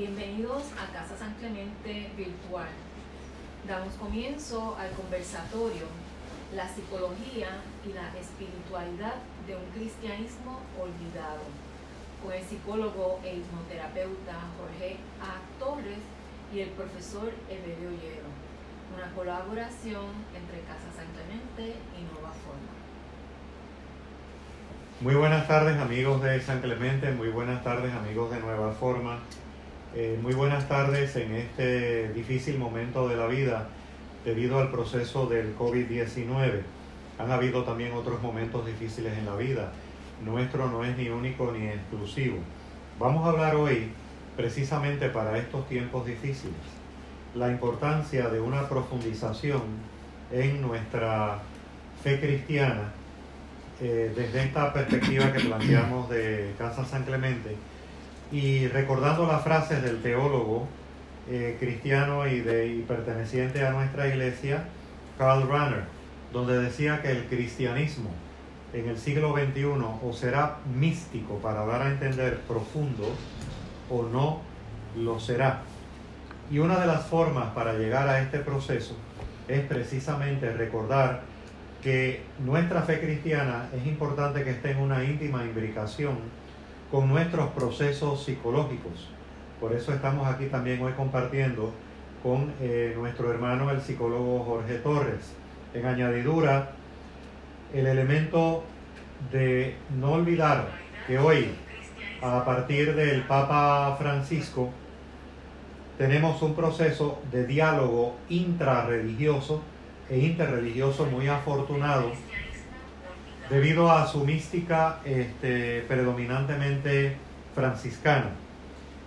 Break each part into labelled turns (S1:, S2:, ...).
S1: Bienvenidos a Casa San Clemente Virtual. Damos comienzo al conversatorio La psicología y la espiritualidad de un cristianismo olvidado con el psicólogo e hipnoterapeuta Jorge A. Torres y el profesor Evelio Hierro. Una colaboración entre Casa San Clemente y Nueva Forma.
S2: Muy buenas tardes amigos de San Clemente, muy buenas tardes amigos de Nueva Forma, eh, muy buenas tardes en este difícil momento de la vida debido al proceso del COVID-19. Han habido también otros momentos difíciles en la vida. Nuestro no es ni único ni exclusivo. Vamos a hablar hoy precisamente para estos tiempos difíciles la importancia de una profundización en nuestra fe cristiana eh, desde esta perspectiva que planteamos de Casa San Clemente y recordando las frases del teólogo eh, cristiano y, de, y perteneciente a nuestra iglesia, Karl Rahner, donde decía que el cristianismo en el siglo XXI o será místico para dar a entender profundo o no lo será. Y una de las formas para llegar a este proceso es precisamente recordar que nuestra fe cristiana es importante que esté en una íntima imbricación con nuestros procesos psicológicos. Por eso estamos aquí también hoy compartiendo con eh, nuestro hermano el psicólogo Jorge Torres. En añadidura, el elemento de no olvidar que hoy, a partir del Papa Francisco, tenemos un proceso de diálogo intrarreligioso e interreligioso muy afortunado debido a su mística este, predominantemente franciscana.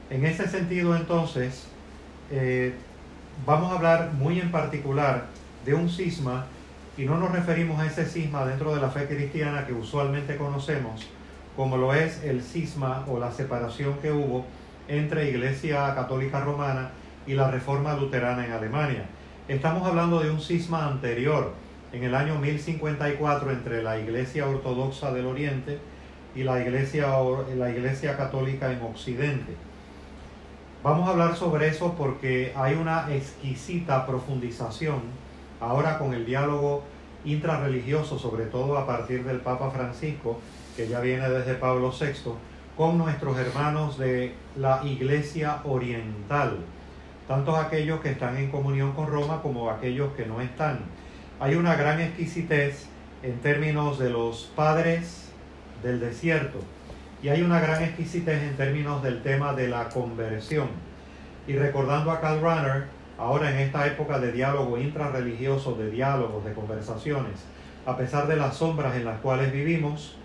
S2: En ese sentido, entonces, eh, vamos a hablar muy en particular de un cisma y no nos referimos a ese cisma dentro de la fe cristiana que usualmente conocemos, como lo es el cisma o la separación que hubo entre Iglesia Católica Romana y la Reforma Luterana en Alemania. Estamos hablando de un cisma anterior, en el año 1054, entre la Iglesia Ortodoxa del Oriente y la Iglesia, la Iglesia Católica en Occidente. Vamos a hablar sobre eso porque hay una exquisita profundización ahora con el diálogo intrarreligioso, sobre todo a partir del Papa Francisco, que ya viene desde Pablo VI, con nuestros hermanos de la Iglesia Oriental, tanto aquellos que están en comunión con Roma como aquellos que no están. Hay una gran exquisitez en términos de los padres del desierto y hay una gran exquisitez en términos del tema de la conversión. Y recordando a Karl Rahner, Ahora en esta época de diálogo intrarreligioso, de diálogos, de conversaciones, a pesar de las sombras en las cuales vivimos,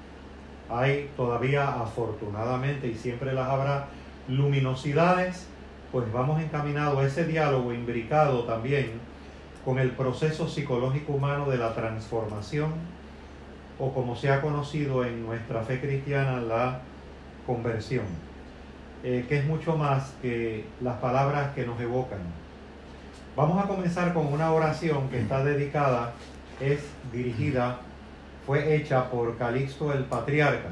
S2: hay todavía afortunadamente y siempre las habrá luminosidades, pues vamos encaminados a ese diálogo imbricado también con el proceso psicológico humano de la transformación o como se ha conocido en nuestra fe cristiana la conversión, eh, que es mucho más que las palabras que nos evocan Vamos a comenzar con una oración que está dedicada, es dirigida, fue hecha por Calixto el Patriarca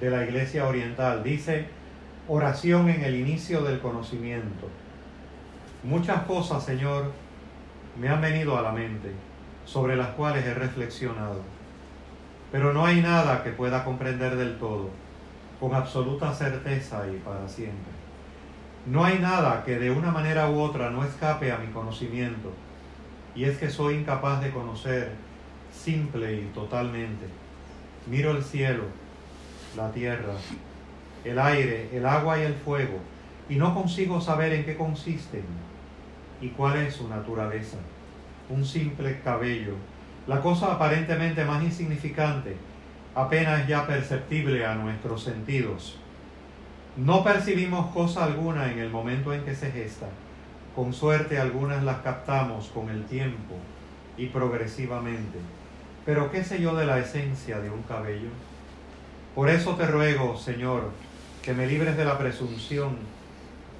S2: de la Iglesia Oriental. Dice, oración en el inicio del conocimiento. Muchas cosas, Señor, me han venido a la mente, sobre las cuales he reflexionado, pero no hay nada que pueda comprender del todo, con absoluta certeza y para siempre. No hay nada que de una manera u otra no escape a mi conocimiento, y es que soy incapaz de conocer simple y totalmente. Miro el cielo, la tierra, el aire, el agua y el fuego, y no consigo saber en qué consisten y cuál es su naturaleza. Un simple cabello, la cosa aparentemente más insignificante, apenas ya perceptible a nuestros sentidos no percibimos cosa alguna en el momento en que se gesta. Con suerte algunas las captamos con el tiempo y progresivamente. Pero ¿qué sé yo de la esencia de un cabello? Por eso te ruego, Señor, que me libres de la presunción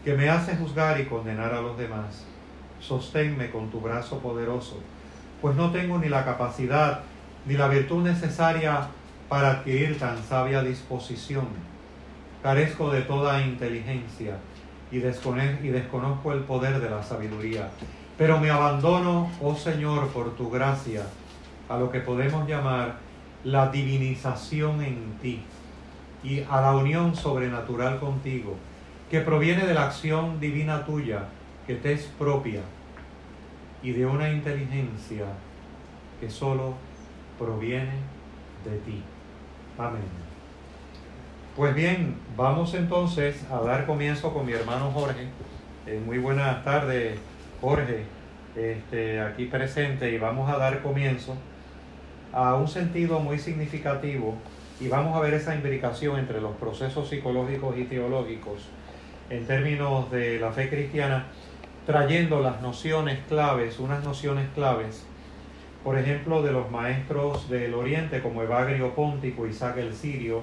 S2: que me hace juzgar y condenar a los demás. Sosténme con tu brazo poderoso, pues no tengo ni la capacidad ni la virtud necesaria para adquirir tan sabia disposición carezco de toda inteligencia y, y desconozco el poder de la sabiduría. Pero me abandono, oh Señor, por tu gracia, a lo que podemos llamar la divinización en ti y a la unión sobrenatural contigo, que proviene de la acción divina tuya, que te es propia, y de una inteligencia que solo proviene de ti. Amén. Pues bien, vamos entonces a dar comienzo con mi hermano Jorge. Eh, muy buenas tardes, Jorge, este, aquí presente, y vamos a dar comienzo a un sentido muy significativo y vamos a ver esa imbricación entre los procesos psicológicos y teológicos en términos de la fe cristiana, trayendo las nociones claves, unas nociones claves, por ejemplo, de los maestros del Oriente como Evagrio Póntico, Isaac el Sirio,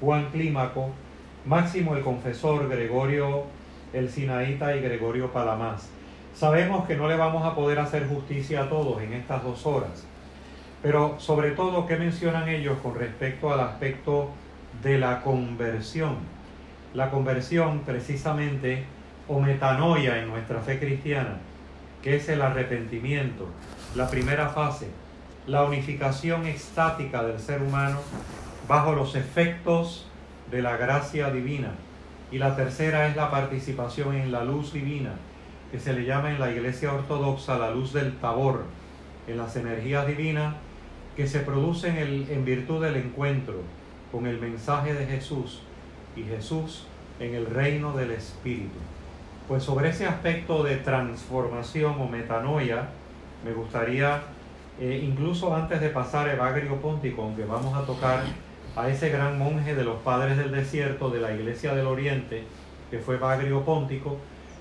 S2: Juan Clímaco, Máximo el Confesor, Gregorio el Sinaíta y Gregorio Palamás. Sabemos que no le vamos a poder hacer justicia a todos en estas dos horas, pero sobre todo, ¿qué mencionan ellos con respecto al aspecto de la conversión? La conversión precisamente, o metanoia en nuestra fe cristiana, que es el arrepentimiento, la primera fase, la unificación estática del ser humano bajo los efectos de la gracia divina. Y la tercera es la participación en la luz divina, que se le llama en la iglesia ortodoxa la luz del tabor, en las energías divinas que se producen en, en virtud del encuentro con el mensaje de Jesús y Jesús en el reino del Espíritu. Pues sobre ese aspecto de transformación o metanoia, me gustaría, eh, incluso antes de pasar a Evagrio Póntico, aunque vamos a tocar a ese gran monje de los padres del desierto de la Iglesia del Oriente, que fue Bagrio Póntico,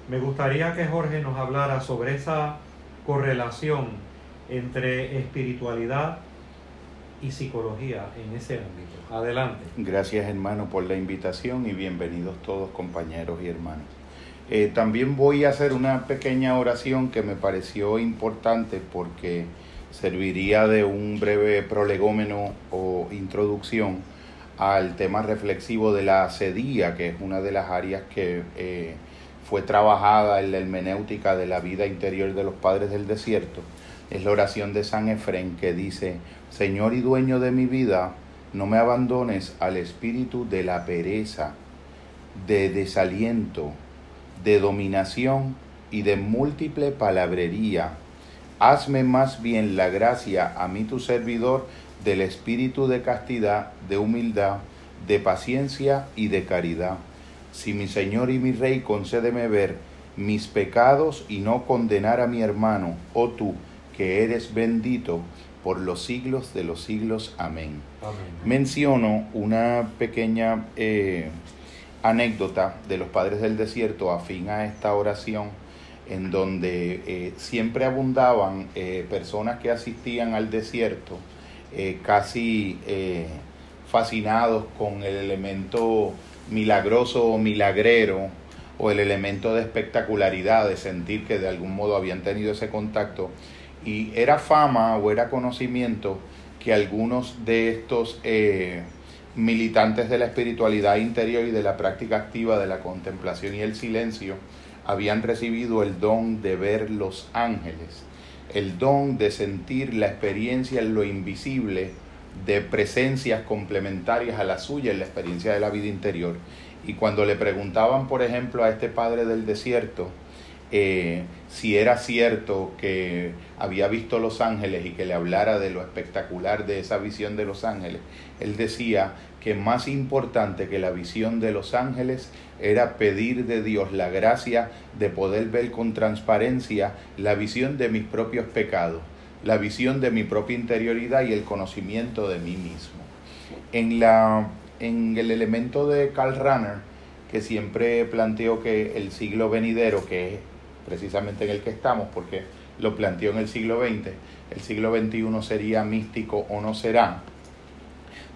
S2: me gustaría que Jorge nos hablara sobre esa correlación entre espiritualidad y psicología en ese ámbito. Adelante.
S3: Gracias hermano por la invitación y bienvenidos todos compañeros y hermanos. Eh, también voy a hacer una pequeña oración que me pareció importante porque serviría de un breve prolegómeno o introducción al tema reflexivo de la sedía, que es una de las áreas que eh, fue trabajada en la hermenéutica de la vida interior de los padres del desierto. Es la oración de San Efrén que dice, Señor y dueño de mi vida, no me abandones al espíritu de la pereza, de desaliento, de dominación y de múltiple palabrería Hazme más bien la gracia a mí tu servidor del espíritu de castidad, de humildad, de paciencia y de caridad. Si mi Señor y mi Rey concédeme ver mis pecados y no condenar a mi hermano, oh tú, que eres bendito por los siglos de los siglos. Amén. Menciono una pequeña eh, anécdota de los padres del desierto afín a esta oración en donde eh, siempre abundaban eh, personas que asistían al desierto, eh, casi fascinados con el elemento milagroso o milagrero o el elemento de espectacularidad, de sentir que de algún modo habían tenido ese contacto. Y era fama o era conocimiento que algunos de estos militantes de la espiritualidad interior y de la práctica activa de la contemplación y el silencio, habían recibido el don de ver los ángeles, el don de sentir la experiencia en lo invisible de presencias complementarias a la suya en la experiencia de la vida interior. Y cuando le preguntaban, por ejemplo, a este padre del desierto, eh, si era cierto que había visto los ángeles y que le hablara de lo espectacular de esa visión de los ángeles, él decía que más importante que la visión de los ángeles era pedir de Dios la gracia de poder ver con transparencia la visión de mis propios pecados, la visión de mi propia interioridad y el conocimiento de mí mismo. En, la, en el elemento de Karl Rahner, que siempre planteó que el siglo venidero, que es precisamente en el que estamos, porque lo planteó en el siglo XX, el siglo XXI sería místico o no será.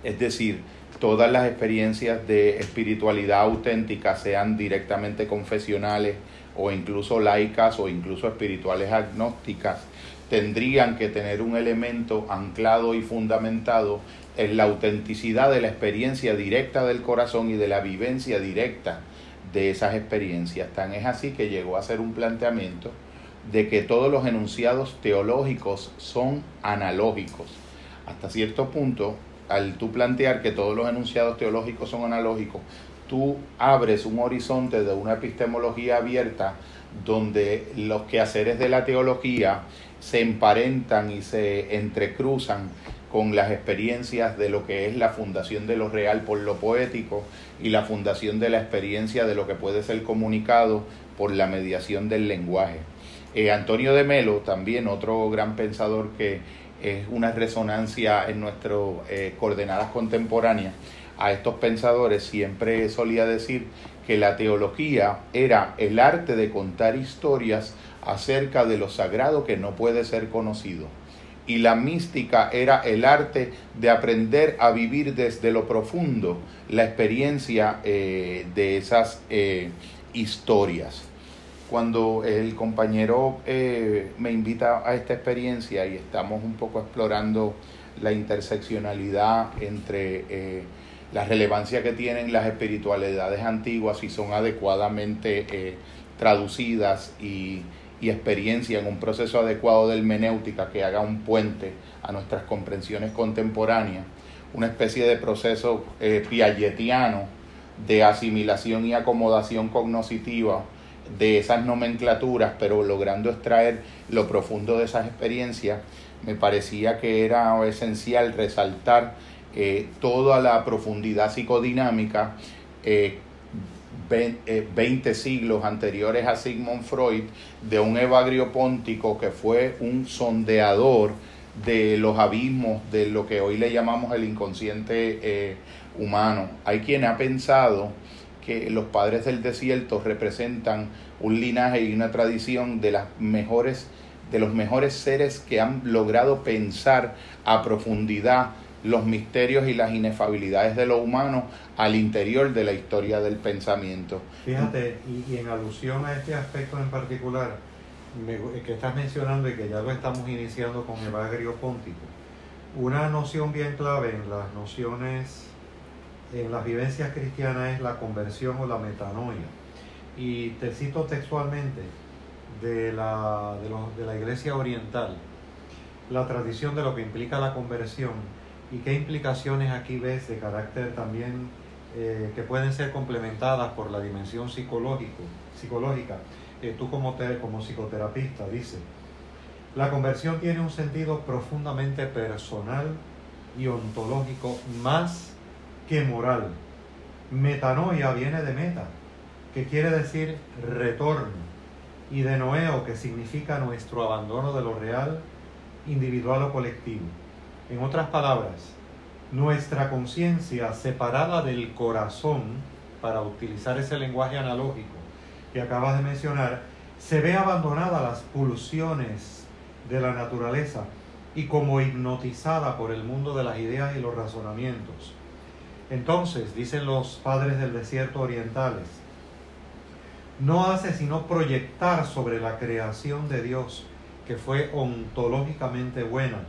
S3: Es decir, todas las experiencias de espiritualidad auténtica, sean directamente confesionales o incluso laicas o incluso espirituales agnósticas, tendrían que tener un elemento anclado y fundamentado en la autenticidad de la experiencia directa del corazón y de la vivencia directa de esas experiencias. Tan es así que llegó a ser un planteamiento de que todos los enunciados teológicos son analógicos. Hasta cierto punto, al tú plantear que todos los enunciados teológicos son analógicos, tú abres un horizonte de una epistemología abierta donde los quehaceres de la teología se emparentan y se entrecruzan con las experiencias de lo que es la fundación de lo real por lo poético y la fundación de la experiencia de lo que puede ser comunicado por la mediación del lenguaje. Eh, Antonio de Melo, también otro gran pensador que es una resonancia en nuestras eh, coordenadas contemporáneas, a estos pensadores siempre solía decir que la teología era el arte de contar historias acerca de lo sagrado que no puede ser conocido y la mística era el arte de aprender a vivir desde lo profundo la experiencia eh, de esas eh, historias. Cuando el compañero eh, me invita a esta experiencia y estamos un poco explorando la interseccionalidad entre la relevancia que tienen las espiritualidades antiguas y son adecuadamente traducidas y y experiencia en un proceso adecuado de hermenéutica que haga un puente a nuestras comprensiones contemporáneas, una especie de proceso eh, piagetiano de asimilación y acomodación cognoscitiva de esas nomenclaturas, pero logrando extraer lo profundo de esas experiencias, me parecía que era esencial resaltar eh, toda la profundidad psicodinámica eh, 20 eh, siglos anteriores a Sigmund Freud, de un evagrio póntico que fue un sondeador de los abismos de lo que hoy le llamamos el inconsciente eh, humano. Hay quien ha pensado que los padres del desierto representan un linaje y una tradición de las mejores de los mejores seres que han logrado pensar a profundidad los misterios y las inefabilidades de lo humano al interior de la historia del pensamiento.
S2: Fíjate, y, en alusión a este aspecto en particular que estás mencionando y que ya lo estamos iniciando con Evagrio Póntico, una noción bien clave en las nociones, en las vivencias cristianas es la conversión o la metanoia. Y te cito textualmente de la, de, de la Iglesia Oriental, la tradición de lo que implica la conversión y qué implicaciones aquí ves de carácter también eh, que pueden ser complementadas por la dimensión psicológico, psicológica. Eh, tú como, como psicoterapista dice, la conversión tiene un sentido profundamente personal y ontológico más que moral. Metanoia viene de meta, que quiere decir retorno, y de noeo, que significa nuestro abandono de lo real, individual o colectivo. En otras palabras, nuestra conciencia separada del corazón, para utilizar ese lenguaje analógico que acabas de mencionar, se ve abandonada a las pulsiones de la naturaleza y como hipnotizada por el mundo de las ideas y los razonamientos. Entonces, dicen los padres del desierto orientales, no hace sino proyectar sobre la creación de Dios, que fue ontológicamente buena,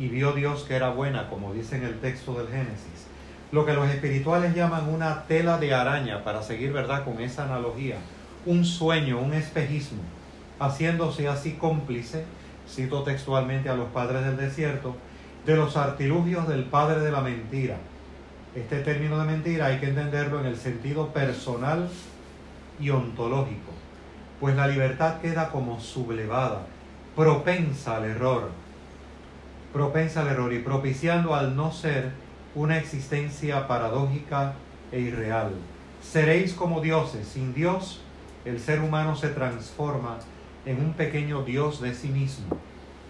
S2: y vio Dios que era buena, como dice en el texto del Génesis. Lo que los espirituales llaman una tela de araña, para seguir, ¿verdad?, con esa analogía, un sueño, un espejismo, haciéndose así cómplice, cito textualmente a los padres del desierto, de los artilugios del padre de la mentira. Este término de mentira hay que entenderlo en el sentido personal y ontológico, pues la libertad queda como sublevada, propensa al error, propensa al error y propiciando al no ser una existencia paradójica e irreal. Seréis como dioses. Sin Dios, el ser humano se transforma en un pequeño Dios de sí mismo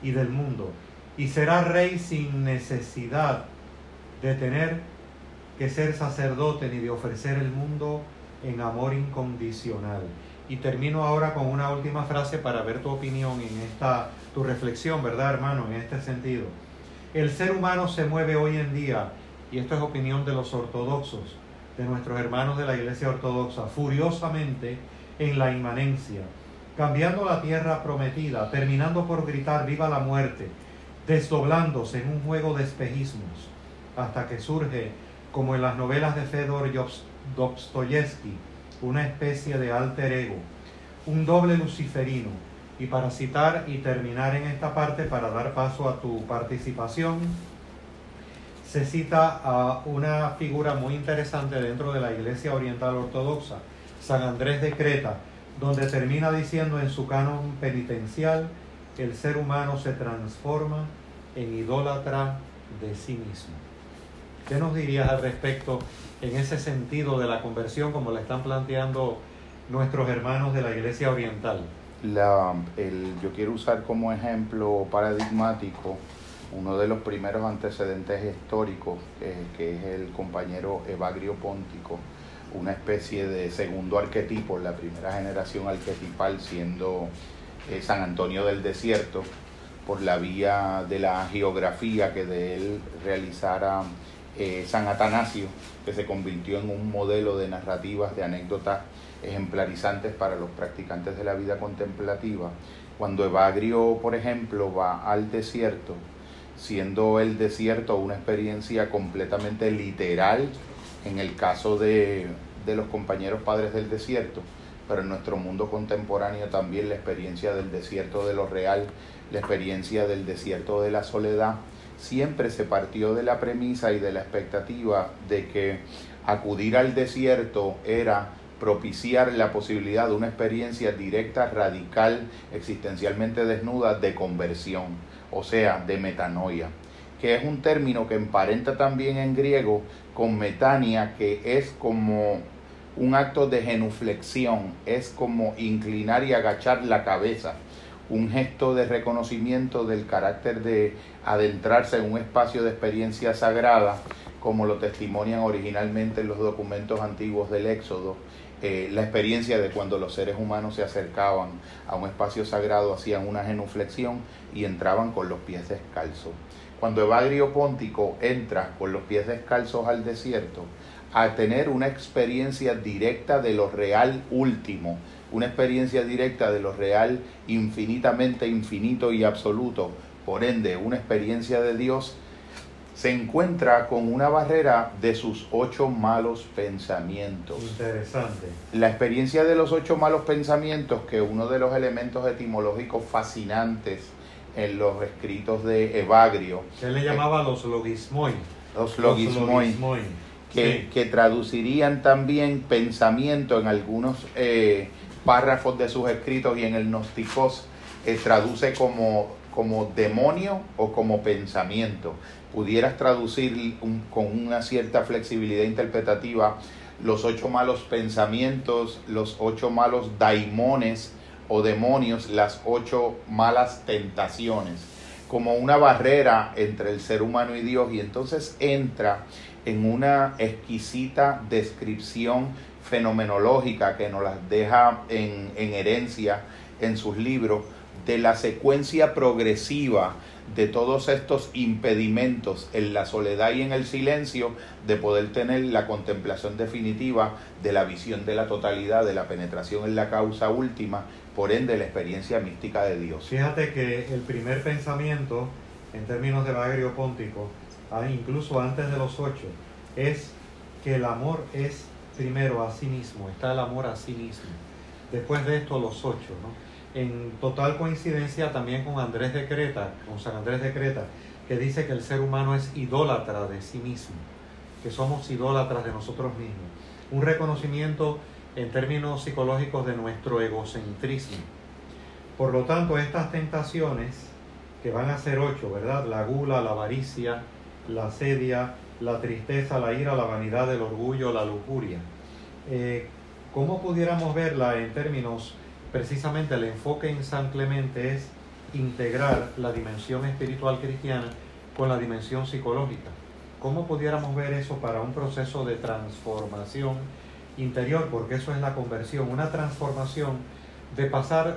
S2: y del mundo, y será rey sin necesidad de tener que ser sacerdote ni de ofrecer el mundo en amor incondicional. Y termino ahora con una última frase para ver tu opinión en esta, tu reflexión, ¿verdad, hermano? En este sentido. El ser humano se mueve hoy en día, y esto es opinión de los ortodoxos, de nuestros hermanos de la Iglesia Ortodoxa, furiosamente en la inmanencia, cambiando la tierra prometida, terminando por gritar viva la muerte, desdoblándose en un juego de espejismos, hasta que surge, como en las novelas de Fedor Dostoyevsky, una especie de alter ego, un doble luciferino. Y para citar y terminar en esta parte, para dar paso a tu participación, se cita a una figura muy interesante dentro de la Iglesia Oriental Ortodoxa, San Andrés de Creta, donde termina diciendo en su canon penitencial, el ser humano se transforma en idólatra de sí mismo. ¿Qué nos dirías al respecto en ese sentido de la conversión como la están planteando nuestros hermanos de la Iglesia Oriental?
S3: La, el, yo quiero usar como ejemplo paradigmático uno de los primeros antecedentes históricos, que es el compañero Evagrio Póntico, una especie de segundo arquetipo, la primera generación arquetipal siendo eh, San Antonio del Desierto, por la vía de la geografía que de él realizara eh, San Atanasio, que se convirtió en un modelo de narrativas, de anécdotas ejemplarizantes para los practicantes de la vida contemplativa. Cuando Evagrio, por ejemplo, va al desierto, siendo el desierto una experiencia completamente literal en el caso de, de los compañeros padres del desierto, pero en nuestro mundo contemporáneo también la experiencia del desierto de lo real, la experiencia del desierto de la soledad, siempre se partió de la premisa y de la expectativa de que acudir al desierto era propiciar la posibilidad de una experiencia directa, radical, existencialmente desnuda de conversión, o sea, de metanoia, que es un término que emparenta también en griego con metania, que es como un acto de genuflexión, es como inclinar y agachar la cabeza, un gesto de reconocimiento del carácter de adentrarse en un espacio de experiencia sagrada, como lo testimonian originalmente los documentos antiguos del Éxodo, eh, la experiencia de cuando los seres humanos se acercaban a un espacio sagrado, hacían una genuflexión y entraban con los pies descalzos. Cuando Evagrio Póntico entra con los pies descalzos al desierto, a tener una experiencia directa de lo real último, una experiencia directa de lo real infinitamente infinito y absoluto, por ende una experiencia de Dios, se encuentra con una barrera de sus ocho malos pensamientos.
S2: Interesante.
S3: La experiencia de los ocho malos pensamientos, que uno de los elementos etimológicos fascinantes en los escritos de Evagrio.
S2: Él le llamaba los logismoi.
S3: Los logismoi. que, que, traducirían también pensamiento en algunos eh, párrafos de sus escritos y en el Gnosticos eh, traduce como, como demonio o como pensamiento. Pudieras traducir con una cierta flexibilidad interpretativa los ocho malos pensamientos, los ocho malos daimones o demonios, las ocho malas tentaciones, como una barrera entre el ser humano y Dios, y entonces entra en una exquisita descripción fenomenológica que nos las deja en, en herencia en sus libros de la secuencia progresiva de todos estos impedimentos en la soledad y en el silencio de poder tener la contemplación definitiva de la visión de la totalidad, de la penetración en la causa última, por ende la experiencia mística de Dios.
S2: Fíjate que el primer pensamiento, en términos de Bagrio Póntico, ah, incluso antes de los ocho, es que el amor es primero a sí mismo, está el amor a sí mismo. Después de esto los ocho, ¿no? En total coincidencia también con Andrés de Creta, con San Andrés de Creta, que dice que el ser humano es idólatra de sí mismo, que somos idólatras de nosotros mismos. Un reconocimiento en términos psicológicos de nuestro egocentrismo. Por lo tanto, estas tentaciones, que van a ser ocho, ¿verdad? La gula, la avaricia, la sedia, la tristeza, la ira, la vanidad, el orgullo, la lujuria. Eh, ¿Cómo pudiéramos verla en términos precisamente el enfoque en San Clemente es integrar la dimensión espiritual cristiana con la dimensión psicológica. ¿Cómo pudiéramos ver eso para un proceso de transformación interior? Porque eso es la conversión, una transformación de pasar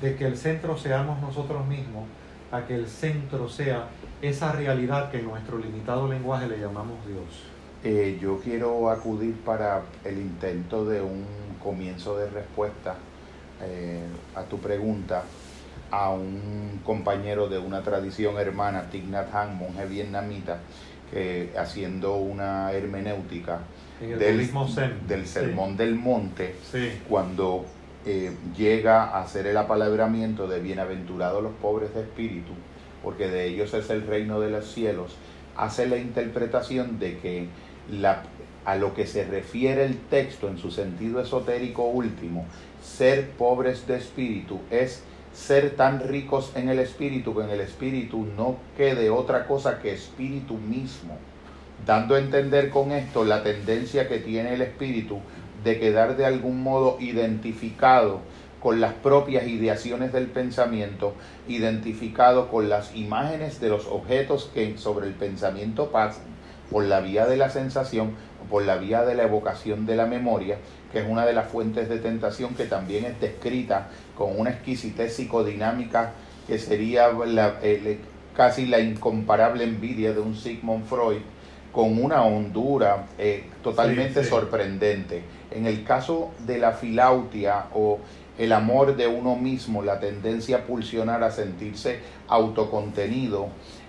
S2: de que el centro seamos nosotros mismos a que el centro sea esa realidad que en nuestro limitado lenguaje le llamamos Dios.
S3: Eh, yo quiero acudir para el intento de un comienzo de respuesta eh, a tu pregunta a un compañero de una tradición hermana, Thich Nhat Hanh, monje vietnamita, que haciendo una hermenéutica del, del Sermón del Monte, cuando eh, llega a hacer el apalabramiento de bienaventurados los pobres de espíritu, porque de ellos es el reino de los cielos, hace la interpretación de que la, a lo que se refiere el texto en su sentido esotérico último, ser pobres de espíritu es ser tan ricos en el espíritu que en el espíritu no quede otra cosa que espíritu mismo, dando a entender con esto la tendencia que tiene el espíritu de quedar de algún modo identificado con las propias ideaciones del pensamiento, identificado con las imágenes de los objetos que sobre el pensamiento pasan por la vía de la sensación, por la vía de la evocación de la memoria, que es una de las fuentes de tentación que también es descrita con una exquisitez psicodinámica que sería casi la incomparable envidia de un Sigmund Freud, con una hondura eh, totalmente sorprendente. En el caso de la filautia o el amor de uno mismo, la tendencia a pulsionar, a sentirse autocontenido,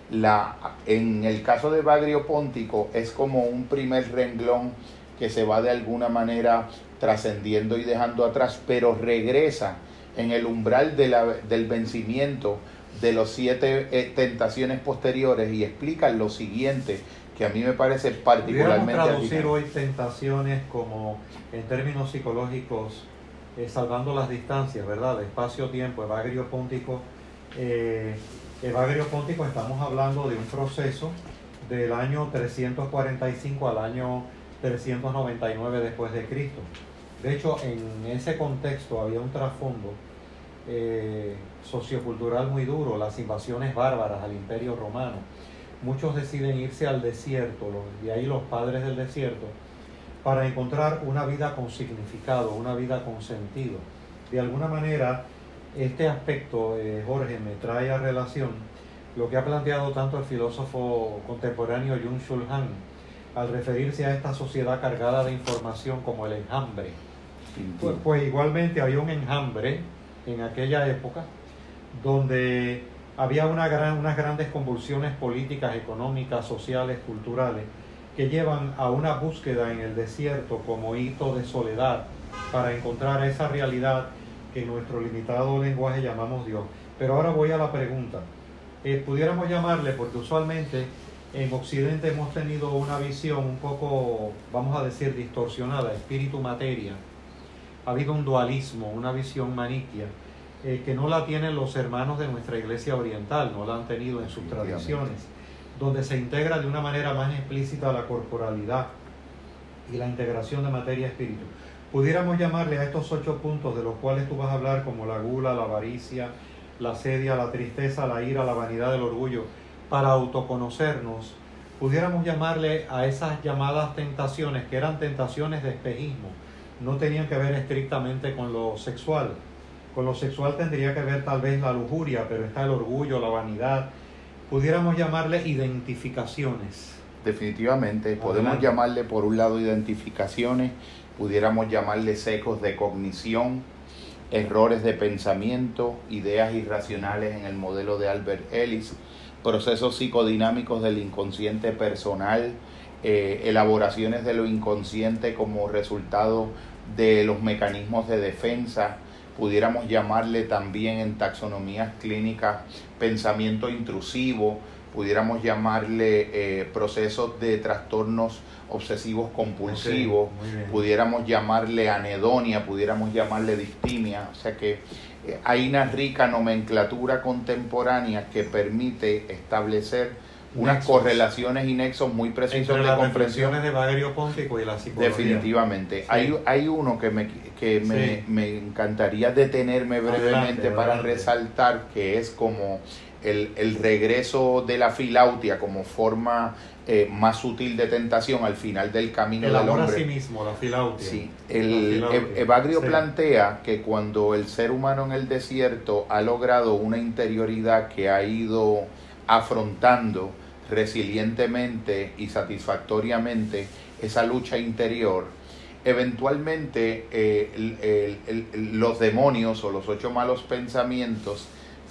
S3: la, en el caso de Bagrio Póntico es como un primer renglón que se va de alguna manera trascendiendo y dejando atrás, pero regresa en el umbral de la, del vencimiento de los siete eh, tentaciones posteriores y explica lo siguiente que a mí me parece particularmente
S2: traducir hoy tentaciones como en términos psicológicos eh, salvando las distancias, ¿verdad? Espacio-tiempo, evagrio póntico. Eh, evagrio póntico estamos hablando de un proceso del año 345 al año 399 después de Cristo. De hecho, en ese contexto había un trasfondo eh, sociocultural muy duro, las invasiones bárbaras al imperio romano. Muchos deciden irse al desierto, y ahí los padres del desierto, para encontrar una vida con significado, una vida con sentido. De alguna manera, este aspecto, eh, Jorge, me trae a relación lo que ha planteado tanto el filósofo contemporáneo Jung Shul Han al referirse a esta sociedad cargada de información como el enjambre pues, pues, igualmente había un enjambre en aquella época donde había una gran, unas grandes convulsiones políticas, económicas, sociales, culturales, que llevan a una búsqueda en el desierto como hito de soledad para encontrar esa realidad que en nuestro limitado lenguaje llamamos Dios. Pero ahora voy a la pregunta. Eh, pudiéramos llamarle, porque usualmente en Occidente hemos tenido una visión un poco, vamos a decir, distorsionada, espíritu-materia, ha habido un dualismo, una visión maniquia, eh, que no la tienen los hermanos de nuestra iglesia oriental, no la han tenido en sus tradiciones, donde se integra de una manera más explícita la corporalidad y la integración de materia-espíritu. Pudiéramos llamarle a estos ocho puntos de los cuales tú vas a hablar como la gula, la avaricia, la sedia, la tristeza, la ira, la vanidad, el orgullo, para autoconocernos, pudiéramos llamarle a esas llamadas tentaciones que eran tentaciones de espejismo, no tenían que ver estrictamente con lo sexual. Con lo sexual tendría que ver tal vez la lujuria, pero está el orgullo, la vanidad. Pudiéramos llamarle identificaciones.
S3: Definitivamente, podemos llamarle por un lado identificaciones, pudiéramos llamarle secos de cognición, errores de pensamiento, ideas irracionales en el modelo de Albert Ellis, procesos psicodinámicos del inconsciente personal, eh, elaboraciones de lo inconsciente como resultado de los mecanismos de defensa, pudiéramos llamarle también en taxonomías clínicas pensamiento intrusivo, pudiéramos llamarle eh, procesos de trastornos obsesivos compulsivos, pudiéramos llamarle anedonia, pudiéramos llamarle distimia, o sea que hay una rica nomenclatura contemporánea que permite establecer unas correlaciones y nexos muy precisos
S2: de comprensión. de Valerio Póntico y la psicología.
S3: Definitivamente. Hay, hay uno que me, que me, me encantaría detenerme brevemente para resaltar, que es como el, el, regreso de la filautia como forma eh, más sutil de tentación al final del camino
S2: el
S3: del hombre.
S2: a sí mismo, la filautia.
S3: Sí, el, Evagrio plantea que cuando el ser humano en el desierto ha logrado una interioridad que ha ido afrontando resilientemente y satisfactoriamente esa lucha interior, eventualmente eh, los demonios o los ocho malos pensamientos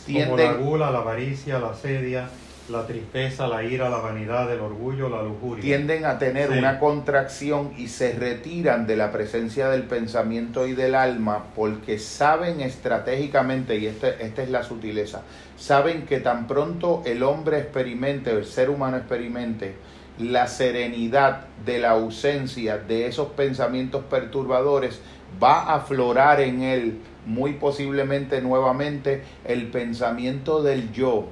S3: tienden...
S2: Como la gula, la avaricia, la sedia, la tristeza, la ira, la vanidad, el orgullo, la lujuria.
S3: Tienden a tener
S2: Sí.
S3: una contracción y se retiran de la presencia del pensamiento y del alma porque saben estratégicamente, y este- esta es la sutileza, saben que tan pronto el hombre experimente, el ser humano experimente, la serenidad de la ausencia de esos pensamientos perturbadores, va a aflorar en él muy posiblemente nuevamente el pensamiento del yo.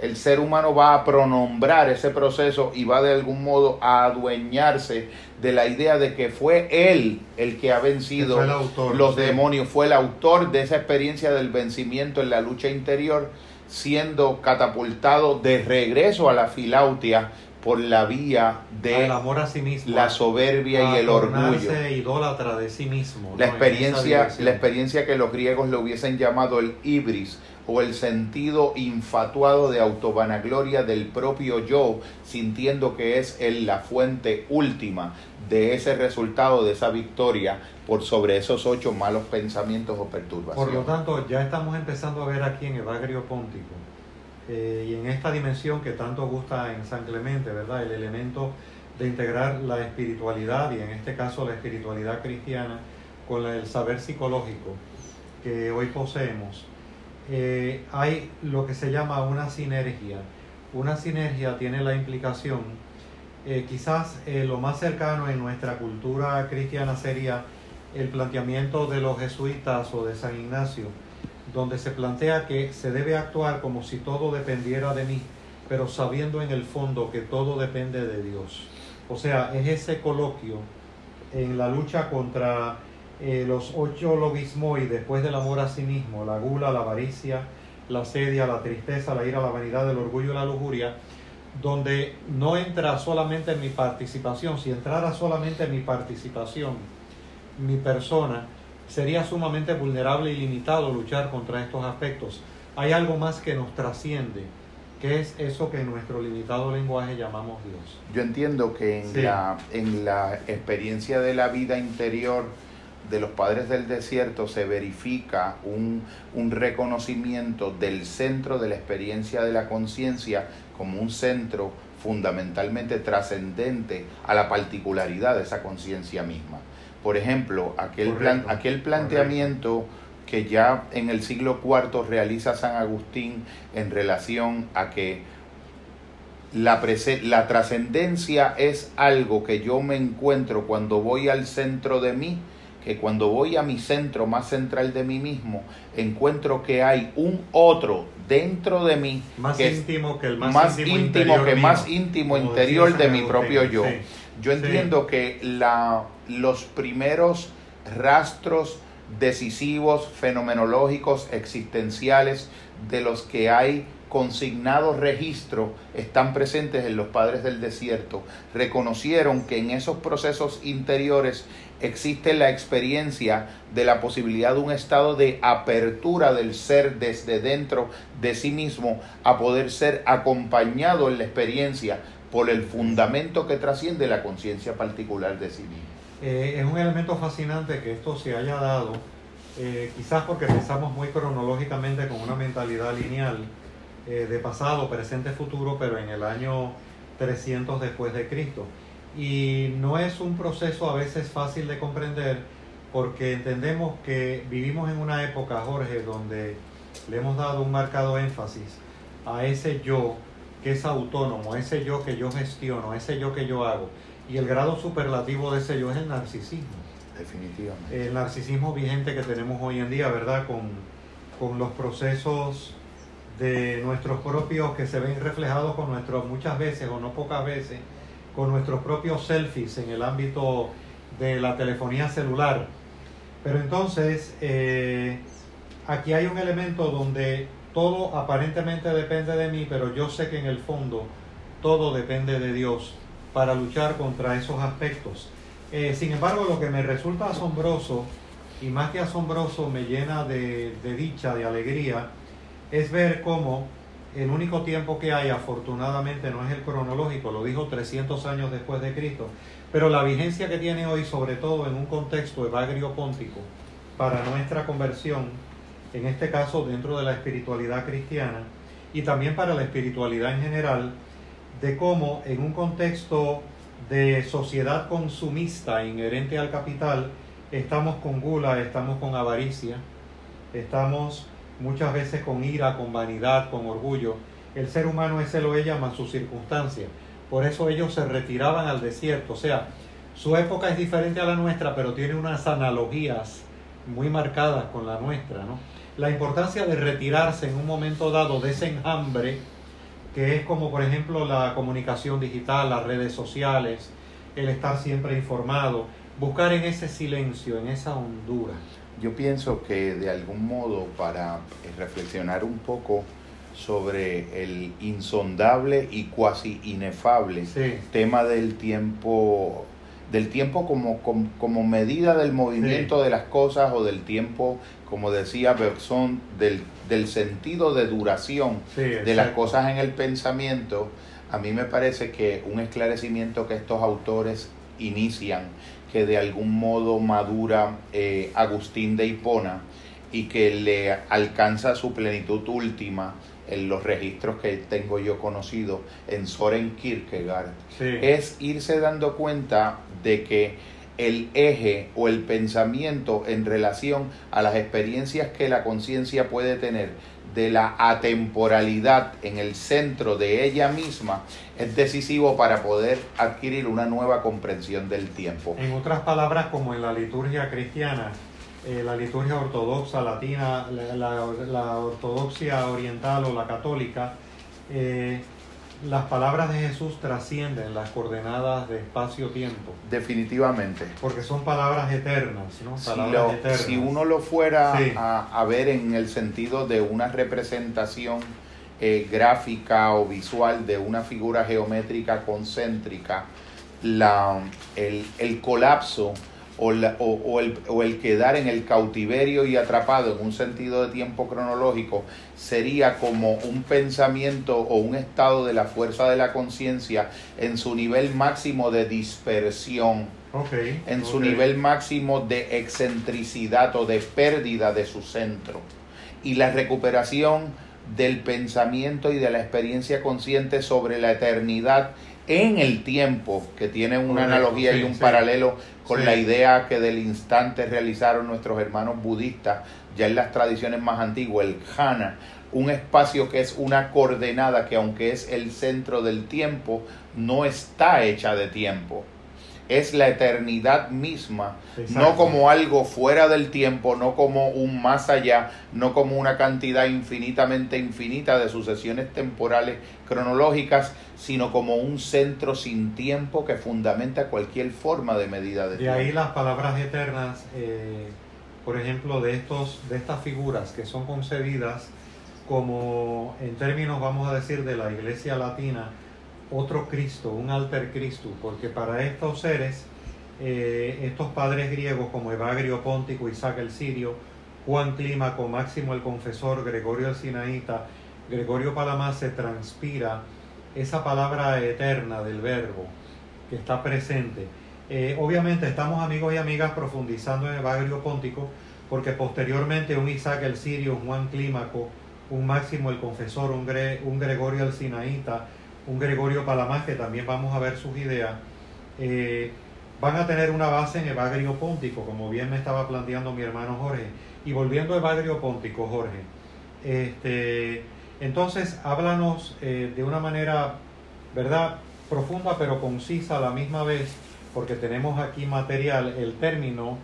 S3: El ser humano va a pronombrar ese proceso y va de algún modo a adueñarse de la idea de que fue él el que ha vencido
S2: Que autor,
S3: los
S2: sí.
S3: demonios, fue el autor de esa experiencia del vencimiento en la lucha interior, siendo catapultado de regreso a la filautia por la vía de
S2: el amor a sí mismo.
S3: la soberbia y el orgullo.
S2: idólatra de sí mismo.
S3: La experiencia, la experiencia que los griegos le hubiesen llamado el ibris o el sentido infatuado de autovanagloria del propio yo, sintiendo que es él la fuente última de ese resultado, de esa victoria por sobre esos ocho malos pensamientos o perturbaciones.
S2: Por lo tanto, ya estamos empezando a ver aquí en Evagrio Póntico eh, y en esta dimensión que tanto gusta en San Clemente, ¿verdad? El elemento de integrar la espiritualidad y en este caso la espiritualidad cristiana con el saber psicológico que hoy poseemos. Eh, hay lo que se llama una sinergia. Una sinergia tiene la implicación, eh, quizás eh, lo más cercano en nuestra cultura cristiana sería el planteamiento de los jesuitas o de San Ignacio, donde se plantea que se debe actuar como si todo dependiera de mí, pero sabiendo en el fondo que todo depende de Dios. O sea, es ese coloquio en la lucha contra eh, los ocho logismoi después del amor a sí mismo, la gula, la avaricia, la sedia, la tristeza, la ira, la vanidad, el orgullo y la lujuria, donde no entra solamente mi participación, si entrara solamente mi participación, mi persona, sería sumamente vulnerable y limitado luchar contra estos aspectos. Hay algo más que nos trasciende, que es eso que en nuestro limitado lenguaje llamamos Dios.
S3: Yo entiendo que en,
S2: Sí.
S3: la, en la experiencia de la vida interior de los padres del desierto se verifica un, un reconocimiento del centro de la experiencia de la conciencia como un centro fundamentalmente trascendente a la particularidad de esa conciencia misma. Por ejemplo, aquel, plan, aquel planteamiento que ya en el siglo IV realiza San Agustín en relación a que la, la trascendencia es algo que yo me encuentro cuando voy al centro de mí, que cuando voy a mi centro más central de mí mismo, encuentro que hay un otro dentro de mí
S2: Más
S3: que
S2: íntimo que el más,
S3: más,
S2: íntimo,
S3: que
S2: mío,
S3: más íntimo
S2: como
S3: interior de mi propio yo.
S2: Sí.
S3: Yo
S2: Sí.
S3: entiendo que la, los primeros rastros decisivos, fenomenológicos, existenciales, de los que hay consignado registro, están presentes en los padres del desierto. Reconocieron que en esos procesos interiores existe la experiencia de la posibilidad de un estado de apertura del ser desde dentro de sí mismo a poder ser acompañado en la experiencia por el fundamento que trasciende la conciencia particular de sí mismo.
S2: Eh, es un elemento fascinante que esto se haya dado, eh, quizás porque pensamos muy cronológicamente con una mentalidad lineal eh, de pasado, presente, futuro, pero en el año 300 después de Cristo. Y no es un proceso a veces fácil de comprender porque entendemos que vivimos en una época, Jorge, donde le hemos dado un marcado énfasis a ese yo que es autónomo, ese yo que yo gestiono, ese yo que yo hago. Y el grado superlativo de ese yo es el narcisismo.
S3: Definitivamente.
S2: El narcisismo vigente que tenemos hoy en día, ¿verdad? Con, con los procesos de nuestros propios que se ven reflejados con nuestros, muchas veces o no pocas veces, con nuestros propios selfies en el ámbito de la telefonía celular. Pero entonces, eh, aquí hay un elemento donde todo aparentemente depende de mí, pero yo sé que en el fondo todo depende de Dios para luchar contra esos aspectos. Eh, sin embargo, lo que me resulta asombroso, y más que asombroso, me llena de, de dicha, de alegría, es ver cómo el único tiempo que hay, afortunadamente, no es el cronológico, lo dijo 300 años después de Cristo, pero la vigencia que tiene hoy, sobre todo en un contexto evagrio póntico, para nuestra conversión, en este caso dentro de la espiritualidad cristiana, y también para la espiritualidad en general, de cómo en un contexto de sociedad consumista inherente al capital, estamos con gula, estamos con avaricia, estamos muchas veces con ira, con vanidad, con orgullo. El ser humano ese lo llama sus circunstancias. Por eso ellos se retiraban al desierto. O sea, su época es diferente a la nuestra, pero tiene unas analogías muy marcadas con la nuestra. ¿no? La importancia de retirarse en un momento dado de ese enjambre, que es como por ejemplo la comunicación digital, las redes sociales, el estar siempre informado, buscar en ese silencio, en esa hondura.
S3: Yo pienso que de algún modo para reflexionar un poco sobre el insondable y cuasi inefable tema del tiempo del tiempo como, como, medida del movimiento de las cosas o del tiempo, como decía Bergson, del, del sentido de duración de las cosas en el pensamiento, a mí me parece que un esclarecimiento que estos autores inician, que de algún modo madura eh, Agustín de Hipona y que le alcanza su plenitud última en los registros que tengo yo conocido en Soren Kierkegaard, es irse dando cuenta de que el eje o el pensamiento en relación a las experiencias que la conciencia puede tener de la atemporalidad en el centro de ella misma es decisivo para poder adquirir una nueva comprensión del tiempo.
S2: En otras palabras, como en la liturgia cristiana, eh, la liturgia ortodoxa latina, la, ortodoxia oriental o la católica, eh, las palabras de Jesús trascienden las coordenadas de espacio-tiempo.
S3: Definitivamente.
S2: Porque son palabras eternas, ¿no?
S3: si, uno lo fuera a, ver en el sentido de una representación eh, gráfica o visual de una figura geométrica concéntrica, la, el, el colapso o, el, o, el, quedar en el cautiverio y atrapado en un sentido de tiempo cronológico sería como un pensamiento o un estado de la fuerza de la conciencia en su nivel máximo de dispersión, en su nivel máximo de excentricidad o de pérdida de su centro. Y la recuperación del pensamiento y de la experiencia consciente sobre la eternidad en el tiempo, que tiene una analogía y un paralelo con la idea que del instante realizaron nuestros hermanos budistas, ya en las tradiciones más antiguas, el jhana, un espacio que es una coordenada que aunque es el centro del tiempo, no está hecha de tiempo es la eternidad misma, no como algo fuera del tiempo, no como un más allá, no como una cantidad infinitamente infinita de sucesiones temporales cronológicas, sino como un centro sin tiempo que fundamenta cualquier forma de medida de,
S2: tiempo. De ahí las palabras eternas, eh, por ejemplo, de, estos, de estas figuras que son concebidas como en términos, vamos a decir, de la iglesia latina, otro Cristo, un alter Cristo, porque para estos seres, eh, estos padres griegos como Evagrio Póntico, Isaac el Sirio, Juan Clímaco, Máximo el Confesor, Gregorio el Sinaíta, Gregorio Palamás, se transpira esa palabra eterna del verbo que está presente. Eh, obviamente estamos amigos y amigas profundizando en Evagrio Póntico, porque posteriormente un Isaac el Sirio, Juan Clímaco, un Máximo el Confesor, un, un Gregorio el Sinaíta, un Gregorio Palamás, que también vamos a ver sus ideas, eh, van a tener una base en Evagrio Póntico, como bien me estaba planteando mi hermano Jorge. Y volviendo a Evagrio Póntico, Jorge, este, entonces háblanos eh, de una manera, ¿verdad?, profunda pero concisa a la misma vez, porque tenemos aquí material, el término.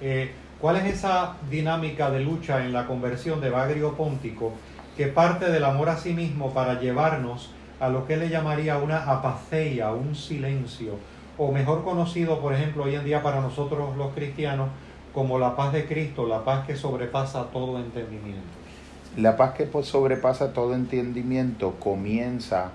S2: Eh, ¿Cuál es esa dinámica de lucha en la conversión de Evagrio Póntico que parte del amor a sí mismo para llevarnos a lo que él le llamaría una apaceia, un silencio, o mejor conocido, por ejemplo, hoy en día para nosotros los cristianos, como la paz de Cristo, la paz que sobrepasa todo entendimiento.
S3: La paz que sobrepasa todo entendimiento comienza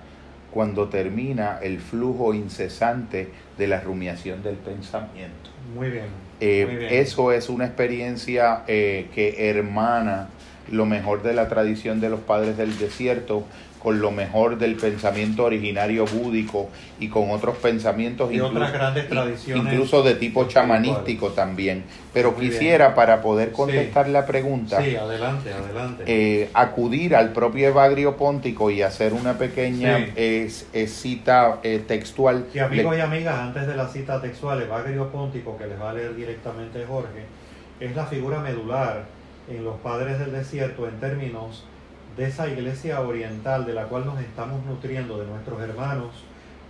S3: cuando termina el flujo incesante de la rumiación del pensamiento.
S2: Muy bien.
S3: Eh, eso es una experiencia eh, que hermana lo mejor de la tradición de los padres del desierto, con lo mejor del pensamiento originario búdico y con otros pensamientos
S2: y otras grandes tradiciones
S3: incluso de tipo chamanístico también. Pero quisiera para poder contestar la pregunta
S2: sí, adelante, adelante.
S3: Eh, acudir al propio Evagrio Póntico y hacer una pequeña cita eh, textual.
S2: Y amigos y amigas antes de la cita textual Evagrio Póntico que les va a leer directamente Jorge es la figura medular en los padres del desierto en términos de esa iglesia oriental de la cual nos estamos nutriendo, de nuestros hermanos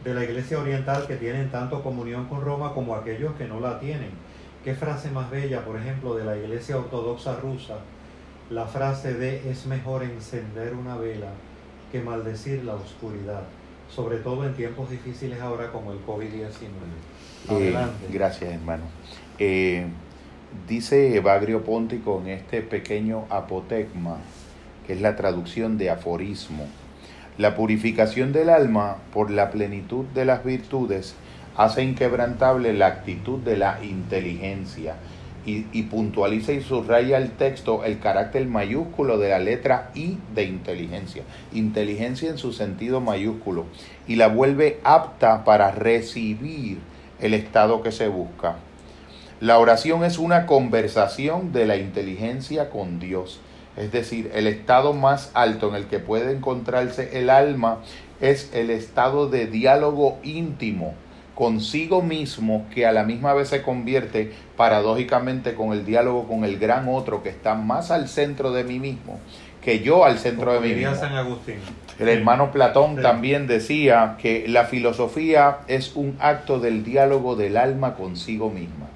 S2: de la iglesia oriental que tienen tanto comunión con Roma como aquellos que no la tienen. Qué frase más bella, por ejemplo, de la iglesia ortodoxa rusa, la frase de es mejor encender una vela que maldecir la oscuridad, sobre todo en tiempos difíciles ahora como el COVID-19.
S3: Eh, Adelante. gracias, hermano. Eh, dice Evagrio Póntico en este pequeño apotecma, que es la traducción de aforismo. La purificación del alma por la plenitud de las virtudes hace inquebrantable la actitud de la inteligencia y, puntualiza y subraya el texto el carácter mayúsculo de la letra I de inteligencia, inteligencia en su sentido mayúsculo, y la vuelve apta para recibir el estado que se busca. La oración es una conversación de la inteligencia con Dios es decir, el estado más alto en el que puede encontrarse el alma es el estado de diálogo íntimo consigo mismo que a la misma vez se convierte paradójicamente con el diálogo con el gran otro que está más al centro de mí mismo que yo al centro de mí mismo.
S2: San Agustín.
S3: El hermano Platón también decía que la filosofía es un acto del diálogo del alma consigo misma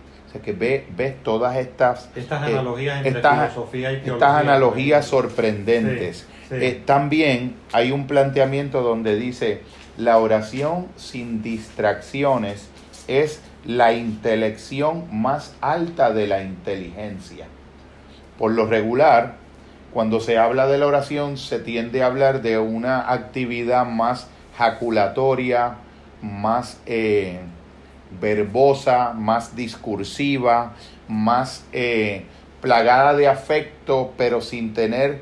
S3: que ve, ves todas estas,
S2: estas eh, analogías entre filosofía y
S3: teología. Estas analogías sorprendentes. También hay un planteamiento donde dice, la oración sin distracciones es la intelección más alta de la inteligencia. Por lo regular, cuando se habla de la oración, se tiende a hablar de una actividad más jaculatoria, más eh, verbosa, más discursiva, más eh, plagada de afecto, pero sin tener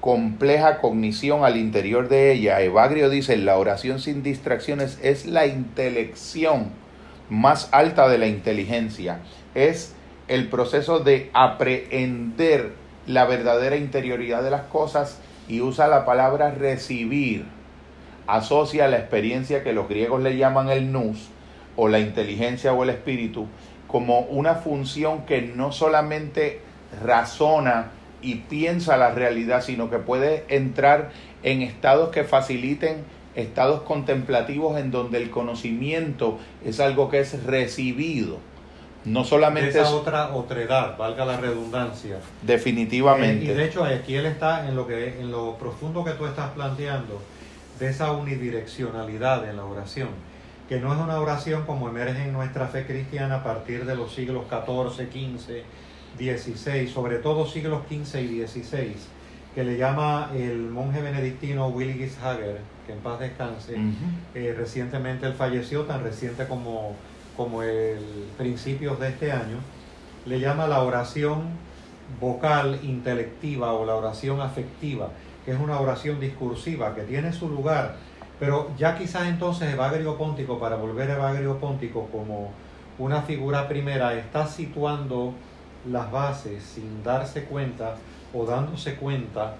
S3: compleja cognición al interior de ella. Evagrio dice, la oración sin distracciones es la intelección más alta de la inteligencia. Es el proceso de aprehender la verdadera interioridad de las cosas y usa la palabra recibir. Asocia la experiencia que los griegos le llaman el nous, o la inteligencia o el espíritu como una función que no solamente razona y piensa la realidad, sino que puede entrar en estados que faciliten estados contemplativos en donde el conocimiento es algo que es recibido. No solamente
S2: esa otra otredad, valga la redundancia.
S3: Definitivamente.
S2: Eh, y de hecho aquí él está en lo que en lo profundo que tú estás planteando de esa unidireccionalidad en la oración que no es una oración como emerge en nuestra fe cristiana a partir de los siglos XIV, XV, XVI, sobre todo siglos XV y XVI, que le llama el monje benedictino Willigis Hager, que en paz descanse. Eh, recientemente él falleció, tan reciente como, como el principios de este año. Le llama la oración vocal intelectiva o la oración afectiva, que es una oración discursiva que tiene su lugar pero ya quizás entonces Evagrio Póntico, para volver a Evagrio Póntico como una figura primera, está situando las bases sin darse cuenta o dándose cuenta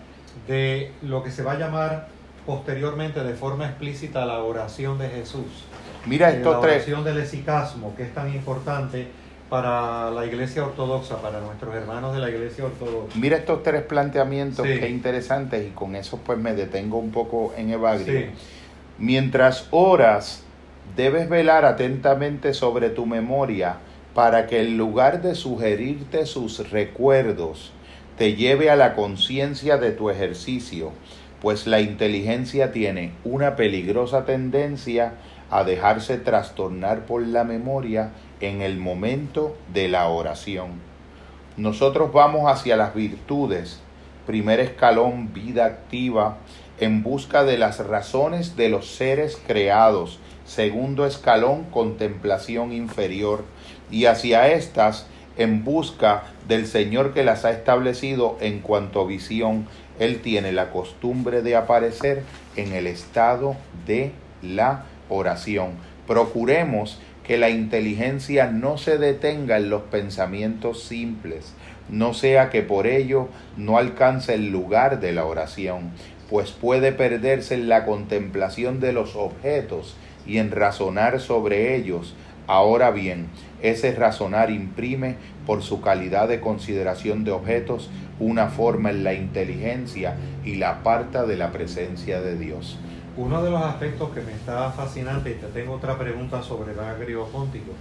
S2: de lo que se va a llamar posteriormente de forma explícita la oración de Jesús.
S3: Mira eh, estos
S2: la oración del esicasmo, que es tan importante para la iglesia ortodoxa, para nuestros hermanos de la iglesia ortodoxa.
S3: Mira estos tres planteamientos que interesantes y con eso pues me detengo un poco en Evagrio. Mientras oras, debes velar atentamente sobre tu memoria para que en lugar de sugerirte sus recuerdos, te lleve a la conciencia de tu ejercicio, pues la inteligencia tiene una peligrosa tendencia a dejarse trastornar por la memoria en el momento de la oración. Nosotros vamos hacia las virtudes, primer escalón, vida activa, en busca de las razones de los seres creados, segundo escalón, contemplación inferior, y hacia estas en busca del Señor que las ha establecido en cuanto visión. Él tiene la costumbre de aparecer en el estado de la oración. Procuremos que la inteligencia no se detenga en los pensamientos simples, no sea que por ello no alcance el lugar de la oración, pues puede perderse en la contemplación de los objetos y en razonar sobre ellos. Ahora bien, ese razonar imprime, por su calidad de consideración de objetos, una forma en la inteligencia y la aparta de la presencia de Dios.
S2: Uno de los aspectos que me está fascinante, y te tengo otra pregunta sobre el póntico,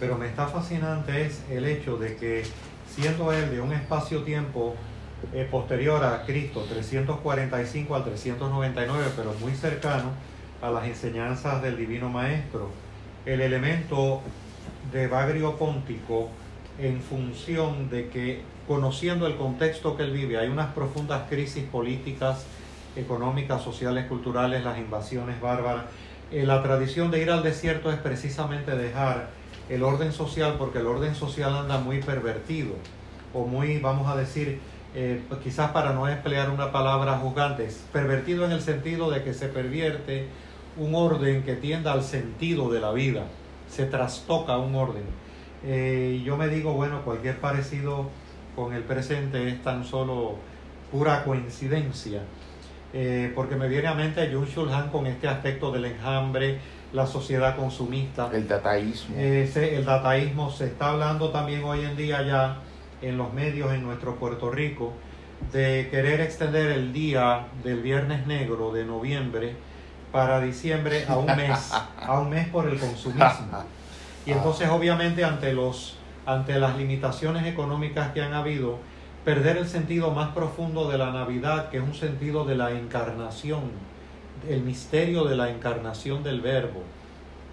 S2: pero me está fascinante es el hecho de que siendo él de un espacio-tiempo eh, posterior a Cristo, 345 al 399, pero muy cercano a las enseñanzas del Divino Maestro, el elemento de Bagrio Póntico en función de que, conociendo el contexto que él vive, hay unas profundas crisis políticas, económicas, sociales, culturales, las invasiones bárbaras. Eh, la tradición de ir al desierto es precisamente dejar el orden social, porque el orden social anda muy pervertido, o muy, vamos a decir, eh, quizás para no emplear una palabra juzgante, pervertido en el sentido de que se pervierte un orden que tienda al sentido de la vida, se trastoca un orden. Eh, yo me digo, bueno, cualquier parecido con el presente es tan solo pura coincidencia, eh, porque me viene a mente Jung Shulhan con este aspecto del enjambre, la sociedad consumista.
S3: El dataísmo.
S2: el dataísmo se está hablando también hoy en día ya en los medios en nuestro Puerto Rico de querer extender el día del Viernes Negro de noviembre para diciembre a un mes, a un mes por el consumismo. Y entonces obviamente ante los ante las limitaciones económicas que han habido, perder el sentido más profundo de la Navidad, que es un sentido de la encarnación, el misterio de la encarnación del Verbo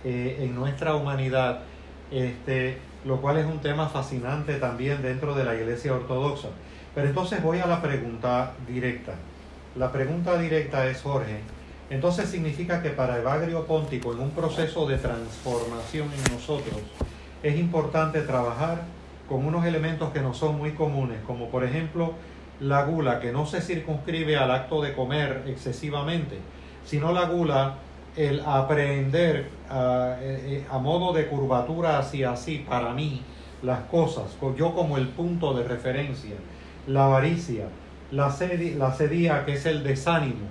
S2: eh, en nuestra humanidad, este, lo cual es un tema fascinante también dentro de la Iglesia Ortodoxa. Pero entonces voy a la pregunta directa. La pregunta directa es, Jorge, entonces significa que para Evagrio Póntico, en un proceso de transformación en nosotros, es importante trabajar con unos elementos que no son muy comunes, como por ejemplo la gula, que no se circunscribe al acto de comer excesivamente, sino la gula, el aprender a, eh, a modo de curvatura hacia así, para mí, las cosas, yo como el punto de referencia, la avaricia, la, la sedía, que es el desánimo,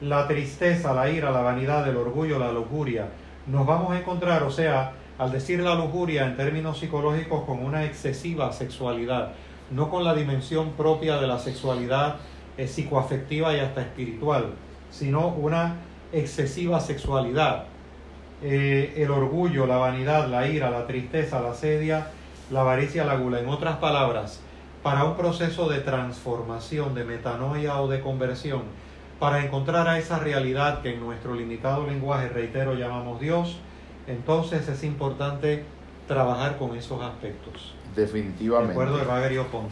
S2: la tristeza, la ira, la vanidad, el orgullo, la lujuria. Nos vamos a encontrar, o sea, al decir la lujuria en términos psicológicos, con una excesiva sexualidad, no con la dimensión propia de la sexualidad eh, psicoafectiva y hasta espiritual, sino una excesiva sexualidad. Eh, el orgullo, la vanidad, la ira, la tristeza, la sedia, la avaricia, la gula. En otras palabras, para un proceso de transformación, de metanoia o de conversión, para encontrar a esa realidad que en nuestro limitado lenguaje, reitero, llamamos Dios, entonces es importante trabajar con esos aspectos.
S3: Definitivamente.
S2: De acuerdo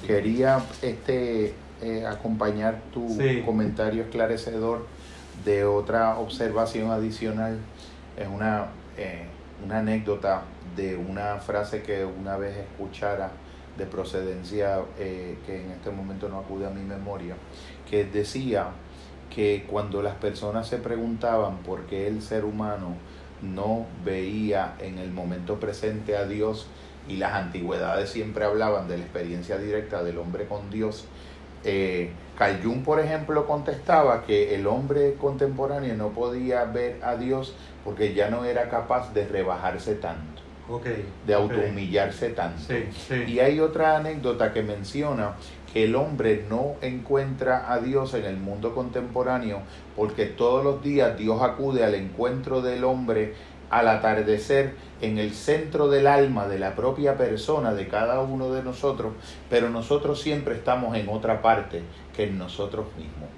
S3: Quería este, eh, acompañar tu comentario esclarecedor de otra observación adicional. Es una, eh, una anécdota de una frase que una vez escuchara de procedencia eh, que en este momento no acude a mi memoria, que decía que cuando las personas se preguntaban por qué el ser humano no veía en el momento presente a Dios y las antigüedades siempre hablaban de la experiencia directa del hombre con Dios, eh, Carl Jung, por ejemplo, contestaba que el hombre contemporáneo no podía ver a Dios porque ya no era capaz de rebajarse tanto, de autohumillarse tanto. Y hay otra anécdota que menciona que el hombre no encuentra a Dios en el mundo contemporáneo porque todos los días Dios acude al encuentro del hombre al atardecer en el centro del alma de la propia persona de cada uno de nosotros, pero nosotros siempre estamos en otra parte que en nosotros mismos.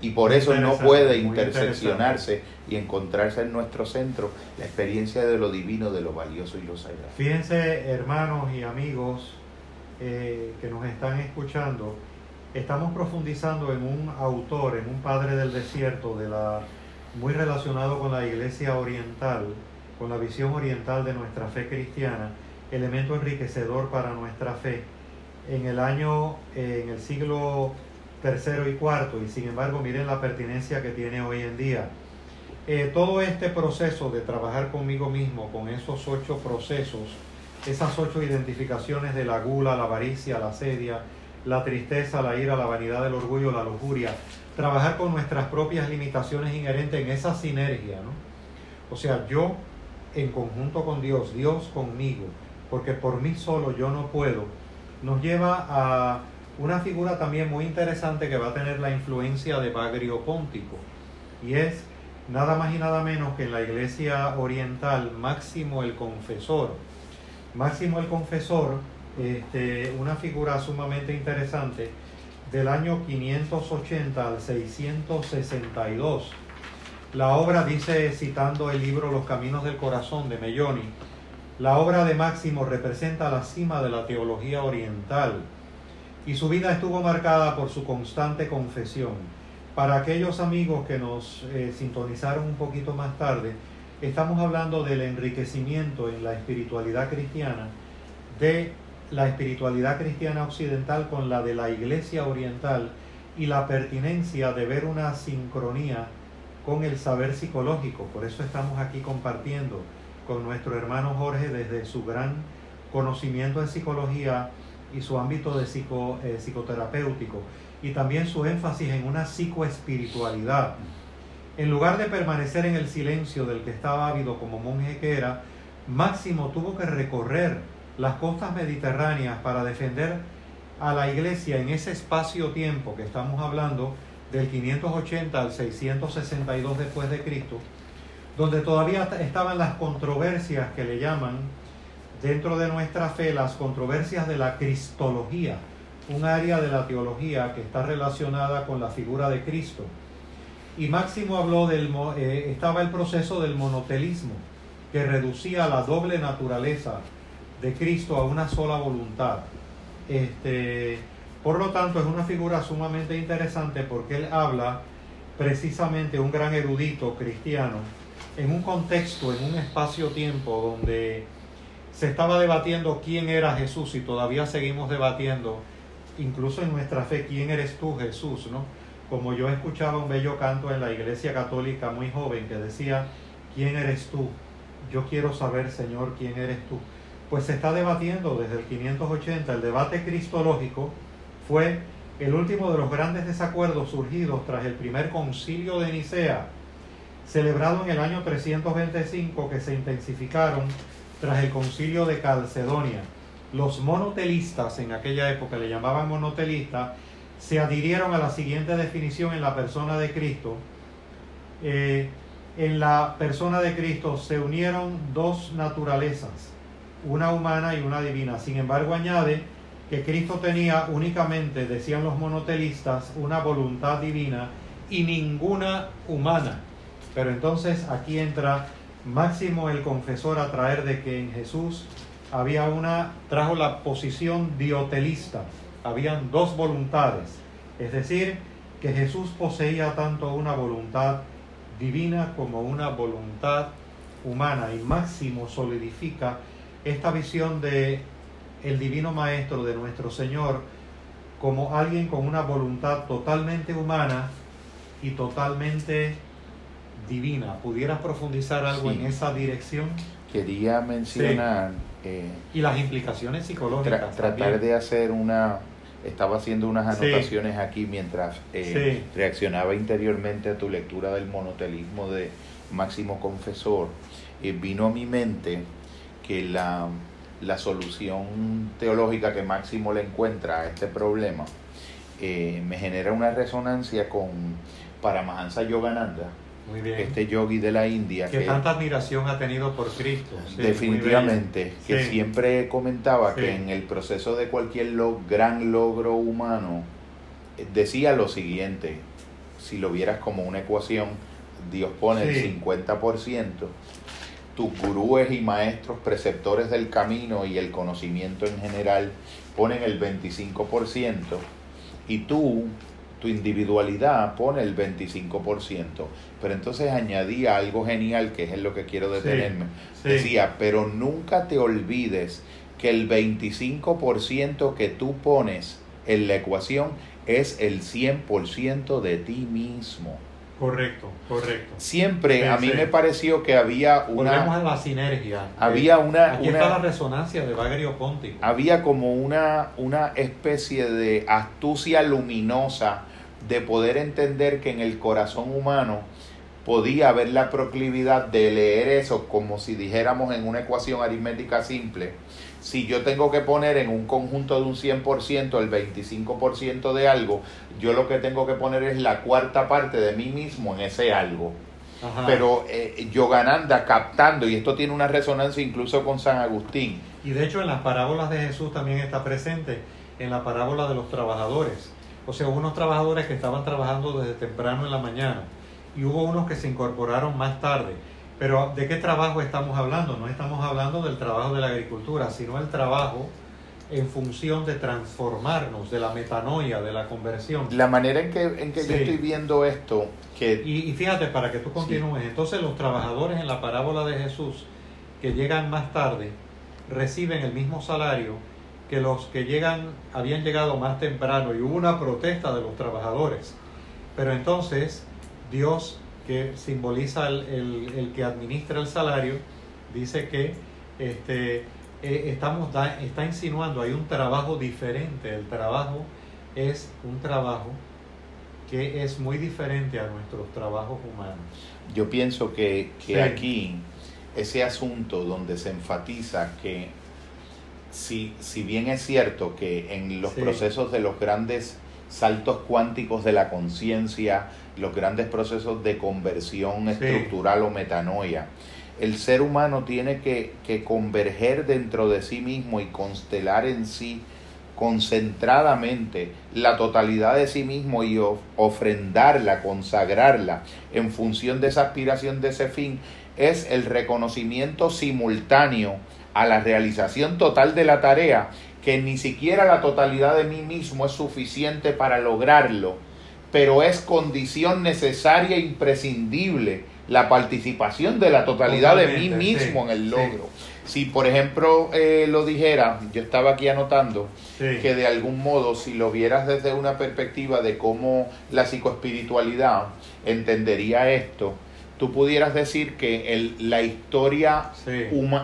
S3: Y por eso no puede interseccionarse y encontrarse en nuestro centro la experiencia de lo divino, de lo valioso y lo sagrado.
S2: Fíjense, hermanos y amigos, eh, que nos están escuchando, estamos profundizando en un autor, en un padre del desierto, de la, muy relacionado con la iglesia oriental, con la visión oriental de nuestra fe cristiana. elemento enriquecedor para nuestra fe en el año, eh, en el siglo tercero y cuarto, y sin embargo miren la pertinencia que tiene hoy en día. Eh, todo este proceso de trabajar conmigo mismo, con esos ocho procesos, esas ocho identificaciones de la gula, la avaricia, la sedia, la tristeza, la ira, la vanidad, el orgullo, la lujuria, trabajar con nuestras propias limitaciones inherentes en esa sinergia, ¿no? O sea, yo en conjunto con Dios, Dios conmigo, porque por mí solo yo no puedo, nos lleva a una figura también muy interesante que va a tener la influencia de Bagrio Póntico, y es nada más y nada menos que en la iglesia oriental Máximo el Confesor. Máximo el Confesor, este, una figura sumamente interesante, del año 580 al 662. La obra dice, citando el libro Los Caminos del Corazón de Melloni, la obra de Máximo representa la cima de la teología oriental y su vida estuvo marcada por su constante confesión. Para aquellos amigos que nos eh, sintonizaron un poquito más tarde, estamos hablando del enriquecimiento en la espiritualidad cristiana de la espiritualidad cristiana occidental con la de la iglesia oriental y la pertinencia de ver una sincronía con el saber psicológico. Por eso estamos aquí compartiendo con nuestro hermano Jorge desde su gran conocimiento en psicología y su ámbito de eh, psicoterapéutico y también su énfasis en una psicoespiritualidad. En lugar de permanecer en el silencio del que estaba ávido como monje que era, Máximo tuvo que recorrer las costas mediterráneas para defender a la iglesia en ese espacio-tiempo que estamos hablando del 580 al 662 después de Cristo, donde todavía estaban las controversias que le llaman dentro de nuestra fe las controversias de la cristología, un área de la teología que está relacionada con la figura de Cristo. Y Máximo habló del eh, estaba el proceso del monotelismo, que reducía la doble naturaleza de Cristo a una sola voluntad. Este, por lo tanto, es una figura sumamente interesante porque él habla precisamente un gran erudito cristiano en un contexto, en un espacio-tiempo donde se estaba debatiendo quién era Jesús y todavía seguimos debatiendo, incluso en nuestra fe, quién eres tú Jesús, ¿no? Como yo escuchaba un bello canto en la iglesia católica muy joven que decía, ¿quién eres tú? Yo quiero saber, Señor, quién eres tú pues se está debatiendo desde el 580. El debate cristológico fue el último de los grandes desacuerdos surgidos tras el primer concilio de Nicea, celebrado en el año 325, que se intensificaron tras el concilio de Calcedonia. Los monotelistas, en aquella época le llamaban monotelistas, se adhirieron a la siguiente definición en la persona de Cristo. Eh, en la persona de Cristo se unieron dos naturalezas, una humana y una divina. Sin embargo, añade que Cristo tenía únicamente, decían los monotelistas, una voluntad divina y ninguna humana. Pero entonces aquí entra Máximo el confesor a traer de que en Jesús había una, trajo la posición diotelista, habían dos voluntades, es decir, que Jesús poseía tanto una voluntad divina como una voluntad humana. Y Máximo solidifica esta visión de el divino maestro de nuestro Señor como alguien con una voluntad totalmente humana y totalmente divina. ¿Pudieras profundizar algo en esa dirección?
S3: Quería mencionar... Eh,
S2: y las implicaciones psicológicas.
S3: tratar de hacer una... Estaba haciendo unas anotaciones aquí mientras eh, reaccionaba interiormente a tu lectura del monotelismo de Máximo Confesor. vino a mi mente que la, solución teológica que Máximo le encuentra a este problema eh, me genera una resonancia con Paramahansa Yogananda, este yogi de la India.
S2: Que, tanta admiración ha tenido por Cristo.
S3: definitivamente, que siempre comentaba que en el proceso de cualquier gran logro humano, eh, decía lo siguiente, si lo vieras como una ecuación, Dios pone el 50%, tus gurúes y maestros preceptores del camino y el conocimiento en general ponen el 25% y tú, tu individualidad, pone el 25%. Pero entonces añadía algo genial que es en lo que quiero detenerme. Decía, pero nunca te olvides que el 25% que tú pones en la ecuación es el 100% de ti mismo.
S2: Correcto, correcto.
S3: Siempre a mí me pareció que había una...
S2: Volvemos a la sinergia.
S3: Había una...
S2: Aquí está la resonancia de Bagrio Ponti.
S3: Había como una, una especie de astucia luminosa de poder entender que en el corazón humano podía haber la proclividad de leer eso como si dijéramos en una ecuación aritmética simple. Si yo tengo que poner en un conjunto de un 100% el 25% de algo, yo lo que tengo que poner es la cuarta parte de mí mismo en ese algo. Pero eh, Yogananda captando, y esto tiene una resonancia incluso con San Agustín.
S2: Y de hecho en las parábolas de Jesús también está presente, en la parábola de los trabajadores. O sea, hubo unos trabajadores que estaban trabajando desde temprano en la mañana y hubo unos que se incorporaron más tarde. Pero ¿de qué trabajo estamos hablando? No estamos hablando del trabajo de la agricultura, sino el trabajo en función de transformarnos, de la metanoia, de la conversión.
S3: La manera en que, en que yo estoy viendo esto, que...
S2: Y, fíjate, para que tú continúes, entonces los trabajadores en la parábola de Jesús que llegan más tarde reciben el mismo salario que los que llegan, habían llegado más temprano y hubo una protesta de los trabajadores. Pero entonces Dios, que simboliza el, el, que administra el salario, dice que este, eh, estamos está insinuando, hay un trabajo diferente. El trabajo es un trabajo que es muy diferente a nuestros trabajos humanos.
S3: Yo pienso que, que aquí ese asunto donde se enfatiza que si, si bien es cierto que en los procesos de los grandes saltos cuánticos de la conciencia, los grandes procesos de conversión estructural o metanoia, el ser humano tiene que, converger dentro de sí mismo y constelar en sí concentradamente la totalidad de sí mismo y ofrendarla, consagrarla en función de esa aspiración, de ese fin, es el reconocimiento simultáneo a la realización total de la tarea, que ni siquiera la totalidad de mí mismo es suficiente para lograrlo, pero es condición necesaria e imprescindible la participación de la totalidad de mí mismo en el logro. Si, por ejemplo, eh, lo dijera, yo estaba aquí anotando, que de algún modo, si lo vieras desde una perspectiva de cómo la psicoespiritualidad entendería esto, tú pudieras decir que el, la, historia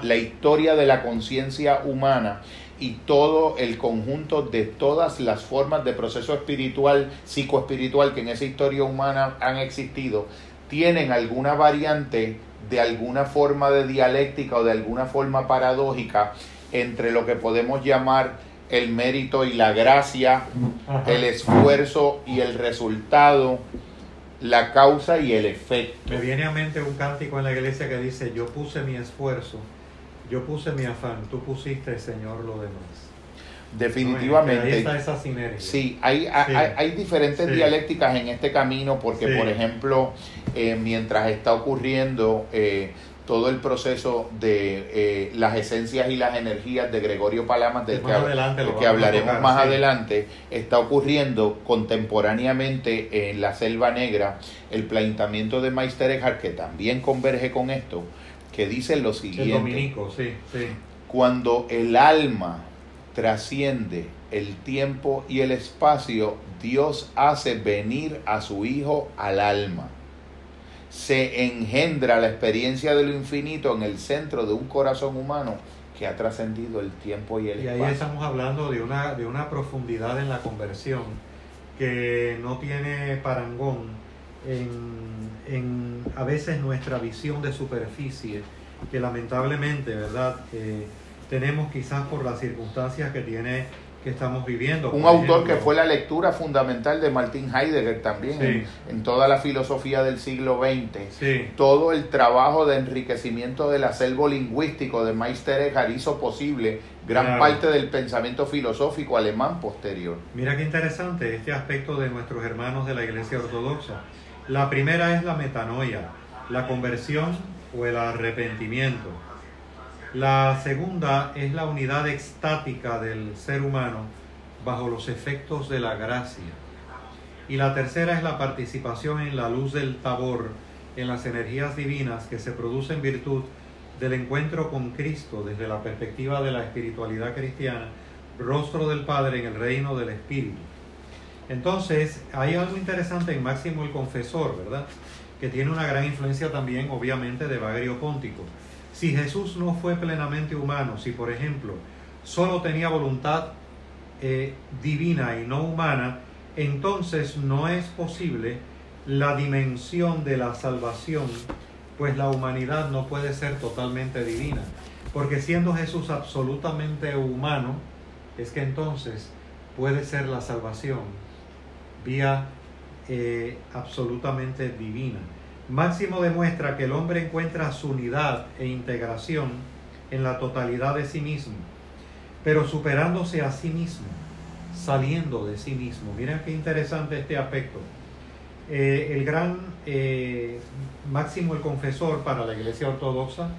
S3: la historia de la conciencia humana y todo el conjunto de todas las formas de proceso espiritual, psicoespiritual que en esa historia humana han existido, tienen alguna variante de alguna forma de dialéctica o de alguna forma paradójica entre lo que podemos llamar el mérito y la gracia, el esfuerzo y el resultado, la causa y el efecto.
S2: Me viene a mente un cántico en la iglesia que dice, yo puse mi esfuerzo, yo puse mi afán, tú pusiste, Señor, lo demás.
S3: Definitivamente.
S2: ahí está esa sinergia.
S3: Sí, hay, hay, diferentes dialécticas en este camino porque, por ejemplo, eh, mientras está ocurriendo eh, todo el proceso de eh, las esencias y las energías de Gregorio Palamas, del que, que hablaremos más adelante, está ocurriendo contemporáneamente en la Selva Negra el planteamiento de Meister Eckhart, que también converge con esto, que dice lo siguiente.
S2: dominico, sí, sí.
S3: Cuando el alma trasciende el tiempo y el espacio, Dios hace venir a su Hijo al alma se engendra la experiencia de lo infinito en el centro de un corazón humano que ha trascendido el tiempo y el espacio.
S2: Y ahí estamos hablando de una, de una profundidad en la conversión que no tiene parangón en, en a veces nuestra visión de superficie, que lamentablemente, ¿verdad? Eh, tenemos quizás por las circunstancias que tiene que estamos viviendo.
S3: Un autor que fue la lectura fundamental de Martin Heidegger también en, toda la filosofía del siglo XX. Todo el trabajo de enriquecimiento del acervo lingüístico de Meister Eckhart hizo posible gran parte del pensamiento filosófico alemán posterior.
S2: Mira qué interesante este aspecto de nuestros hermanos de la Iglesia Ortodoxa. La primera es la metanoia, la conversión o el arrepentimiento. La segunda es la unidad extática del ser humano bajo los efectos de la gracia. Y la tercera es la participación en la luz del tabor, en las energías divinas que se producen en virtud del encuentro con Cristo desde la perspectiva de la espiritualidad cristiana, rostro del Padre en el reino del Espíritu. Entonces, hay algo interesante en Máximo el Confesor, ¿verdad? Que tiene una gran influencia también, obviamente, de Bagrio Póntico. Si Jesús no fue plenamente humano, si por ejemplo solo tenía voluntad eh, divina y no humana, entonces no es posible la dimensión de la salvación, pues la humanidad no puede ser totalmente divina. Porque siendo Jesús absolutamente humano, es que entonces puede ser la salvación vía eh, absolutamente divina. Máximo demuestra que el hombre encuentra su unidad e integración en la totalidad de sí mismo, pero superándose a sí mismo, saliendo de sí mismo. Miren qué interesante este aspecto. Eh, el gran eh, Máximo el Confesor para la Iglesia Ortodoxa,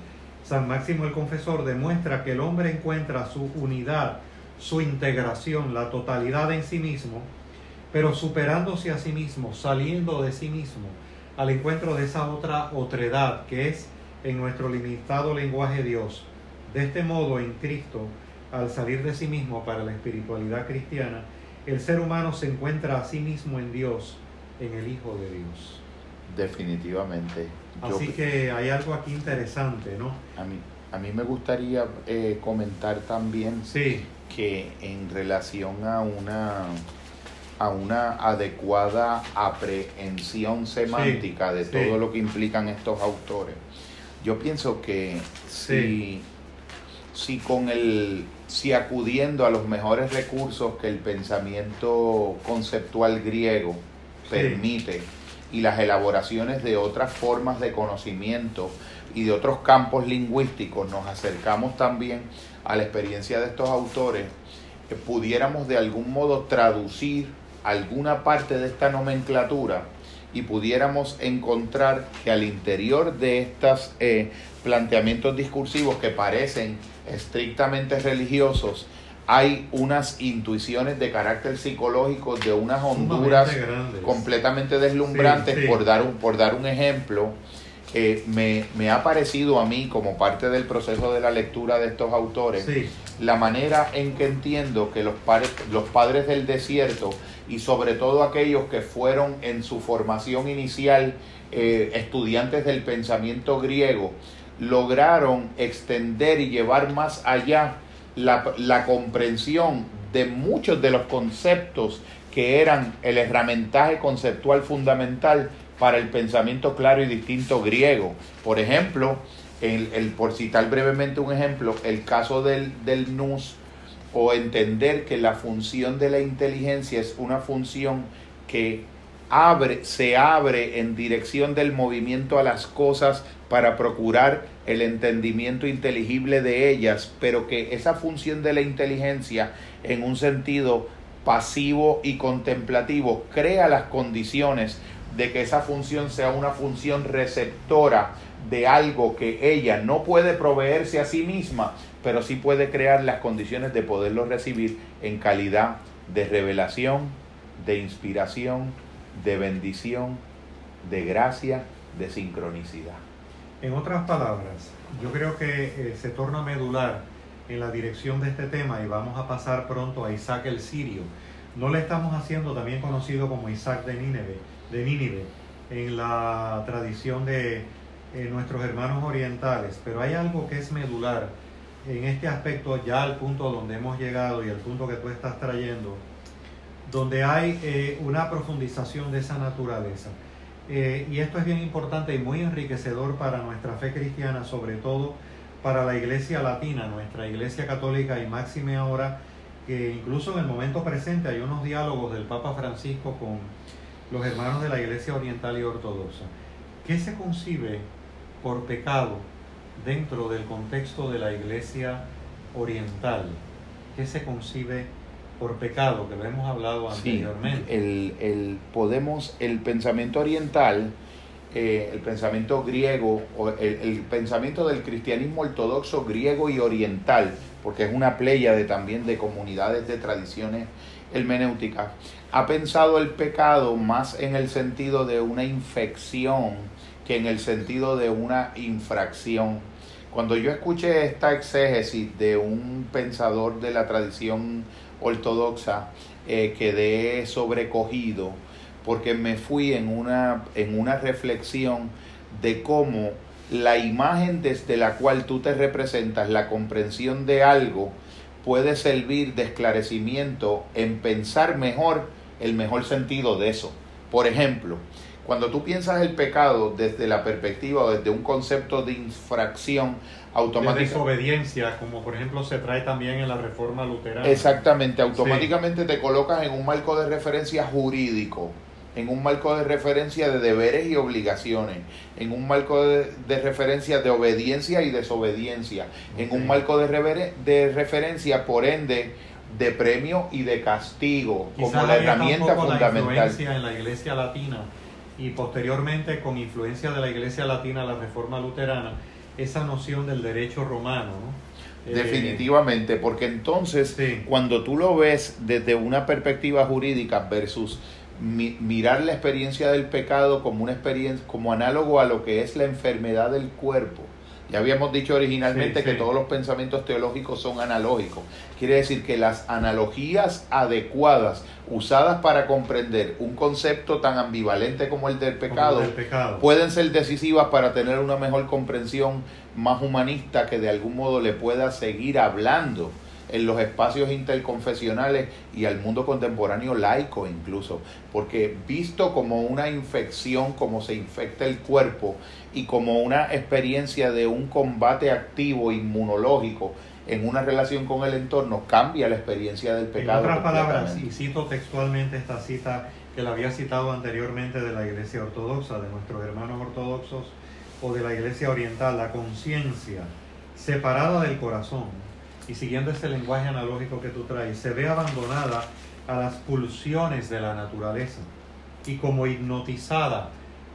S2: San Máximo el Confesor demuestra que el hombre encuentra su unidad, su integración, la totalidad en sí mismo, pero superándose a sí mismo, saliendo de sí mismo, al encuentro de esa otra otredad que es en nuestro limitado lenguaje Dios. De este modo, en Cristo, al salir de sí mismo para la espiritualidad cristiana, el ser humano se encuentra a sí mismo en Dios, en el Hijo de Dios.
S3: Definitivamente.
S2: Así que hay algo aquí interesante, ¿no?
S3: A mí, a mí me gustaría eh, comentar también
S2: sí.
S3: que en relación a una a una adecuada aprehensión semántica de todo lo que implican estos autores. Yo pienso que si, si con el si acudiendo a los mejores recursos que el pensamiento conceptual griego permite y las elaboraciones de otras formas de conocimiento y de otros campos lingüísticos nos acercamos también a la experiencia de estos autores, que pudiéramos de algún modo traducir alguna parte de esta nomenclatura y pudiéramos encontrar que al interior de estos eh, planteamientos discursivos que parecen estrictamente religiosos, hay unas intuiciones de carácter psicológico de unas honduras completamente deslumbrantes, Por, dar un, por dar un ejemplo. Eh, me, me, ha parecido a mí, como parte del proceso de la lectura de estos autores, la manera en que entiendo que los, los padres del desierto y sobre todo aquellos que fueron en su formación inicial eh, estudiantes del pensamiento griego, lograron extender y llevar más allá la, la comprensión de muchos de los conceptos que eran el herramientaje conceptual fundamental para el pensamiento claro y distinto griego. Por ejemplo, el, el, por citar brevemente un ejemplo, el caso del, del o entender que la función de la inteligencia es una función que abre, se abre en dirección del movimiento a las cosas para procurar el entendimiento inteligible de ellas, pero que esa función de la inteligencia en un sentido pasivo y contemplativo crea las condiciones de que esa función sea una función receptora de algo que ella no puede proveerse a sí misma, pero sí puede crear las condiciones de poderlo recibir en calidad de revelación, de inspiración, de bendición, de gracia, de sincronicidad.
S2: En otras palabras, yo creo que eh, se torna medular en la dirección de este tema y vamos a pasar pronto a Isaac el Sirio. No le estamos haciendo también conocido como Isaac de Nínive, de Nínive en la tradición de eh, nuestros hermanos orientales, pero hay algo que es medular en este aspecto ya al punto donde hemos llegado y el punto que tú estás trayendo, donde hay eh, una profundización de esa naturaleza. Eh, y esto es bien importante y muy enriquecedor para nuestra fe cristiana, sobre todo para la iglesia latina, nuestra iglesia católica y máxime ahora, que incluso en el momento presente hay unos diálogos del Papa Francisco con los hermanos de la iglesia oriental y ortodoxa. ¿Qué se concibe por pecado dentro del contexto de la iglesia oriental, ¿qué se concibe por pecado, que lo hemos hablado anteriormente.
S3: el, el, podemos, el pensamiento oriental, eh, el pensamiento griego, o el, el, pensamiento del cristianismo ortodoxo griego y oriental, porque es una playa de, también de comunidades de tradiciones hermenéuticas, ha pensado el pecado más en el sentido de una infección que en el sentido de una infracción Cuando yo escuché esta exégesis de un pensador de la tradición ortodoxa, eh, quedé sobrecogido porque me fui en una, en una reflexión de cómo la imagen desde la cual tú te representas, la comprensión de algo, puede servir de esclarecimiento en pensar mejor el mejor sentido de eso. Por ejemplo, cuando tú piensas el pecado desde la perspectiva o desde un concepto de infracción automática.
S2: De desobediencia, como por ejemplo se trae también en la reforma luterana.
S3: Exactamente, automáticamente te colocas en un marco de referencia jurídico, en un marco de referencia de deberes y obligaciones, en un marco de, referencia de obediencia y desobediencia, en un marco de, de referencia, por ende, de premio y de castigo, como la herramienta fundamental.
S2: La influencia en la iglesia latina y posteriormente con influencia de la iglesia latina, la reforma luterana, esa noción del derecho romano.
S3: Eh, Definitivamente, porque entonces cuando tú lo ves desde una perspectiva jurídica versus mirar la experiencia del pecado como una experiencia como análogo a lo que es la enfermedad del cuerpo, ya habíamos dicho originalmente que todos los pensamientos teológicos son analógicos. Quiere decir que las analogías adecuadas usadas para comprender un concepto tan ambivalente como el del pecado, pueden ser decisivas para tener una mejor comprensión más humanista que de algún modo le pueda seguir hablando en los espacios interconfesionales y al mundo contemporáneo laico incluso, porque visto como una infección, como se infecta el cuerpo y como una experiencia de un combate activo inmunológico en una relación con el entorno, cambia la experiencia del pecado.
S2: En otras palabras, y cito textualmente esta cita que la había citado anteriormente de la Iglesia Ortodoxa, de nuestros hermanos ortodoxos o de la Iglesia Oriental, la conciencia separada del corazón y siguiendo ese lenguaje analógico que tú traes, se ve abandonada a las pulsiones de la naturaleza y como hipnotizada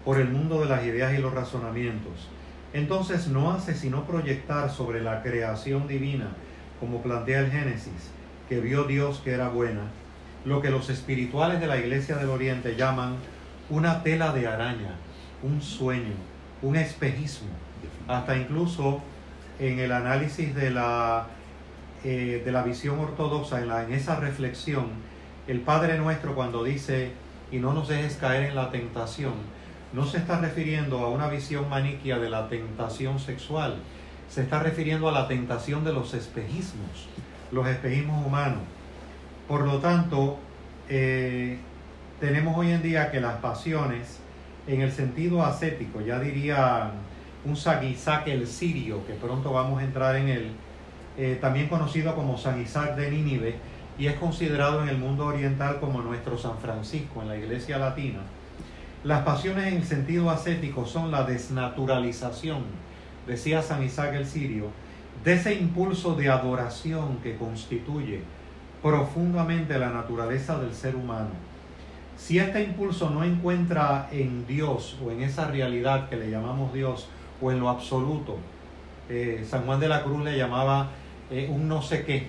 S2: por el mundo de las ideas y los razonamientos. Entonces no hace sino proyectar sobre la creación divina, como plantea el Génesis, que vio Dios que era buena, lo que los espirituales de la Iglesia del Oriente llaman una tela de araña, un sueño, un espejismo, hasta incluso en el análisis de la eh, de la visión ortodoxa, en, esa reflexión, el Padre nuestro cuando dice, y no nos dejes caer en la tentación, no se está refiriendo a una visión maniquia de la tentación sexual, se está refiriendo a la tentación de los espejismos, los espejismos humanos. Por lo tanto, eh, tenemos hoy en día que las pasiones, en el sentido ascético, ya diría un Sagisac el sirio, que pronto vamos a entrar en él, eh, también conocido como San Isaac de Nínive, y es considerado en el mundo oriental como nuestro San Francisco en la iglesia latina. Las pasiones en sentido ascético son la desnaturalización, decía San Isaac el Sirio, de ese impulso de adoración que constituye profundamente la naturaleza del ser humano. Si este impulso no encuentra en Dios o en esa realidad que le llamamos Dios o en lo absoluto, eh, San Juan de la Cruz le llamaba un no sé qué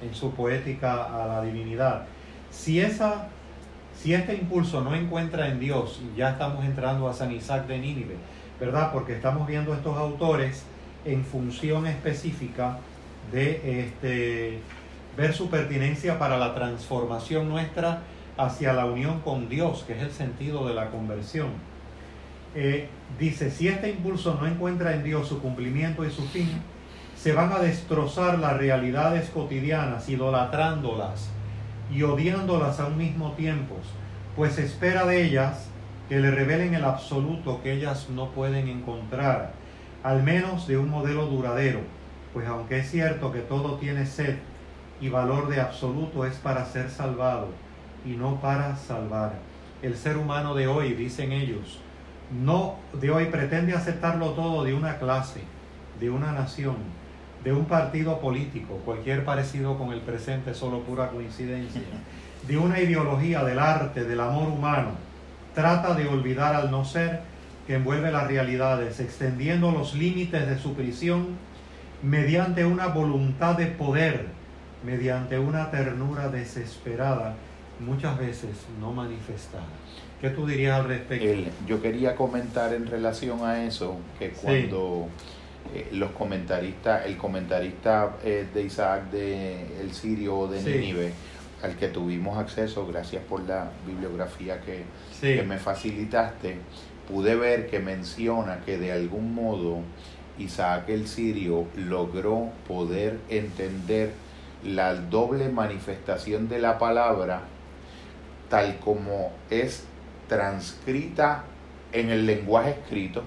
S2: en su poética a la divinidad. Si, esa, si este impulso no encuentra en Dios, y ya estamos entrando a San Isaac de Nínive, ¿verdad? Porque estamos viendo estos autores en función específica de este, ver su pertinencia para la transformación nuestra hacia la unión con Dios, que es el sentido de la conversión. Eh, dice, si este impulso no encuentra en Dios su cumplimiento y su fin, se van a destrozar las realidades cotidianas, idolatrándolas y odiándolas a un mismo tiempo, pues espera de ellas que le revelen el absoluto que ellas no pueden encontrar, al menos de un modelo duradero, pues aunque es cierto que todo tiene sed y valor de absoluto es para ser salvado y no para salvar. El ser humano de hoy, dicen ellos, no de hoy pretende aceptarlo todo de una clase, de una nación, de un partido político, cualquier parecido con el presente solo pura coincidencia, de una ideología del arte, del amor humano, trata de olvidar al no ser que envuelve las realidades, extendiendo los límites de su prisión mediante una voluntad de poder, mediante una ternura desesperada, muchas veces no manifestada. ¿Qué tú dirías al respecto?
S3: yo quería comentar en relación a eso, que cuando eh, los comentaristas, el comentarista eh, de Isaac de El Sirio de Nínive, al que tuvimos acceso, gracias por la bibliografía que, que me facilitaste, pude ver que menciona que de algún modo Isaac el Sirio logró poder entender la doble manifestación de la palabra tal como es transcrita en el lenguaje escrito,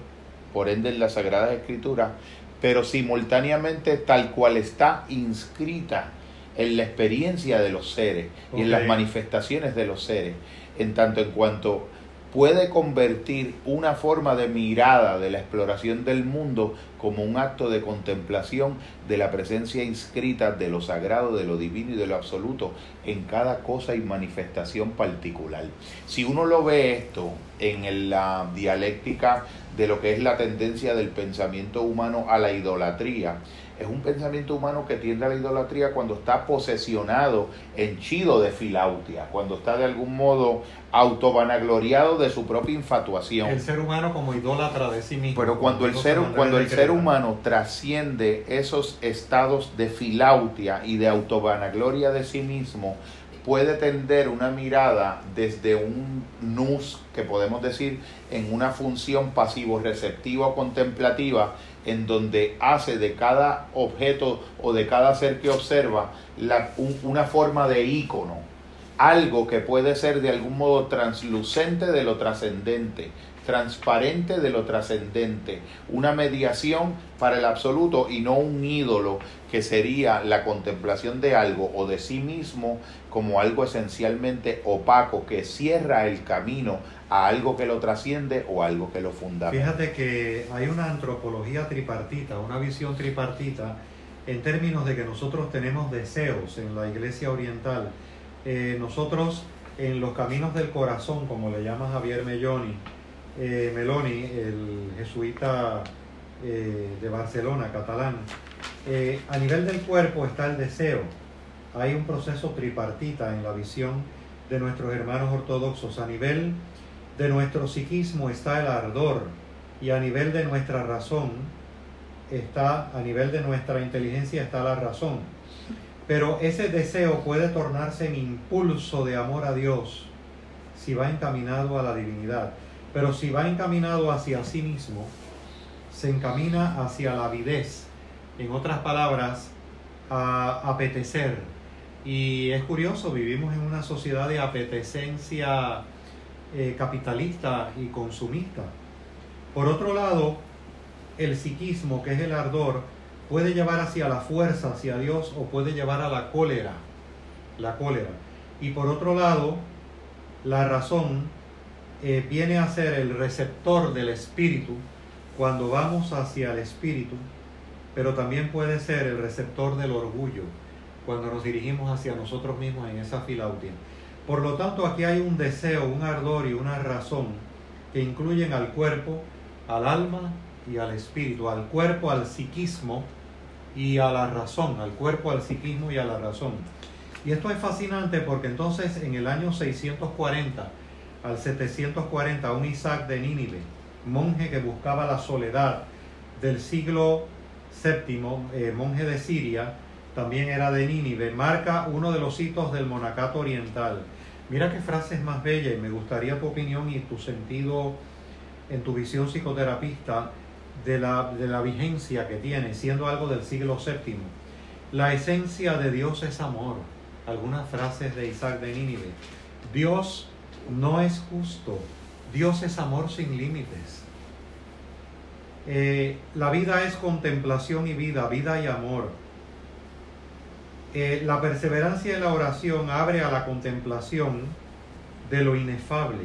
S3: por ende en la Sagrada Escritura, pero simultáneamente tal cual está inscrita en la experiencia de los seres y en las manifestaciones de los seres, en tanto en cuanto puede convertir una forma de mirada de la exploración del mundo como un acto de contemplación de la presencia inscrita de lo sagrado, de lo divino y de lo absoluto en cada cosa y manifestación particular. Si uno lo ve esto en la dialéctica de lo que es la tendencia del pensamiento humano a la idolatría, es un pensamiento humano que tiende a la idolatría cuando está posesionado, henchido de filautia, cuando está de algún modo autovanagloriado de su propia infatuación.
S2: El ser humano como idólatra de sí mismo.
S3: Pero cuando el ser, cuando el ser humano trasciende esos estados de filautia y de autovanagloria de sí mismo, puede tender una mirada desde un nus, que podemos decir, en una función pasivo-receptiva o contemplativa, en donde hace de cada objeto o de cada ser que observa una forma de ícono, algo que puede ser de algún modo translucente de lo trascendente, transparente de lo trascendente, una mediación para el absoluto y no un ídolo que sería la contemplación de algo o de sí mismo como algo esencialmente opaco que cierra el camino a algo que lo trasciende o algo que lo funda.
S2: Fíjate que hay una antropología tripartita, una visión tripartita en términos de que nosotros tenemos deseos en la iglesia oriental. Eh, nosotros en los caminos del corazón, como le llama Javier Melloni, eh, Meloni, el jesuita eh, de Barcelona, catalán, eh, a nivel del cuerpo está el deseo. Hay un proceso tripartita en la visión de nuestros hermanos ortodoxos. A nivel de nuestro psiquismo está el ardor y a nivel de nuestra razón está, a nivel de nuestra inteligencia está la razón. Pero ese deseo puede tornarse en impulso de amor a Dios si va encaminado a la divinidad. Pero si va encaminado hacia sí mismo, se encamina hacia la avidez. En otras palabras, a apetecer. Y es curioso, vivimos en una sociedad de apetecencia eh, capitalista y consumista. Por otro lado, el psiquismo, que es el ardor, puede llevar hacia la fuerza, hacia Dios, o puede llevar a la cólera, la cólera. Y por otro lado, la razón eh, viene a ser el receptor del espíritu cuando vamos hacia el espíritu, pero también puede ser el receptor del orgullo cuando nos dirigimos hacia nosotros mismos en esa filautia. Por lo tanto, aquí hay un deseo, un ardor y una razón que incluyen al cuerpo, al alma y al espíritu, al cuerpo, al psiquismo y a la razón, al cuerpo, al psiquismo y a la razón. Y esto es fascinante porque entonces en el año 640, al 740 un Isaac de Nínive, monje que buscaba la soledad del siglo VII, eh, monje de Siria, también era de Nínive, marca uno de los hitos del monacato oriental. Mira qué frase es más bella y me gustaría tu opinión y tu sentido en tu visión psicoterapista de la, de la vigencia que tiene, siendo algo del siglo VII. La esencia de Dios es amor. Algunas frases de Isaac de Nínive. Dios no es justo. Dios es amor sin límites. Eh, la vida es contemplación y vida, vida y amor. Eh, la perseverancia en la oración abre a la contemplación de lo inefable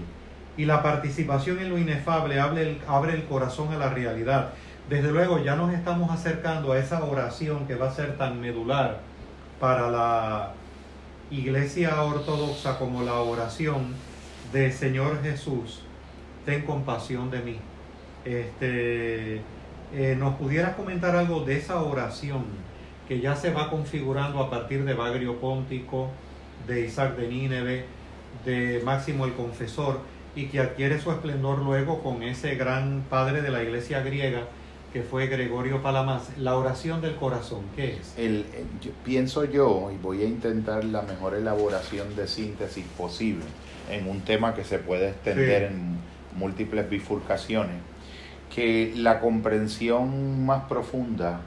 S2: y la participación en lo inefable abre el, abre el corazón a la realidad. Desde luego ya nos estamos acercando a esa oración que va a ser tan medular para la iglesia ortodoxa como la oración de Señor Jesús, ten compasión de mí. Este, eh, ¿Nos pudieras comentar algo de esa oración que ya se va configurando a partir de Bagrio Póntico, de Isaac de Nínive, de Máximo el Confesor, y que adquiere su esplendor luego con ese gran padre de la iglesia griega que fue Gregorio Palamas. La oración del corazón, ¿qué es?
S3: El, pienso yo, y voy a intentar la mejor elaboración de síntesis posible en un tema que se puede extender en múltiples bifurcaciones, que la comprensión más profunda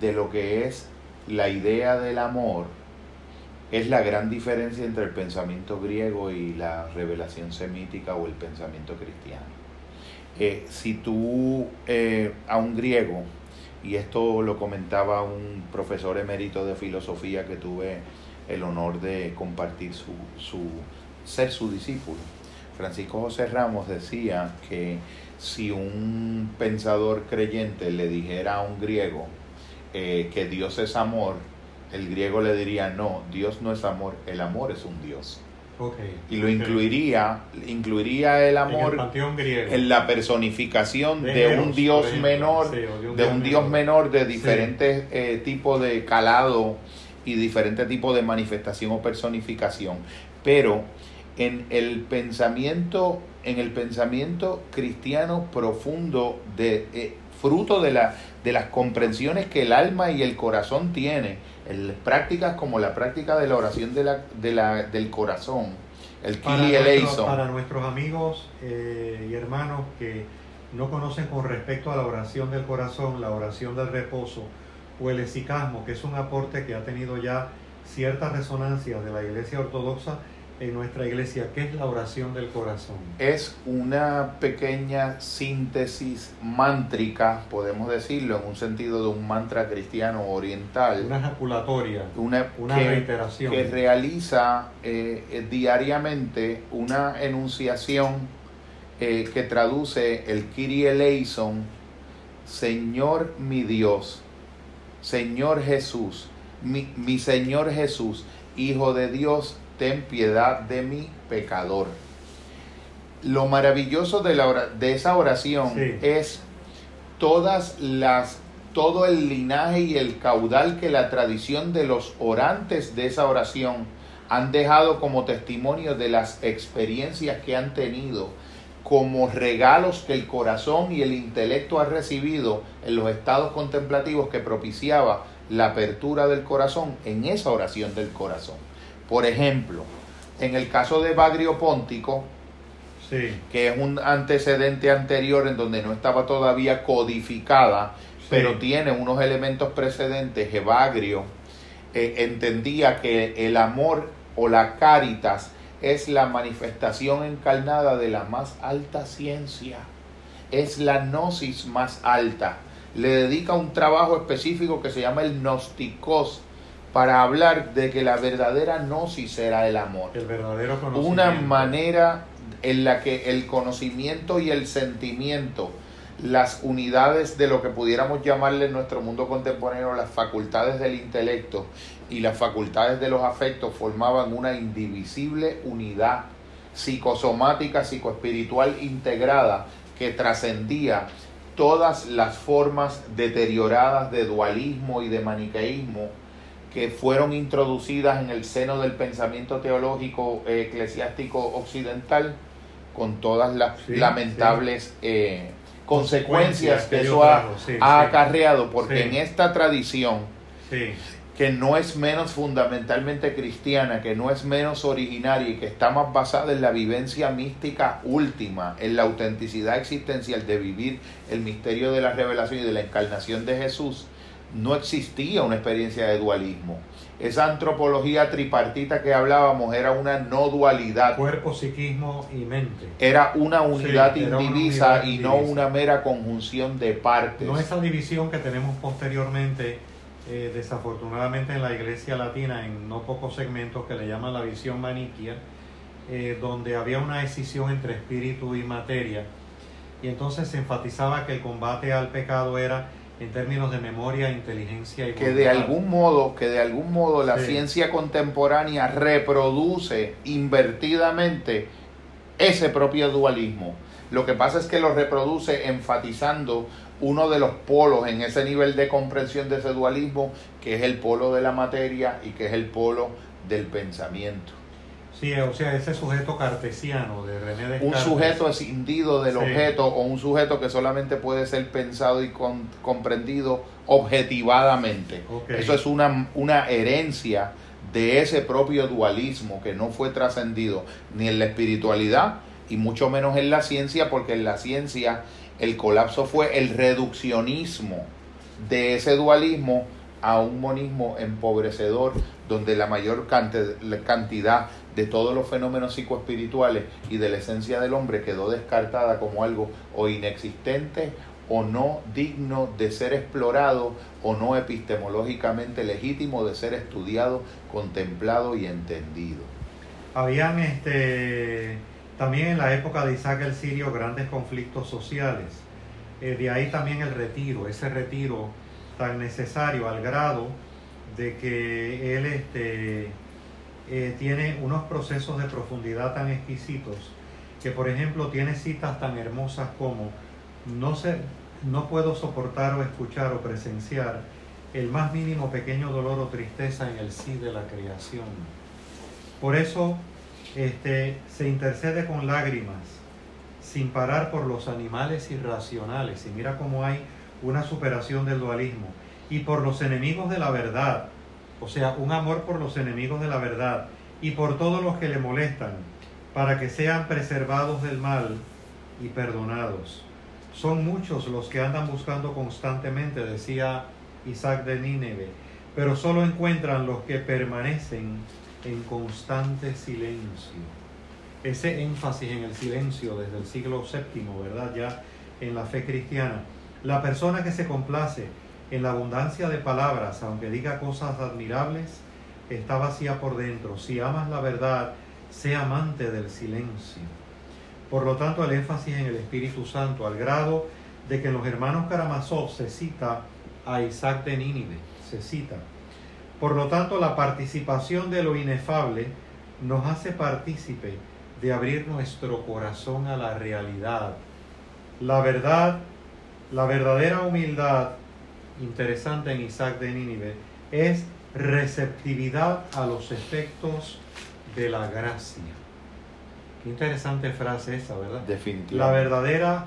S3: de lo que es la idea del amor es la gran diferencia entre el pensamiento griego y la revelación semítica o el pensamiento cristiano. Eh, si tú eh, a un griego, y esto lo comentaba un profesor emérito de filosofía que tuve el honor de compartir su, su ser su discípulo, Francisco José Ramos decía que si un pensador creyente le dijera a un griego eh, que Dios es amor, el griego le diría, no, Dios no es amor, el amor es un Dios. y lo incluiría, incluiría el amor en, la personificación de, un Dios menor, de un, Dios menor. de diferentes eh, tipos de calado y diferentes tipos de manifestación o personificación. Pero en el pensamiento, en el pensamiento cristiano profundo de eh, fruto de la de las comprensiones que el alma y el corazón tienen, en prácticas como la práctica de la oración de la, de la, del corazón, el
S2: Kili Eleison. Para nuestros amigos eh, y hermanos que no conocen con respecto a la oración del corazón, la oración del reposo o el esicasmo, que es un aporte que ha tenido ya cierta resonancia de la Iglesia Ortodoxa, en nuestra iglesia, ¿qué es la oración del corazón?
S3: Es una pequeña síntesis mántrica, podemos decirlo, en un sentido de un mantra cristiano oriental.
S2: Una ejaculatoria,
S3: una, reiteración. Que realiza eh, eh, diariamente una enunciación eh, que traduce el Kyrie eleison, Señor mi Dios, Señor Jesús, mi, mi Señor Jesús, Hijo de Dios, ten piedad de mi pecador. Lo maravilloso de, la de esa oración es todas las, todo el linaje y el caudal que la tradición de los orantes de esa oración han dejado como testimonio de las experiencias que han tenido, como regalos que el corazón y el intelecto han recibido en los estados contemplativos que propiciaba la apertura del corazón en esa oración del corazón. Por ejemplo, en el caso de Bagrio Póntico, que es un antecedente anterior en donde no estaba todavía codificada, pero tiene unos elementos precedentes, Evagrio eh, entendía que el amor o la caritas es la manifestación encarnada de la más alta ciencia, es la gnosis más alta. Le dedica un trabajo específico que se llama el Gnosticos, para hablar de que la verdadera gnosis será el amor.
S2: El verdadero conocimiento.
S3: Una manera en la que el conocimiento y el sentimiento, las unidades de lo que pudiéramos llamarle en nuestro mundo contemporáneo las facultades del intelecto y las facultades de los afectos formaban una indivisible unidad psicosomática, psicoespiritual integrada que trascendía todas las formas deterioradas de dualismo y de maniqueísmo que fueron introducidas en el seno del pensamiento teológico eh, eclesiástico occidental con todas las lamentables eh, consecuencias que eso ha, acarreado, porque en esta tradición, que no es menos fundamentalmente cristiana, que no es menos originaria y que está más basada en la vivencia mística última, en la autenticidad existencial de vivir el misterio de la revelación y de la encarnación de Jesús, no existía una experiencia de dualismo. Esa antropología tripartita que hablábamos era una no dualidad.
S2: Cuerpo, psiquismo y mente.
S3: Era una unidad indivisa y no una mera conjunción de partes.
S2: No esa división que tenemos posteriormente, eh, desafortunadamente en la iglesia latina, en no pocos segmentos que le llaman la visión maniquia, eh, donde había una decisión entre espíritu y materia. Y entonces se enfatizaba que el combate al pecado era en términos de memoria, inteligencia y
S3: que de algún modo que de algún modo la ciencia contemporánea reproduce invertidamente ese propio dualismo. Lo que pasa es que lo reproduce enfatizando uno de los polos en ese nivel de comprensión de ese dualismo, que es el polo de la materia y que es el polo del pensamiento.
S2: Sí, o sea, ese sujeto cartesiano de René Descartes.
S3: Un sujeto escindido del
S2: Sí.
S3: objeto o un sujeto que solamente puede ser pensado y con- comprendido objetivadamente. Eso es una, una herencia de ese propio dualismo que no fue trascendido ni en la espiritualidad y mucho menos en la ciencia, porque en la ciencia el colapso fue el reduccionismo de ese dualismo a un monismo empobrecedor, donde la mayor cantidad de todos los fenómenos psicoespirituales y de la esencia del hombre quedó descartada como algo o inexistente o no digno de ser explorado o no epistemológicamente legítimo de ser estudiado, contemplado y entendido.
S2: Habían este, también en la época de Isaac el Sirio grandes conflictos sociales. Eh, de ahí también el retiro, ese retiro tan necesario al grado de que él este, eh, tiene unos procesos de profundidad tan exquisitos que por ejemplo tiene citas tan hermosas como no, sé, no puedo soportar o escuchar o presenciar el más mínimo pequeño dolor o tristeza en el sí de la creación. Por eso este, se intercede con lágrimas, sin parar por los animales irracionales. Y mira cómo hay una superación del dualismo. Y por los enemigos de la verdad. O sea, un amor por los enemigos de la verdad. Y por todos los que le molestan, para que sean preservados del mal y perdonados. Son muchos los que andan buscando constantemente, decía Isaac de Nínive, pero solo encuentran los que permanecen en constante silencio. Ese énfasis en el silencio desde el siglo VII, ¿verdad? Ya en la fe cristiana. La persona que se complace en la abundancia de palabras, aunque diga cosas admirables, está vacía por dentro. Si amas la verdad, sé amante del silencio. Por lo tanto, el énfasis en el Espíritu Santo, al grado de que en los hermanos Karamazov se cita a Isaac de Nínive, se cita. Por lo tanto, la participación de lo inefable nos hace partícipe de abrir nuestro corazón a la realidad. La verdad, la verdadera humildad, interesante en Isaac de Nínive, es receptividad a los efectos de la gracia. Qué interesante frase esa, ¿verdad?
S3: Definitivamente.
S2: La verdadera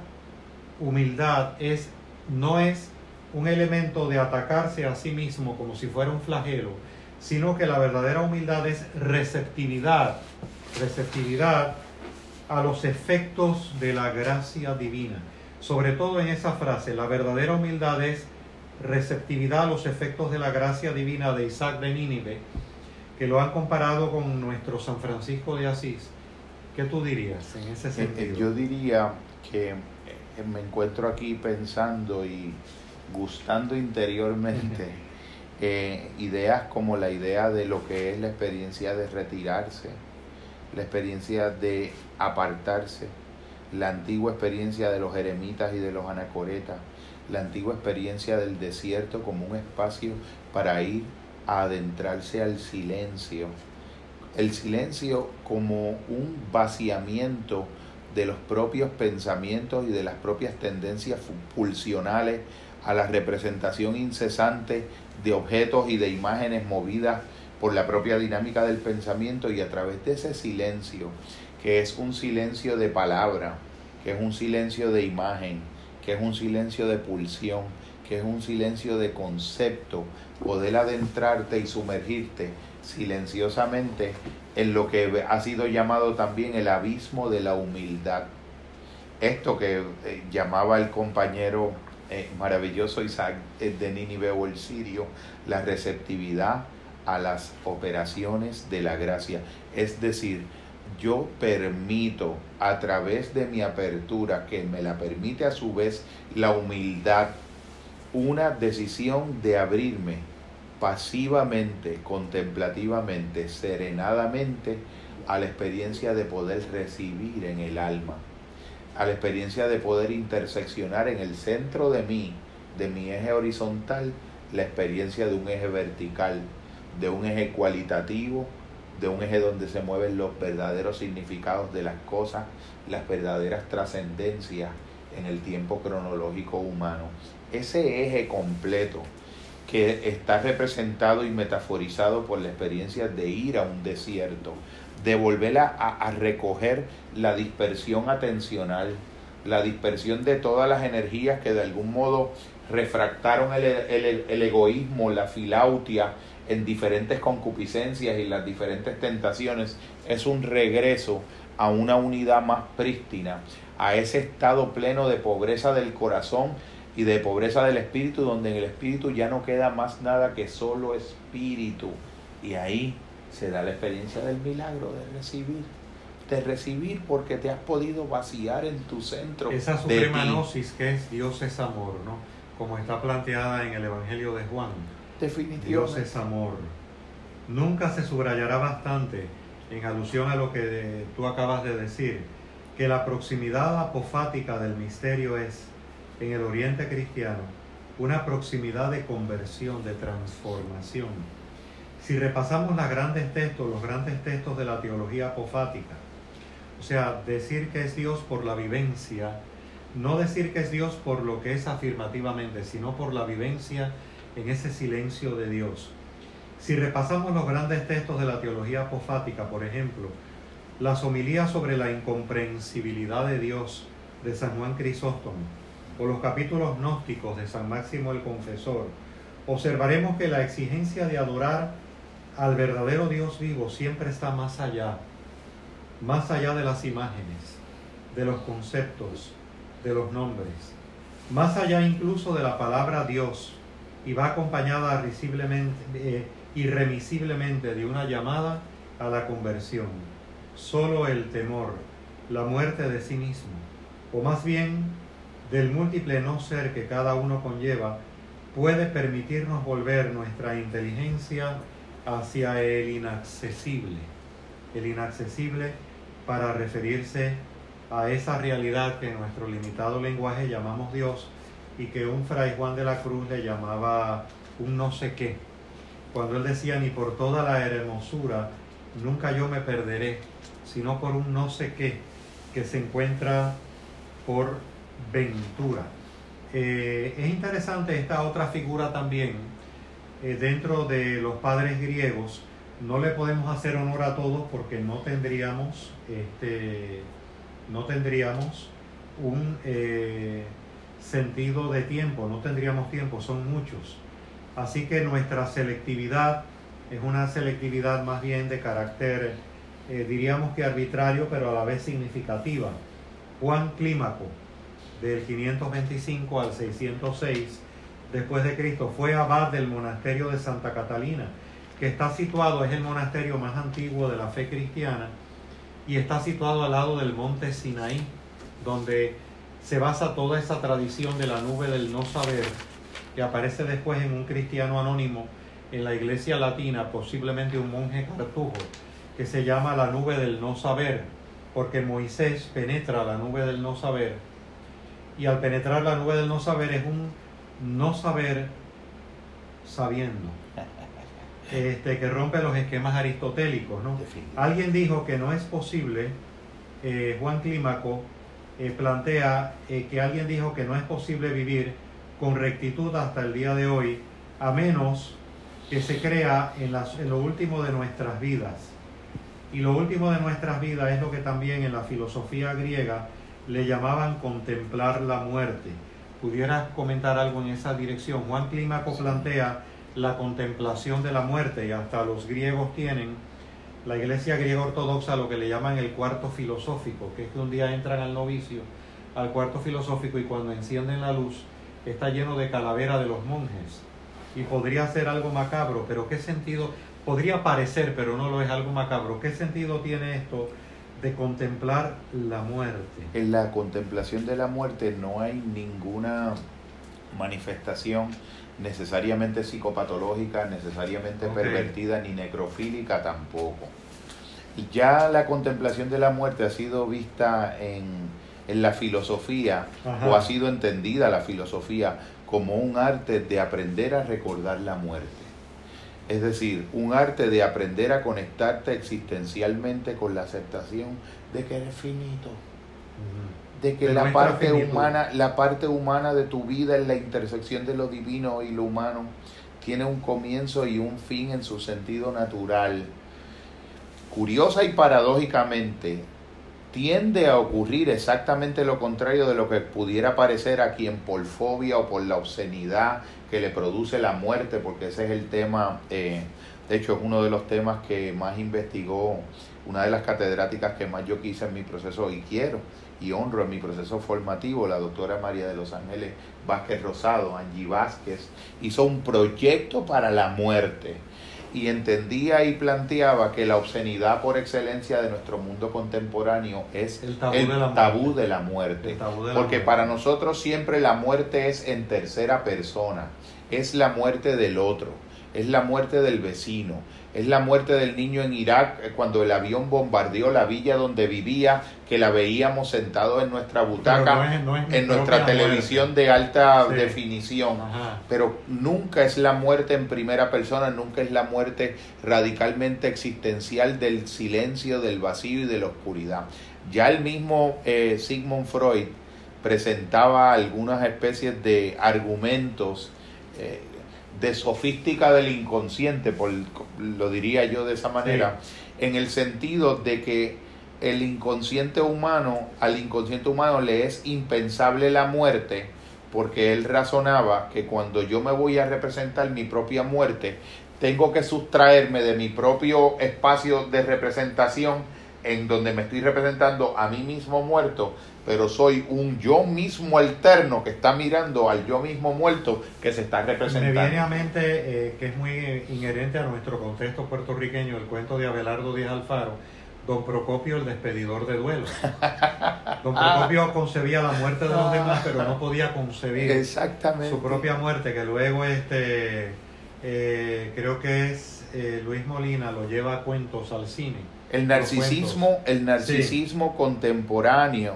S2: humildad es, no es un elemento de atacarse a sí mismo como si fuera un flagelo, sino que la verdadera humildad es receptividad, receptividad a los efectos de la gracia divina. Sobre todo en esa frase, la verdadera humildad es receptividad a los efectos de la gracia divina de Isaac de Nínive, que lo han comparado con nuestro San Francisco de Asís. ¿Qué tú dirías en ese
S3: Eh, eh,
S2: sentido?
S3: Yo diría que eh, me encuentro aquí pensando y gustando interiormente eh, ideas como la idea de lo que es la experiencia de retirarse, la experiencia de apartarse, la antigua experiencia de los eremitas y de los anacoretas, la antigua experiencia del desierto como un espacio para ir a adentrarse al silencio. El silencio como un vaciamiento de los propios pensamientos y de las propias tendencias pulsionales a la representación incesante de objetos y de imágenes movidas por la propia dinámica del pensamiento y a través de ese silencio, que es un silencio de palabra, que es un silencio de imagen, que es un silencio de pulsión, que es un silencio de concepto, poder adentrarte y sumergirte silenciosamente en lo que ha sido llamado también el abismo de la humildad. Esto que eh, llamaba el compañero eh, maravilloso Isaac eh, de Nínive o el Sirio, la receptividad a las operaciones de la gracia. Es decir, yo permito a través de mi apertura, que me la permite a su vez la humildad, una decisión de abrirme pasivamente, contemplativamente, serenadamente a la experiencia de poder recibir en el alma, a la experiencia de poder interseccionar en el centro de mí, de mi eje horizontal, la experiencia de un eje vertical, de un eje cualitativo, de un eje donde se mueven los verdaderos significados de las cosas, las verdaderas trascendencias en el tiempo cronológico humano. Ese eje completo que está representado y metaforizado por la experiencia de ir a un desierto, de volver a, recoger la dispersión atencional, la dispersión de todas las energías que de algún modo refractaron el, el, egoísmo, la filautia en diferentes concupiscencias y las diferentes tentaciones, es un regreso a una unidad más prístina, a ese estado pleno de pobreza del corazón y de pobreza del espíritu, donde en el espíritu ya no queda más nada que solo espíritu. Y ahí se da la experiencia del milagro de recibir. De recibir porque te has podido vaciar en tu centro.
S2: Esa suprema gnosis que es Dios es amor, ¿no? Como está planteada en el Evangelio de Juan. Dios es amor. Nunca se subrayará bastante en alusión a lo que tú acabas de decir, que la proximidad apofática del misterio es, en el oriente cristiano, una proximidad de conversión, de transformación. Si repasamos los grandes textos, los grandes textos de la teología apofática, o sea, decir que es Dios por la vivencia, no decir que es Dios por lo que es afirmativamente, sino por la vivencia en ese silencio de Dios. Si repasamos los grandes textos de la teología apofática, por ejemplo, las homilías sobre la incomprensibilidad de Dios de San Juan Crisóstomo, o los capítulos gnósticos de San Máximo el Confesor, observaremos que la exigencia de adorar al verdadero Dios vivo siempre está más allá, más allá de las imágenes, de los conceptos, de los nombres, más allá incluso de la palabra Dios, y va acompañada eh, irremisiblemente de una llamada a la conversión. Solo el temor, la muerte de sí mismo, o más bien del múltiple no ser que cada uno conlleva, puede permitirnos volver nuestra inteligencia hacia el inaccesible, el inaccesible para referirse a esa realidad que en nuestro limitado lenguaje llamamos Dios y que un fray Juan de la Cruz le llamaba un no sé qué, cuando él decía ni por toda la hermosura nunca yo me perderé, sino por un no sé qué que se encuentra por ventura. Eh, es interesante esta otra figura también, eh, dentro de los padres griegos, no le podemos hacer honor a todos porque no tendríamos, este, no tendríamos un eh, sentido de tiempo, no tendríamos tiempo, son muchos. Así que nuestra selectividad es una selectividad más bien de carácter, eh, diríamos que arbitrario, pero a la vez significativa. Juan Clímaco, del 525 al 606, después de Cristo, fue abad del monasterio de Santa Catalina, que está situado, es el monasterio más antiguo de la fe cristiana, y está situado al lado del monte Sinaí, donde se basa toda esa tradición de la nube del no saber, que aparece después en un cristiano anónimo en la iglesia latina, posiblemente un monje cartujo, que se llama la nube del no saber, porque Moisés penetra la nube del no saber, y al penetrar la nube del no saber es un no saber sabiendo. Este, que rompe los esquemas aristotélicos. ¿no? Alguien dijo que no es posible, eh, Juan Clímaco eh, plantea eh, que alguien dijo que no es posible vivir con rectitud hasta el día de hoy, a menos que se crea en, las, en lo último de nuestras vidas. Y lo último de nuestras vidas es lo que también en la filosofía griega le llamaban contemplar la muerte pudieras comentar algo en esa dirección. Juan Clímaco plantea la contemplación de la muerte y hasta los griegos tienen la iglesia griega ortodoxa lo que le llaman el cuarto filosófico, que es que un día entran al novicio al cuarto filosófico y cuando encienden la luz está lleno de calavera de los monjes. Y podría ser algo macabro, pero ¿qué sentido? Podría parecer, pero no lo es algo macabro. ¿Qué sentido tiene esto de contemplar la muerte.
S3: En la contemplación de la muerte no hay ninguna manifestación necesariamente psicopatológica, necesariamente pervertida, ni necrofílica tampoco. Ya la contemplación de la muerte ha sido vista en, en la filosofía o ha sido entendida la filosofía como un arte de aprender a recordar la muerte. Es decir, un arte de aprender a conectarte existencialmente con la aceptación de que eres finito. De que la parte humana, la parte humana de tu vida en la intersección de lo divino y lo humano tiene un comienzo y un fin en su sentido natural. Curiosa y paradójicamente, tiende a ocurrir exactamente lo contrario de lo que pudiera parecer a quien por fobia o por la obscenidad que le produce la muerte, porque ese es el tema, eh, de hecho es uno de los temas que más investigó una de las catedráticas que más yo quise en mi proceso y quiero y honro en mi proceso formativo, la doctora María de los Ángeles Vázquez Rosado, Angie Vázquez, hizo un proyecto para la muerte y entendía y planteaba que la obscenidad por excelencia de nuestro mundo contemporáneo es el tabú, de, la muerte. Porque para nosotros siempre la muerte es en tercera persona, es la muerte del otro, es la muerte del vecino, es la muerte del niño en Irak eh, cuando el avión bombardeó la villa donde vivía, que la veíamos sentado en nuestra butaca, en nuestra televisión de alta definición. Pero nunca es la muerte en primera persona, nunca es la muerte radicalmente existencial del silencio, del vacío y de la oscuridad. Ya el mismo eh, Sigmund Freud presentaba algunas especies de argumentos eh, de sofística del inconsciente, por, lo diría yo de esa manera, en el sentido de que el inconsciente humano, al inconsciente humano le es impensable la muerte, porque él razonaba que cuando yo me voy a representar mi propia muerte, tengo que sustraerme de mi propio espacio de representación en donde me estoy representando a mí mismo muerto pero soy un yo mismo alterno que está mirando al yo mismo muerto que se está representando.
S2: Me viene a mente eh, que es muy inherente a nuestro contexto puertorriqueño el cuento de Abelardo Díaz Alfaro, Don Procopio el despedidor de duelo. Don Procopio concebía la muerte de los demás, pero no podía concebir
S3: Exactamente.
S2: su propia muerte, que luego este eh, creo que es eh, Luis Molina lo lleva a cuentos al cine.
S3: El narcisismo, el narcisismo contemporáneo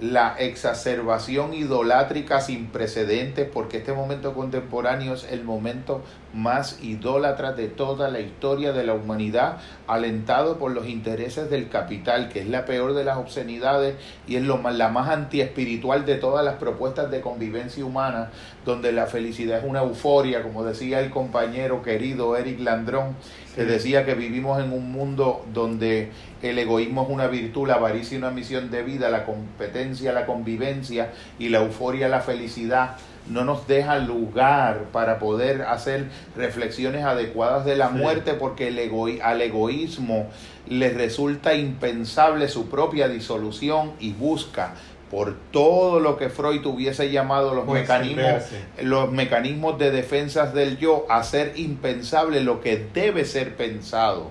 S3: la exacerbación idolátrica sin precedentes, porque este momento contemporáneo es el momento más idólatra de toda la historia de la humanidad, alentado por los intereses del capital, que es la peor de las obscenidades y es lo más, la más antiespiritual de todas las propuestas de convivencia humana, donde la felicidad es una euforia, como decía el compañero querido Eric Landrón, que decía que vivimos en un mundo donde el egoísmo es una virtud, la avaricia una misión de vida, la competencia, la convivencia y la euforia, la felicidad no nos deja lugar para poder hacer reflexiones adecuadas de la muerte porque el al egoísmo le resulta impensable su propia disolución y busca por todo lo que Freud hubiese llamado los mecanismos los mecanismos de defensas del yo hacer impensable lo que debe ser pensado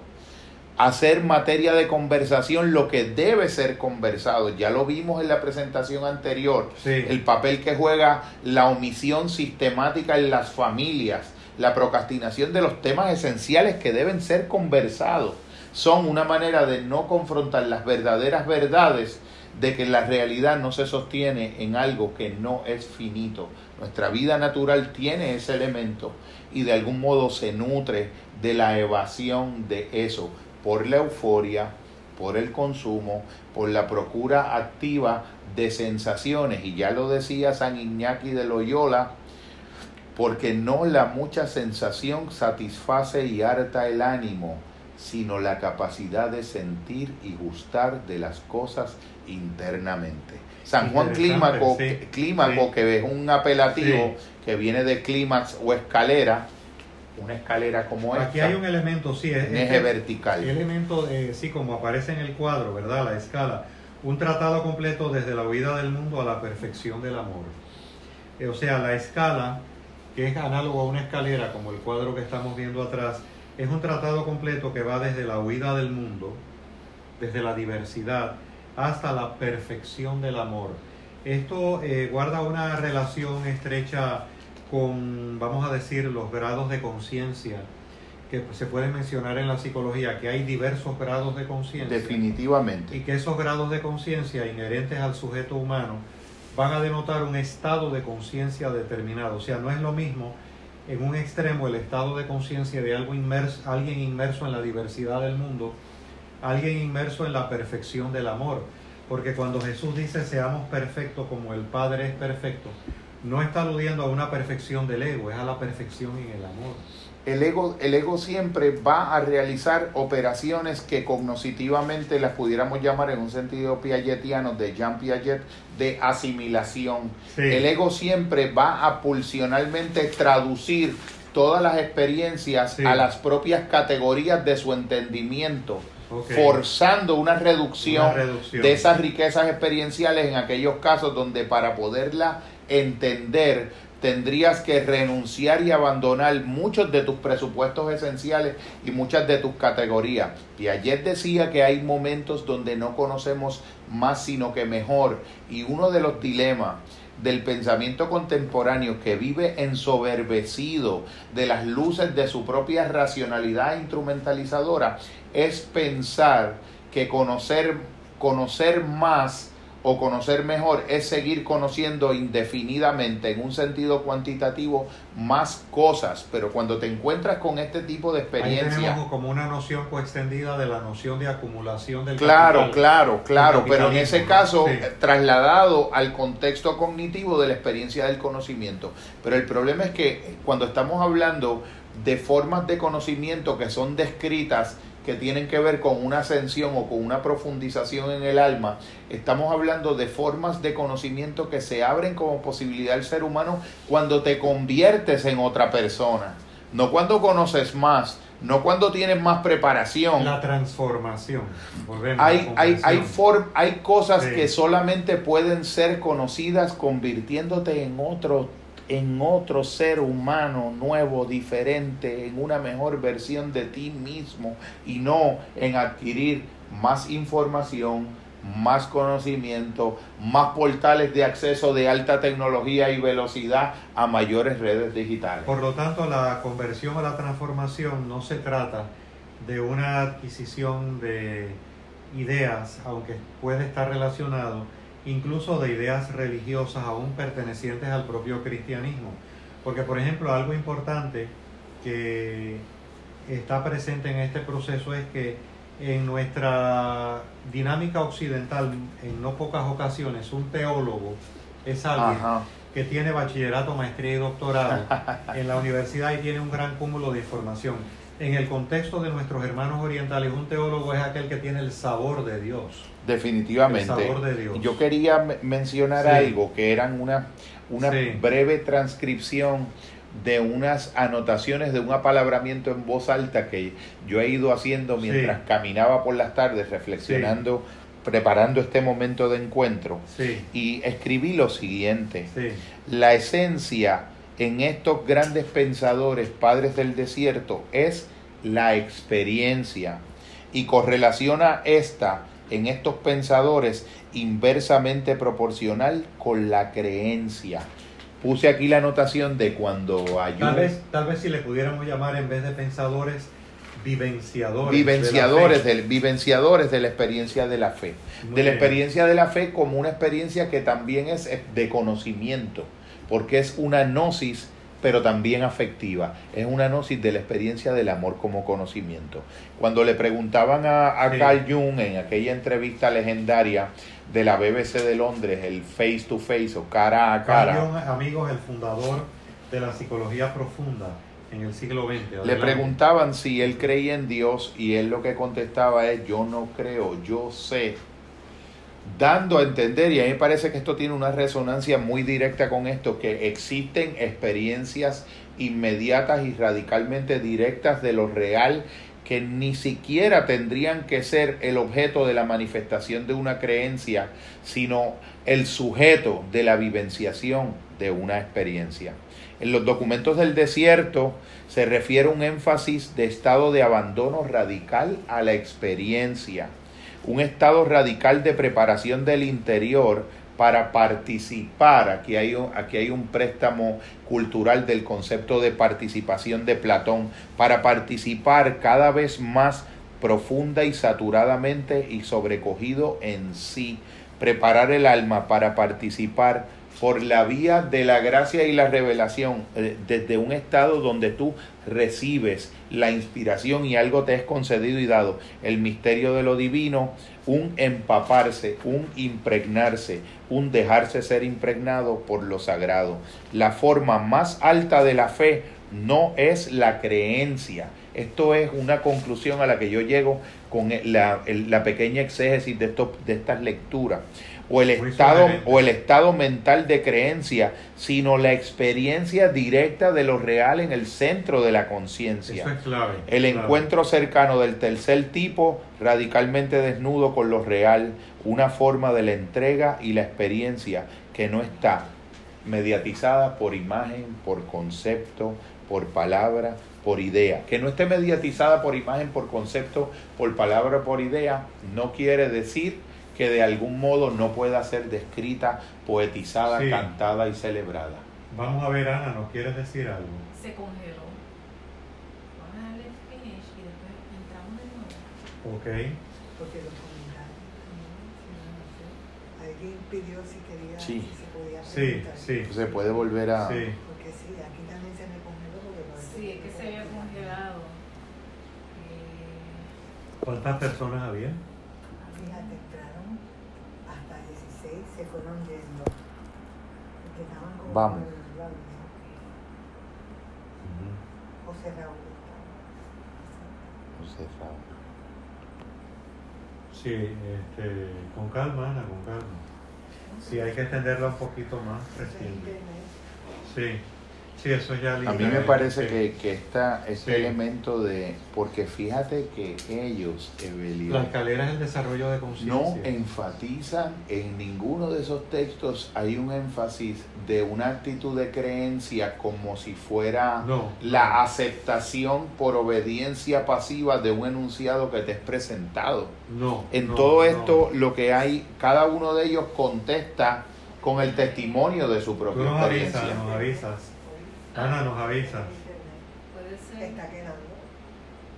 S3: hacer materia de conversación lo que debe ser conversado. Ya lo vimos en la presentación anterior, el papel que juega la omisión sistemática en las familias, la procrastinación de los temas esenciales que deben ser conversados. Son una manera de no confrontar las verdaderas verdades de que la realidad no se sostiene en algo que no es finito. Nuestra vida natural tiene ese elemento y de algún modo se nutre de la evasión de eso por la euforia, por el consumo, por la procura activa de sensaciones. Y ya lo decía San Iñaki de Loyola, porque no la mucha sensación satisface y harta el ánimo, sino la capacidad de sentir y gustar de las cosas internamente. San Juan Clímaco, Clímaco que es un apelativo que viene de clímax o escalera, una escalera como esta.
S2: Aquí hay un elemento, sí, es,
S3: eje vertical.
S2: El elemento, eh, sí, como aparece en el cuadro, ¿verdad? La escala. Un tratado completo desde la huida del mundo a la perfección del amor. Eh, o sea, la escala, que es análogo a una escalera, como el cuadro que estamos viendo atrás, es un tratado completo que va desde la huida del mundo, desde la diversidad, hasta la perfección del amor. Esto eh, guarda una relación estrecha con, vamos a decir, los grados de conciencia que se pueden mencionar en la psicología, que hay diversos grados de conciencia.
S3: Definitivamente.
S2: Y que esos grados de conciencia inherentes al sujeto humano van a denotar un estado de conciencia determinado. O sea, no es lo mismo en un extremo el estado de conciencia de algo inmerso, alguien inmerso en la diversidad del mundo, alguien inmerso en la perfección del amor. Porque cuando Jesús dice seamos perfectos como el Padre es perfecto, no está aludiendo a una perfección del ego, es a la perfección en el amor.
S3: El ego, el ego siempre va a realizar operaciones que cognitivamente las pudiéramos llamar en un sentido piagetiano de Jean Piaget de asimilación. El ego siempre va a pulsionalmente traducir todas las experiencias a las propias categorías de su entendimiento. forzando una reducción, de esas riquezas experienciales en aquellos casos donde para poderla entender tendrías que renunciar y abandonar muchos de tus presupuestos esenciales y muchas de tus categorías. Y ayer decía que hay momentos donde no conocemos más sino que mejor. Y uno de los dilemas del pensamiento contemporáneo que vive ensoberbecido de las luces de su propia racionalidad instrumentalizadora es pensar que conocer, conocer más o conocer mejor es seguir conociendo indefinidamente en un sentido cuantitativo más cosas, pero cuando te encuentras con este tipo de experiencia
S2: como una noción coextendida de la noción de acumulación del
S3: Claro, claro, claro, pero en ese caso eh, trasladado al contexto cognitivo de la experiencia del conocimiento. Pero el problema es que cuando estamos hablando de formas de conocimiento que son descritas que tienen que ver con una ascensión o con una profundización en el alma, estamos hablando de formas de conocimiento que se abren como posibilidad al ser humano cuando te conviertes en otra persona, no cuando conoces más, no cuando tienes más preparación.
S2: La transformación.
S3: hay, hay, hay, hay cosas que solamente pueden ser conocidas convirtiéndote en otro en otro ser humano nuevo, diferente, en una mejor versión de ti mismo y no en adquirir más información, más conocimiento, más portales de acceso de alta tecnología y velocidad a mayores redes digitales.
S2: Por lo tanto, la conversión o la transformación no se trata de una adquisición de ideas, aunque puede estar relacionado, incluso de ideas religiosas aún pertenecientes al propio cristianismo. Porque, por ejemplo, algo importante que está presente en este proceso es que en nuestra dinámica occidental, en no pocas ocasiones, un teólogo es alguien que tiene bachillerato, maestría y doctorado en la universidad y tiene un gran cúmulo de información. En el contexto de nuestros hermanos orientales, un teólogo es aquel que tiene el sabor de Dios.
S3: Definitivamente. Yo quería mencionar algo que eran una, una breve transcripción de unas anotaciones de un apalabramiento en voz alta que yo he ido haciendo mientras caminaba por las tardes reflexionando, preparando este momento de encuentro. Y escribí lo siguiente. La esencia en estos grandes pensadores, padres del desierto, es la experiencia y correlaciona esta en estos pensadores inversamente proporcional con la creencia. Puse aquí la anotación de cuando
S2: hay Tal vez, tal vez si le pudiéramos llamar en vez de pensadores, vivenciadores.
S3: Vivenciadores, de la, vivenciadores de la experiencia de la fe. de la experiencia de la fe como una experiencia que también es de conocimiento, porque es una gnosis pero también afectiva. Es una gnosis de la experiencia del amor como conocimiento. Cuando le preguntaban a, Carl Jung en aquella entrevista legendaria de la BBC de Londres, el face to face o cara a cara.
S2: Carl Jung, amigos, el fundador de la psicología profunda en el siglo XX.
S3: Le preguntaban si él creía en Dios y él lo que contestaba es yo no creo, yo sé dando a entender, y a mí me parece que esto tiene una resonancia muy directa con esto, que existen experiencias inmediatas y radicalmente directas de lo real que ni siquiera tendrían que ser el objeto de la manifestación de una creencia, sino el sujeto de la vivenciación de una experiencia. En los documentos del desierto se refiere un énfasis de estado de abandono radical a la experiencia un estado radical de preparación del interior para participar, aquí hay, un, aquí hay un préstamo cultural del concepto de participación de Platón, para participar cada vez más profunda y saturadamente y sobrecogido en sí, preparar el alma para participar por la vía de la gracia y la revelación, eh, desde un estado donde tú recibes la inspiración y algo te es concedido y dado, el misterio de lo divino, un empaparse, un impregnarse, un dejarse ser impregnado por lo sagrado. La forma más alta de la fe no es la creencia. Esto es una conclusión a la que yo llego con la, la pequeña exégesis de, estos, de estas lecturas. O el,
S2: Muy
S3: estado,
S2: sugerente.
S3: o el estado mental de creencia, sino la experiencia directa de lo real en el centro de la conciencia.
S2: Es clave.
S3: El
S2: clave.
S3: encuentro cercano del tercer tipo, radicalmente desnudo con lo real, una forma de la entrega y la experiencia que no está mediatizada por imagen, por concepto, por palabra, por idea. Que no esté mediatizada por imagen, por concepto, por palabra, por idea, no quiere decir que de algún modo no pueda ser descrita, poetizada,
S2: Sí.
S3: cantada y celebrada.
S2: Vamos a ver, Ana, ¿nos quieres decir algo?
S1: Se congeló. Vamos a darle finish y después entramos de nuevo.
S2: Ok.
S4: Porque los comentarios también, no sé. Alguien pidió si quería,
S3: Sí.
S4: si se podía
S2: Sí, sí.
S3: Se puede volver a...
S2: Sí.
S4: Porque sí, aquí también se me congeló porque
S1: Sí, es que se había congelado. Eh,
S2: ¿Cuántas personas había?
S4: Fíjate, entraron hasta 16, se fueron yendo. Porque estaban como
S3: Vamos.
S4: José Raúl.
S3: José Raúl.
S2: Sí, este, con calma, Ana, con calma. Sí, hay que extenderla un poquito más.
S4: Internet.
S2: Sí, sí, eso ya
S3: A mí me parece que, que esta, este
S2: Sí.
S3: elemento de... Porque fíjate que ellos, Evelio,
S2: La escalera es el desarrollo de
S3: no
S2: conciencia.
S3: enfatizan en ninguno de esos textos, hay un énfasis de una actitud de creencia como si fuera
S2: No.
S3: la aceptación por obediencia pasiva de un enunciado que te es presentado.
S2: No.
S3: En
S2: no,
S3: todo
S2: no.
S3: esto, lo que hay, cada uno de ellos contesta con el testimonio de su
S2: Tú
S3: propia
S2: nos
S3: experiencia.
S2: avisas, nos avisas. Ana, nos avisa.
S1: puede
S4: Se
S1: ser.
S4: está quedando.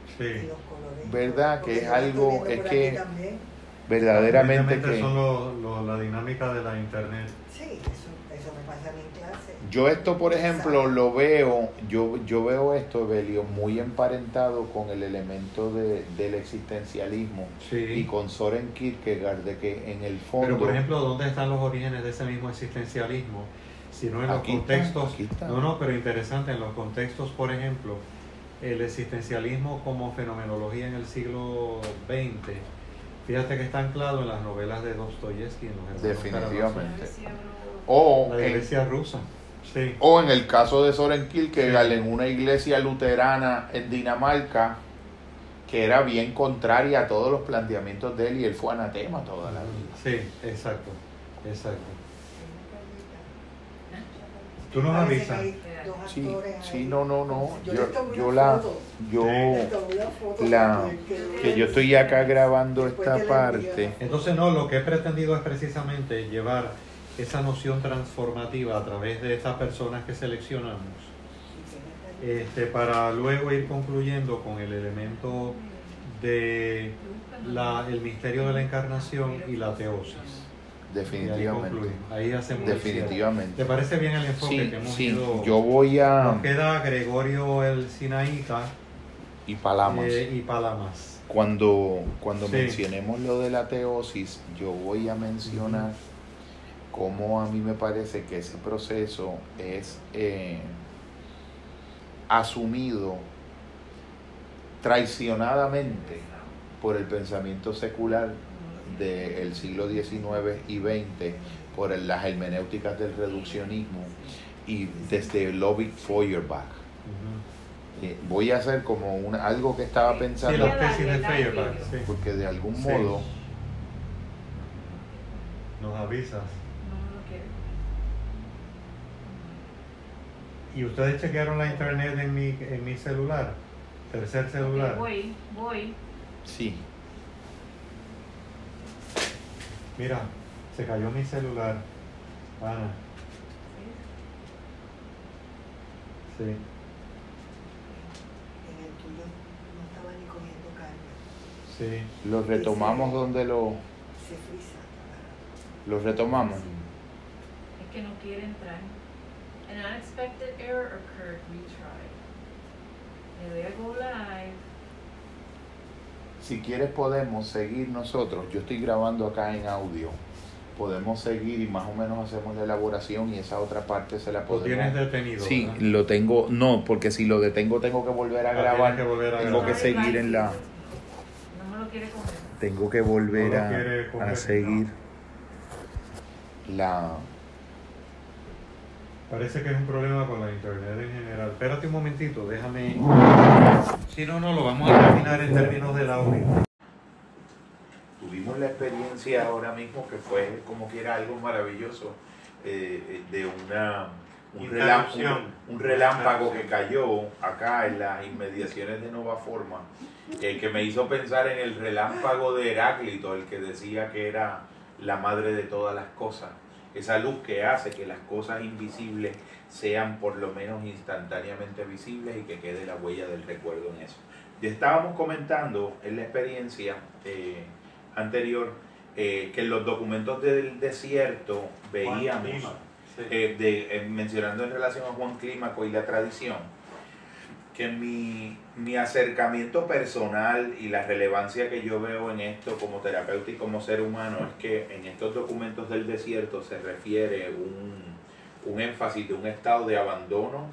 S4: Y
S2: Sí.
S4: los colores.
S3: ¿Verdad? Que es algo- es que-. Verdaderamente que...
S2: son lo- lo- la dinámica de la internet.
S4: Sí, eso, eso me pasa a mí en clase.
S3: Yo esto, por ejemplo, lo veo, yo, yo veo esto, Evelio, muy emparentado con el elemento de, del existencialismo y
S2: Sí.
S3: con Soren Kierkegaard, de que en el fondo...
S2: Pero, por ejemplo, ¿dónde están los orígenes de ese mismo existencialismo? Si no en los
S3: Aquí está,
S2: contextos.
S3: aquí está.
S2: No, no, pero interesante, en los contextos, por ejemplo, el existencialismo como fenomenología en el siglo XX. Fíjate que está anclado en las novelas de Dostoyevsky, en los hermanos
S3: Definitivamente. O.
S2: La
S3: en,
S2: iglesia rusa. Sí.
S3: o en el caso de Soren Kierkegaard,
S2: Sí.
S3: en una iglesia luterana en Dinamarca, que era bien contraria a todos los planteamientos de él y él fue anatema toda la vida.
S2: Sí, exacto. Exacto. Tú nos avisas.
S3: Sí, sí, no, no, no.
S4: Yo,
S3: Yo, la, yo, la,
S4: que-
S3: yo estoy acá grabando esta parte.
S2: Entonces, no, lo que he pretendido es precisamente llevar esa noción transformativa a través de estas personas que seleccionamos, este, para luego ir concluyendo con el elemento de la, el misterio de la encarnación y la teosis. Ahí
S3: Definitivamente.
S2: concluimos. Ahí hacemos.
S3: Definitivamente.
S2: ¿Te parece bien el enfoque
S3: Sí,
S2: que hemos
S3: sí,
S2: ido?
S3: yo voy a...
S2: Nos queda Gregorio el Sinaíta
S3: Y Palamas.
S2: eh, y Palamas.
S3: Cuando, cuando
S2: Sí.
S3: mencionemos lo de la teosis, yo voy a mencionar cómo a mí me parece que ese proceso es eh, asumido traicionadamente por el pensamiento secular del siglo XIX y XX, por el- las hermenéuticas del reduccionismo y desde Lovick Feuerbach.
S2: Ujú.
S3: Eh, voy a hacer como una, algo que estaba
S2: Sí,
S3: pensando
S2: las tesis de Feuerbach, sí.
S3: porque de algún
S2: Sí.
S3: modo
S2: Nos avisas.
S1: No, no quiero.
S2: ¿Y ustedes chequearon la internet en mi, en mi celular? Tercer celular.
S1: Voy, voy.
S3: sí
S2: Mira, se cayó mi celular. Ana, sí.
S4: En el tuyo no estaba ni cogiendo carga.
S2: Sí.
S3: lo retomamos donde lo
S4: Se frisa.
S3: lo retomamos
S1: Es que no quiere entrar. An unexpected error occurred. Retry. Le doy a go live.
S3: Si quieres podemos seguir nosotros yo estoy grabando acá en audio podemos seguir y más o menos hacemos la elaboración y esa otra parte se la
S2: Lo
S3: podemos...
S2: tienes detenido.
S3: Sí,
S2: ¿verdad?
S3: lo tengo, no, porque si lo detengo tengo que volver a
S2: Ah,
S3: grabar,
S2: tienes que volver a
S3: tengo
S2: grabar.
S3: que seguir en la...
S1: No me lo quiere comer.
S3: tengo que volver
S2: No lo
S3: a, a seguir la...
S2: Parece que es un problema con la internet en general. Espérate un momentito, déjame. Si no, no, lo vamos a terminar en términos del audio.
S3: Tuvimos la experiencia ahora mismo que fue como quiera algo maravilloso eh, eh, de una un, relá-
S2: Interrupción.
S3: un- un relámpago que cayó acá en las inmediaciones de Nova Forma eh, que me hizo pensar en el relámpago de Heráclito, el que decía que era la madre de todas las cosas. Esa luz que hace que las cosas invisibles sean por lo menos instantáneamente visibles y que quede la huella del recuerdo en eso. Ya estábamos comentando en la experiencia eh, anterior eh, que en los documentos del desierto veíamos,
S2: sí.
S3: eh, de, mencionando en relación a Juan Clímaco y la tradición, que mi, mi acercamiento personal y la relevancia que yo veo en esto como terapeuta y como ser humano es que en estos documentos del desierto se refiere un, un énfasis de un estado de abandono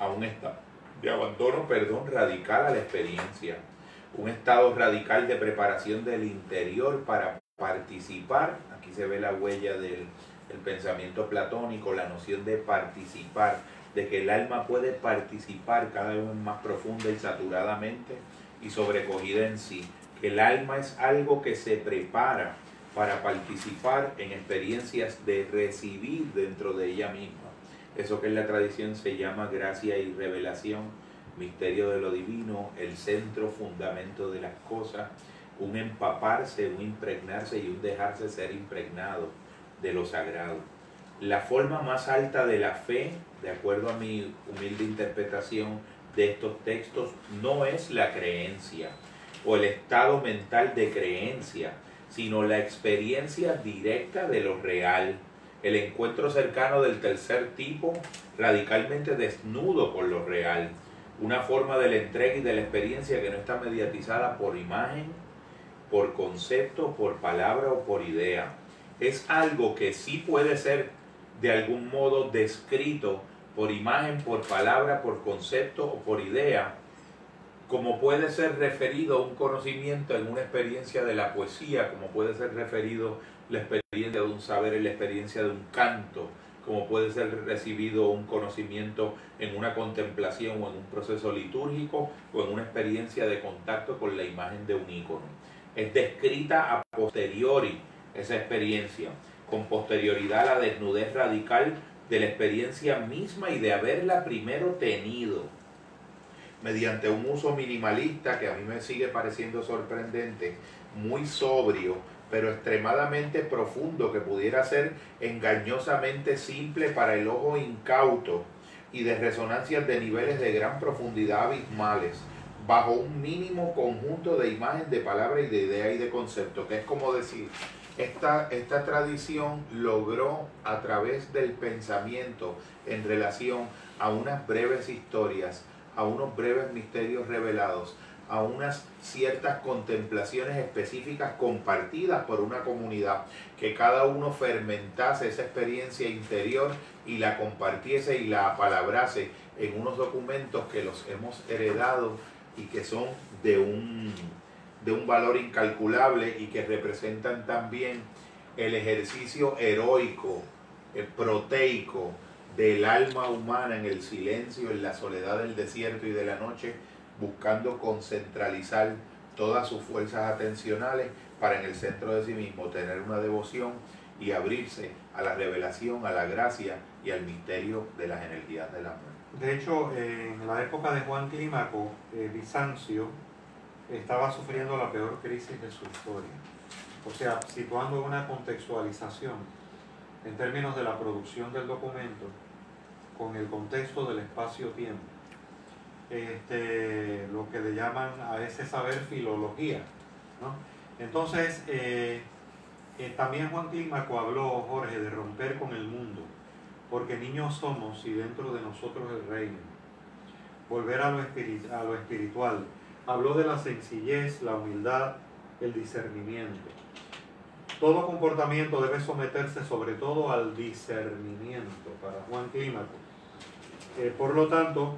S3: a un estado de abandono, perdón, radical a la experiencia, un estado radical de preparación del interior para participar, aquí se ve la huella del, pensamiento platónico, la noción de participar, de que el alma puede participar cada vez más profunda y saturadamente y sobrecogida en sí, que el alma es algo que se prepara para participar en experiencias de recibir dentro de ella misma. Eso que en la tradición se llama gracia y revelación, misterio de lo divino, el centro, fundamento de las cosas, un empaparse, un impregnarse y un dejarse ser impregnado de lo sagrado. La forma más alta de la fe, de acuerdo a mi humilde interpretación de estos textos, no es la creencia o el estado mental de creencia, sino la experiencia directa de lo real, el encuentro cercano del tercer tipo, radicalmente desnudo con lo real, una forma de la entrega y de la experiencia que no está mediatizada por imagen, por concepto, por palabra o por idea. Es algo que sí puede ser de algún modo descrito por imagen, por palabra, por concepto o por idea, como puede ser referido un conocimiento en una experiencia de la poesía, como puede ser referido la experiencia de un saber en la experiencia de un canto, como puede ser recibido un conocimiento en una contemplación o en un proceso litúrgico o en una experiencia de contacto con la imagen de un ícono. Es descrita a posteriori esa experiencia, con posterioridad a la desnudez radical de la experiencia misma y de haberla primero tenido mediante un uso minimalista que a mí me sigue pareciendo sorprendente, muy sobrio, pero extremadamente profundo, que pudiera ser engañosamente simple para el ojo incauto y de resonancias de niveles de gran profundidad abismales, bajo un mínimo conjunto de imagen, de palabra y de idea y de concepto, que es como decir, esta, esta tradición logró a través del pensamiento en relación a unas breves historias, a unos breves misterios revelados, a unas ciertas contemplaciones específicas compartidas por una comunidad, que cada uno fermentase esa experiencia interior y la compartiese y la apalabrase en unos documentos que los hemos heredado y que son de un, de un valor incalculable y que representan también el ejercicio heroico, eh, proteico del alma humana en el silencio, en la soledad del desierto y de la noche, buscando concentralizar todas sus fuerzas atencionales para en el centro de sí mismo tener una devoción y abrirse a la revelación, a la gracia y al misterio de las energías del amor.
S2: De hecho, en la época de Juan Clímaco, eh, Bizancio estaba sufriendo la peor crisis de su historia. O sea, situando una contextualización en términos de la producción del documento con el contexto del espacio-tiempo. Este, lo que le llaman a ese saber filología. ¿no? Entonces, eh, eh, también Juan Clímaco habló, Jorge, de romper con el mundo, porque niños somos y dentro de nosotros el reino. Volver a lo, a lo espiritual. Habló de la sencillez, la humildad, el discernimiento. todo comportamiento debe someterse sobre todo al discernimiento, para Juan Clímaco. Eh, por lo tanto,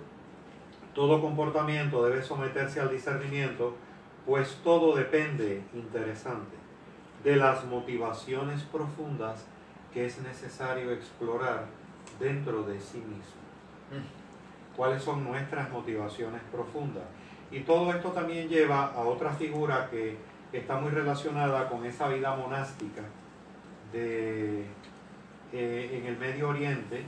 S2: todo comportamiento debe someterse al discernimiento, pues todo depende, interesante, de las motivaciones profundas que es necesario explorar dentro de sí mismo. ¿Cuáles son nuestras motivaciones profundas? Y todo esto también lleva a otra figura que está muy relacionada con esa vida monástica de, eh, en el Medio Oriente,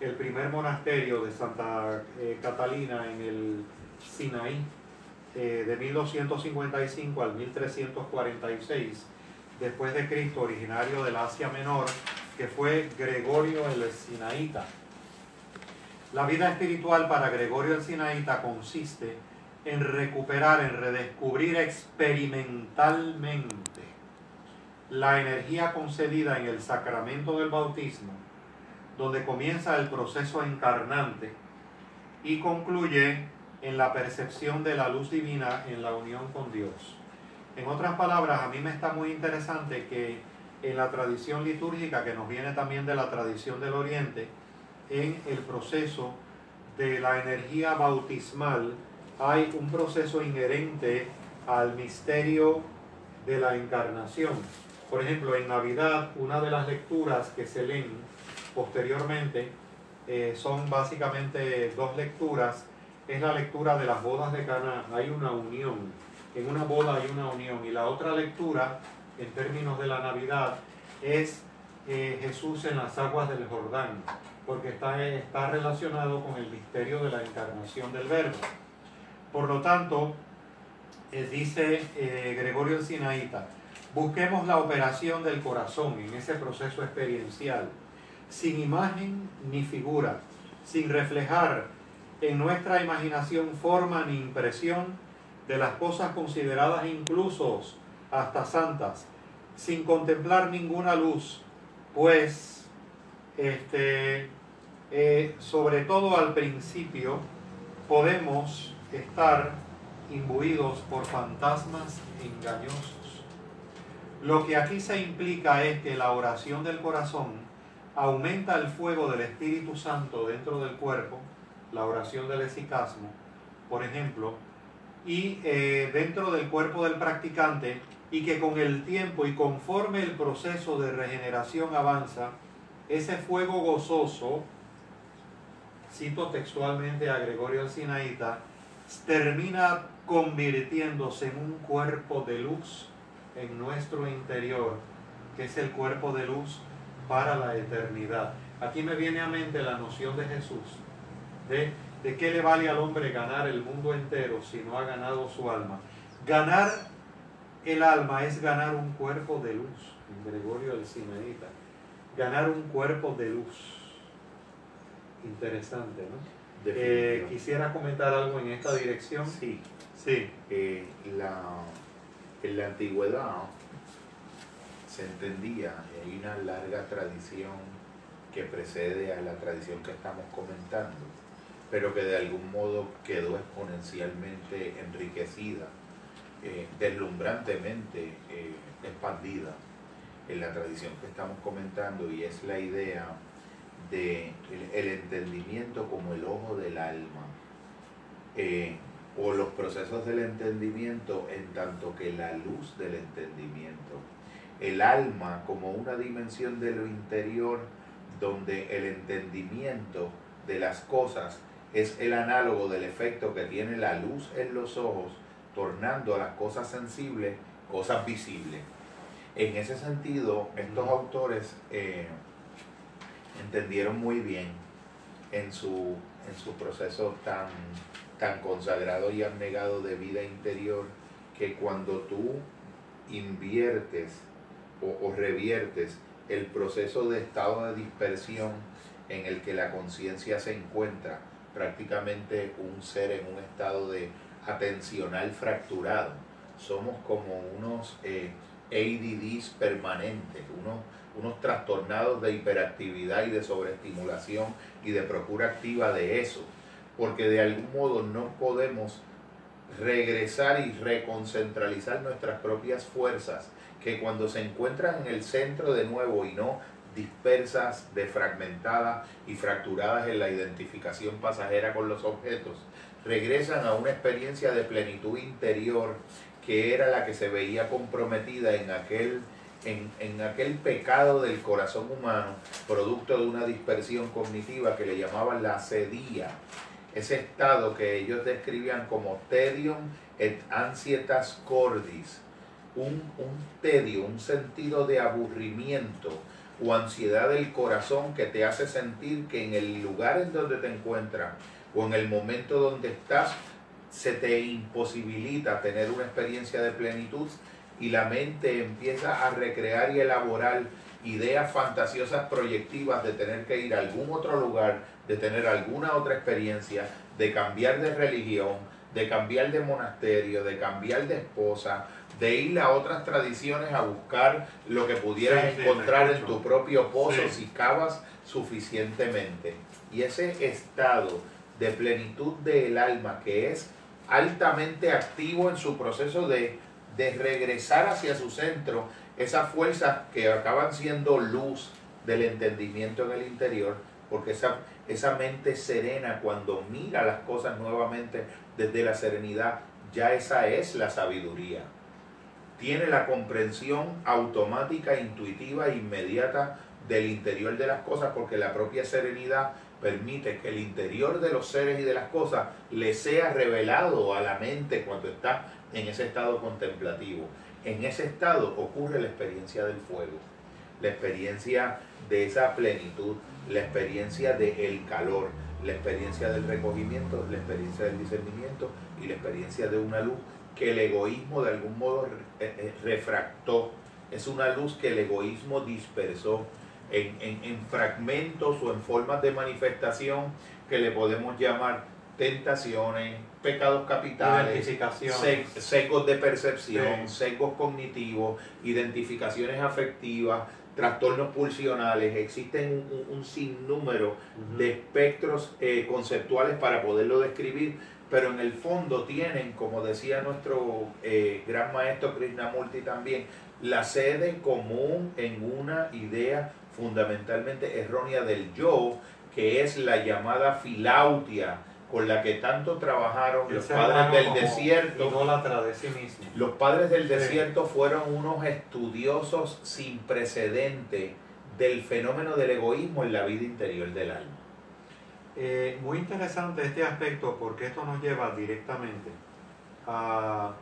S2: el primer monasterio de Santa eh, Catalina en el Sinaí, eh, de 1255 al 1346 después de Cristo, originario del Asia Menor, que fue Gregorio el Sinaíta. La vida espiritual para Gregorio el Sinaíta consiste en recuperar, en redescubrir experimentalmente la energía concedida en el sacramento del bautismo, donde comienza el proceso encarnante y concluye en la percepción de la luz divina en la unión con Dios. En otras palabras, a mí me está muy interesante que en la tradición litúrgica, que nos viene también de la tradición del Oriente, en el proceso de la energía bautismal, hay un proceso inherente al misterio de la encarnación. Por ejemplo, en Navidad, una de las lecturas que se leen posteriormente eh, son básicamente dos lecturas. Es la lectura de las bodas de Cana. Hay una unión. En una boda hay una unión. Y la otra lectura, en términos de la Navidad, es eh, Jesús en las aguas del Jordán, porque está, está relacionado con el misterio de la encarnación del Verbo. Por lo tanto, eh, dice eh, Gregorio Sinaíta, busquemos la operación del corazón en ese proceso experiencial, sin imagen ni figura, sin reflejar en nuestra imaginación forma ni impresión de las cosas consideradas incluso hasta santas, sin contemplar ninguna luz, pues este, eh, sobre todo al principio podemos estar imbuidos por fantasmas engañosos. Lo que aquí se implica es que la oración del corazón aumenta el fuego del Espíritu Santo dentro del cuerpo, la oración del esicasmo, por ejemplo, y eh, dentro del cuerpo del practicante, y que con el tiempo y conforme el proceso de regeneración avanza, ese fuego gozoso, cito textualmente a Gregorio Alcinaíta, termina convirtiéndose en un cuerpo de luz en nuestro interior, que es el cuerpo de luz para la eternidad. Aquí me viene a mente la noción de Jesús, de, de qué le vale al hombre ganar el mundo entero si no ha ganado su alma. Ganar el alma es ganar un cuerpo de luz, Gregorio el Sinaíta. Ganar un cuerpo de luz. Interesante, ¿no? Eh, quisiera comentar algo en esta dirección.
S3: Sí.
S2: Sí.
S3: Eh, la, en la antigüedad se entendía, y hay una larga tradición que precede a la tradición que estamos comentando, pero que de algún modo quedó exponencialmente enriquecida, eh, deslumbrantemente expandida en la tradición que estamos comentando, y es la idea de el, entendimiento como el ojo del alma, eh, o los procesos del entendimiento en tanto que la luz del entendimiento. El alma como una dimensión de lo interior donde el entendimiento de las cosas es el análogo del efecto que tiene la luz en los ojos, tornando a las cosas sensibles cosas visibles. En ese sentido, estos autores eh, entendieron muy bien en su, en su proceso tan, tan consagrado y abnegado de vida interior que cuando tú inviertes o, o reviertes el proceso de estado de dispersión en el que la conciencia se encuentra, prácticamente un ser en un estado de atencional fracturado. Somos como unos eh, ADDs permanentes, unos unos trastornados de hiperactividad y de sobreestimulación y de procura activa de eso, porque de algún modo no podemos regresar y reconcentralizar nuestras propias fuerzas, que cuando se encuentran en el centro de nuevo y no dispersas, defragmentadas y fracturadas en la identificación pasajera con los objetos, regresan a una experiencia de plenitud interior que era la que se veía comprometida en aquel, en, en, aquel pecado del corazón humano, producto de una dispersión cognitiva que le llamaban la sedía, ese estado que ellos describían como tedium et ansietas cordis, un, un tedio, un sentido de aburrimiento o ansiedad del corazón que te hace sentir que en el lugar en donde te encuentras o en el momento donde estás, se te imposibilita tener una experiencia de plenitud y la mente empieza a recrear y elaborar ideas fantasiosas proyectivas de tener que ir a algún otro lugar, de tener alguna otra experiencia, de cambiar de religión, de cambiar de monasterio, de cambiar de esposa, de ir a otras tradiciones a buscar lo que pudieras encontrar en tu propio pozo si cavas suficientemente. Y ese estado de plenitud del alma que es altamente activo en su proceso de, de regresar hacia su centro, esas fuerzas que acaban siendo luz del entendimiento en el interior, porque esa, esa mente serena cuando mira las cosas nuevamente desde la serenidad, ya esa es la sabiduría. Tiene la comprensión automática, intuitiva, inmediata del interior de las cosas, porque la propia serenidad permite que el interior de los seres y de las cosas le sea revelado a la mente cuando está en ese estado contemplativo. En ese estado ocurre la experiencia del fuego, la experiencia de esa plenitud, la experiencia del calor, la experiencia del recogimiento, la experiencia del discernimiento y la experiencia de una luz que el egoísmo de algún modo eh, eh, refractó. Es una luz que el egoísmo dispersó en, en, fragmentos o en formas de manifestación que le podemos llamar tentaciones, pecados capitales, secos de percepción, secos cognitivos, identificaciones afectivas, trastornos pulsionales. Existen un, sinnúmero de espectros eh, conceptuales para poderlo describir, pero en el fondo tienen, como decía nuestro eh, gran maestro Krishnamurti también, la sede común en una idea fundamentalmente errónea del yo, que es la llamada filautia, con la que tanto trabajaron los padres del desierto.
S2: De sí mismo.
S3: Los padres del desierto fueron unos estudiosos sin precedente del fenómeno del egoísmo en la vida interior del alma.
S2: Eh, muy interesante este aspecto porque esto nos lleva directamente a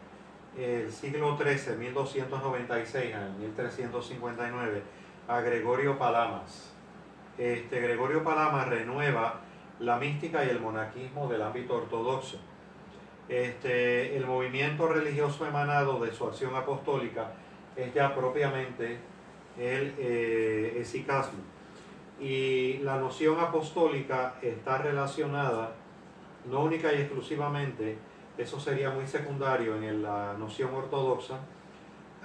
S2: el siglo XIII, 1296 al 1359 a Gregorio Palamas. Este, Gregorio Palamas renueva la mística y el monaquismo del ámbito ortodoxo. Este, el movimiento religioso emanado de su acción apostólica es ya propiamente el eh, Y la noción apostólica está relacionada, no única y exclusivamente, eso sería muy secundario en la noción ortodoxa,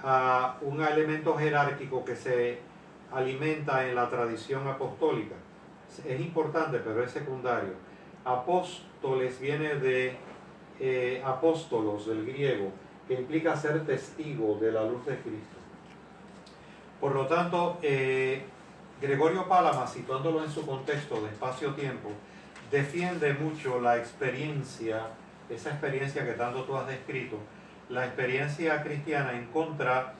S2: a un elemento jerárquico que se alimenta en la tradición apostólica. Es importante, pero es secundario. Apóstoles viene de eh, apóstolos del griego, que implica ser testigo de la luz de Cristo. Por lo tanto, eh, Gregorio Pálama, situándolo en su contexto de espacio-tiempo, defiende mucho la experiencia, esa experiencia que tanto tú has descrito, la experiencia cristiana en contra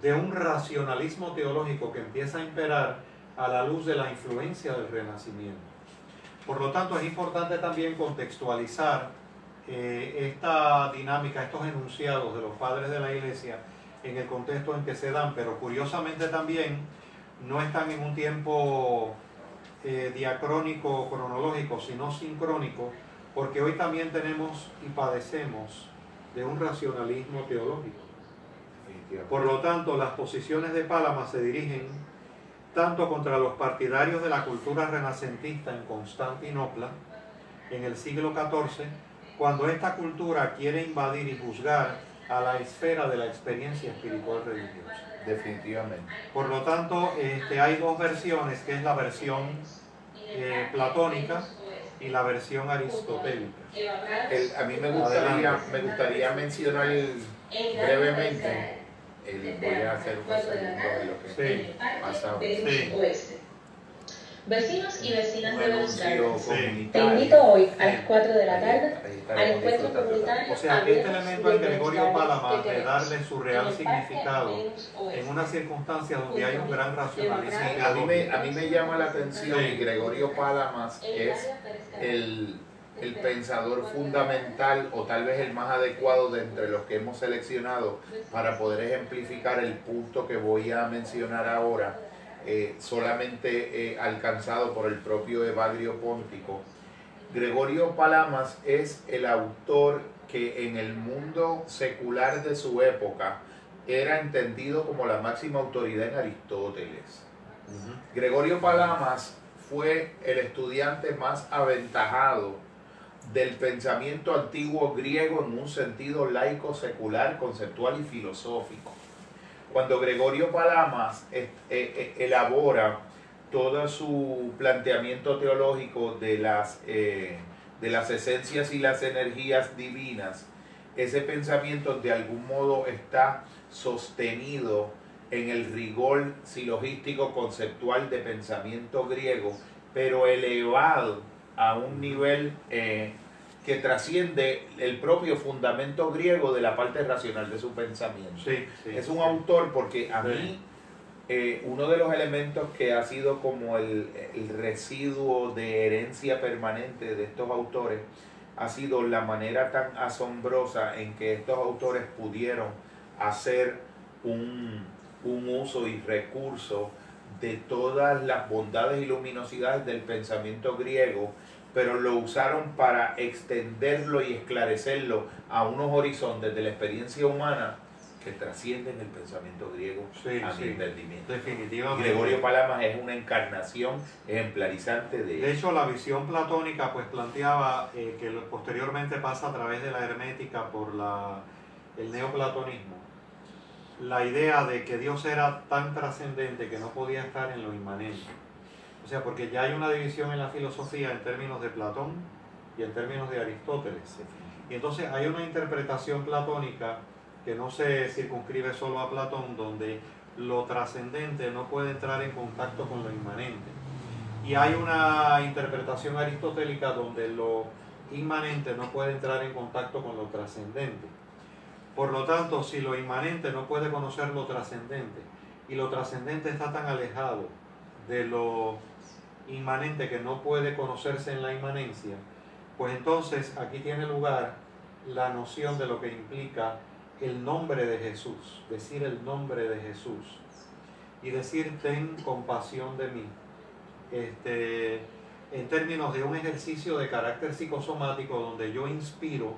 S2: de un racionalismo teológico que empieza a imperar a la luz de la influencia del Renacimiento. Por lo tanto, es importante también contextualizar eh, esta dinámica, estos enunciados de los padres de la Iglesia en el contexto en que se dan, pero curiosamente también no están en un tiempo eh, diacrónico cronológico, sino sincrónico, porque hoy también tenemos y padecemos de un racionalismo teológico. Por lo tanto, las posiciones de Pálama se dirigen tanto contra los partidarios de la cultura renacentista en Constantinopla en el siglo XIV, cuando esta cultura quiere invadir y juzgar a la esfera de la experiencia espiritual religiosa.
S3: Definitivamente.
S2: Por lo tanto, este, hay dos versiones, que es la versión eh, platónica y la versión aristotélica.
S3: El- a mí me gustaría, me gustaría mencionar brevemente, el, voy a hacer un segundo de lo que
S2: Sí.
S3: pasa
S2: Sí.
S5: Vecinos y vecinas
S3: un
S5: de
S2: Sí.
S5: te invito hoy a las 4 de la tarde al encuentro comunitario
S2: O sea, este elemento
S5: de
S2: Gregorio
S5: Gardens
S2: de darle su real significado en una circunstancia donde hay un gran racionalismo.
S3: A mí me, a mí me llama la atención
S2: Sí.
S3: y Gregorio Palamas es el, el pensador fundamental o tal vez el más adecuado de entre los que hemos seleccionado para poder ejemplificar el punto que voy a mencionar ahora, eh, solamente eh, alcanzado por el propio Evagrio Póntico. Gregorio Palamas es el autor que en el mundo secular de su época era entendido como la máxima autoridad en Aristóteles. Gregorio Palamas fue el estudiante más aventajado del pensamiento antiguo griego en un sentido laico, secular, conceptual y filosófico. Cuando Gregorio Palamas eh, eh, elabora todo su planteamiento teológico de las, eh, de las esencias y las energías divinas, ese pensamiento de algún modo está sostenido en el rigor silogístico conceptual de pensamiento griego, pero elevado a un nivel eh, que trasciende el propio fundamento griego de la parte racional de su pensamiento.
S2: Sí, sí.
S3: Es un autor porque a mí eh, uno de los elementos que ha sido como el, el residuo de herencia permanente de estos autores ha sido la manera tan asombrosa en que estos autores pudieron hacer un, un uso y recurso de todas las bondades y luminosidades del pensamiento griego, pero lo usaron para extenderlo y esclarecerlo a unos horizontes de la experiencia humana que trascienden el pensamiento griego
S2: Sí,
S3: a
S2: sí.
S3: mi entendimiento.
S2: Definitivamente.
S3: Gregorio Palamas es una encarnación ejemplarizante de
S2: De hecho, la visión platónica pues planteaba eh, que posteriormente pasa a través de la hermética por la, el neoplatonismo, la idea de que Dios era tan trascendente que no podía estar en lo inmanente. O sea, porque ya hay una división en la filosofía en términos de Platón y en términos de Aristóteles. Y entonces hay una interpretación platónica que no se circunscribe solo a Platón, donde lo trascendente no puede entrar en contacto con lo inmanente. Y hay una interpretación aristotélica donde lo inmanente no puede entrar en contacto con lo trascendente. Por lo tanto, si lo inmanente no puede conocer lo trascendente y lo trascendente está tan alejado de lo inmanente que no puede conocerse en la inmanencia, pues entonces aquí tiene lugar la noción de lo que implica el nombre de Jesús, decir el nombre de Jesús y decir ten compasión de mí. Este, en términos de un ejercicio de carácter psicosomático donde yo inspiro,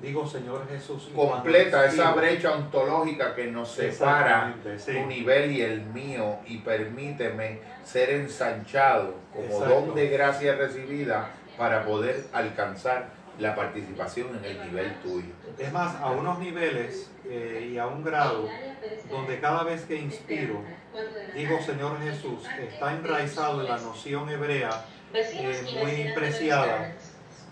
S2: digo Señor Jesús.
S3: completa esa brecha ontológica que nos separa
S2: sí.
S3: tu nivel y el mío y permíteme ser ensanchado como
S2: Exacto.
S3: don de gracia recibida para poder alcanzar la participación en el nivel tuyo.
S2: Es más, a unos niveles eh, y a un grado donde cada vez que inspiro, digo Señor Jesús, está enraizado en la noción hebrea. Eh, muy preciada.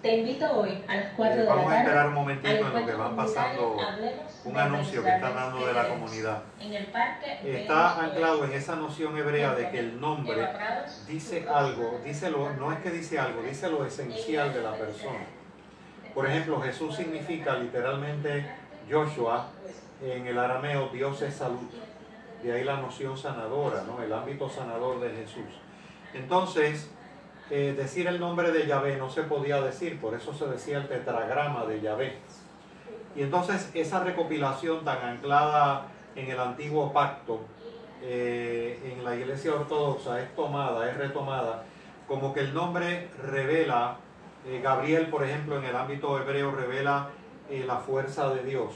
S5: Te invito hoy a las 4
S2: Eh,
S5: de la
S2: vamos a
S5: tarde
S2: esperar un momentito en lo que van pasando un anuncio que están dando de la comunidad.
S5: En el parque
S2: Está anclado en esa noción hebrea de que el nombre dice algo, dice lo, no es que dice algo, dice lo esencial de la persona. Por ejemplo, Jesús significa literalmente Joshua, en el arameo Dios es salud. De ahí la noción sanadora, ¿no? el ámbito sanador de Jesús. Entonces, eh, decir el nombre de Yahvé no se podía decir, por eso se decía el tetragrama de Yahvé. Y entonces esa recopilación tan anclada en el antiguo pacto, eh, en la iglesia ortodoxa, es tomada, es retomada, como que el nombre revela, eh, Gabriel por ejemplo en el ámbito hebreo revela la fuerza de Dios.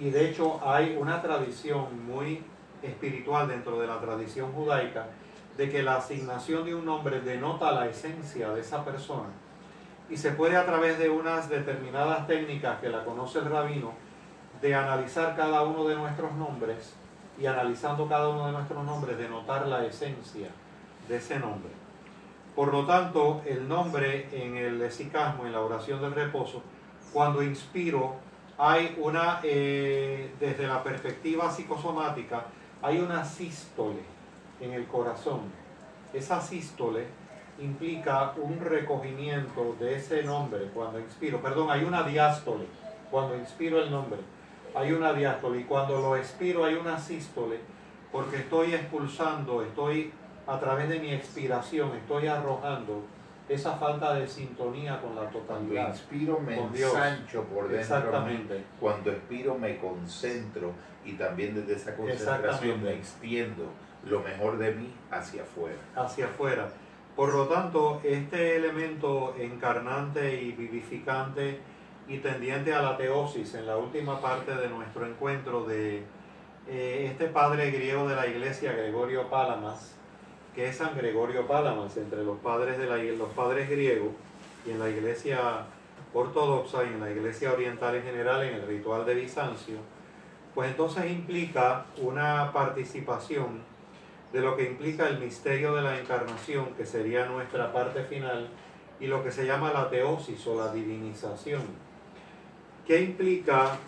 S2: Y de hecho hay una tradición muy espiritual dentro de la tradición judaica de que la asignación de un nombre denota la esencia de esa persona y se puede a través de unas determinadas técnicas que la conoce el rabino de analizar cada uno de nuestros nombres y analizando cada uno de nuestros nombres denotar la esencia de ese nombre. Por lo tanto, el nombre en el esicasmo, en la oración del reposo, cuando inspiro, hay una, eh, desde la perspectiva psicosomática, hay una sístole en el corazón. Esa sístole implica un recogimiento de ese nombre cuando inspiro. Perdón, hay una diástole cuando inspiro el nombre. Hay una diástole y cuando lo expiro hay una sístole porque estoy expulsando, estoy a través de mi expiración, estoy arrojando esa falta de sintonía con la
S3: Cuando
S2: totalidad.
S3: inspiro me ensancho por dentro.
S2: Exactamente.
S3: Cuando expiro me concentro y también desde esa concentración me extiendo lo mejor de mí hacia afuera.
S2: hacia afuera. Por lo tanto, este elemento encarnante y vivificante y tendiente a la teosis en la última parte de nuestro encuentro de eh, este padre griego de la iglesia, Gregorio Pálamas, que es San Gregorio Pálamas, entre los padres, de la, los padres griegos y en la iglesia ortodoxa y en la iglesia oriental en general, en el ritual de Bizancio, pues entonces implica una participación de lo que implica el misterio de la encarnación, que sería nuestra parte final, y lo que se llama la teosis o la divinización. ¿Qué implica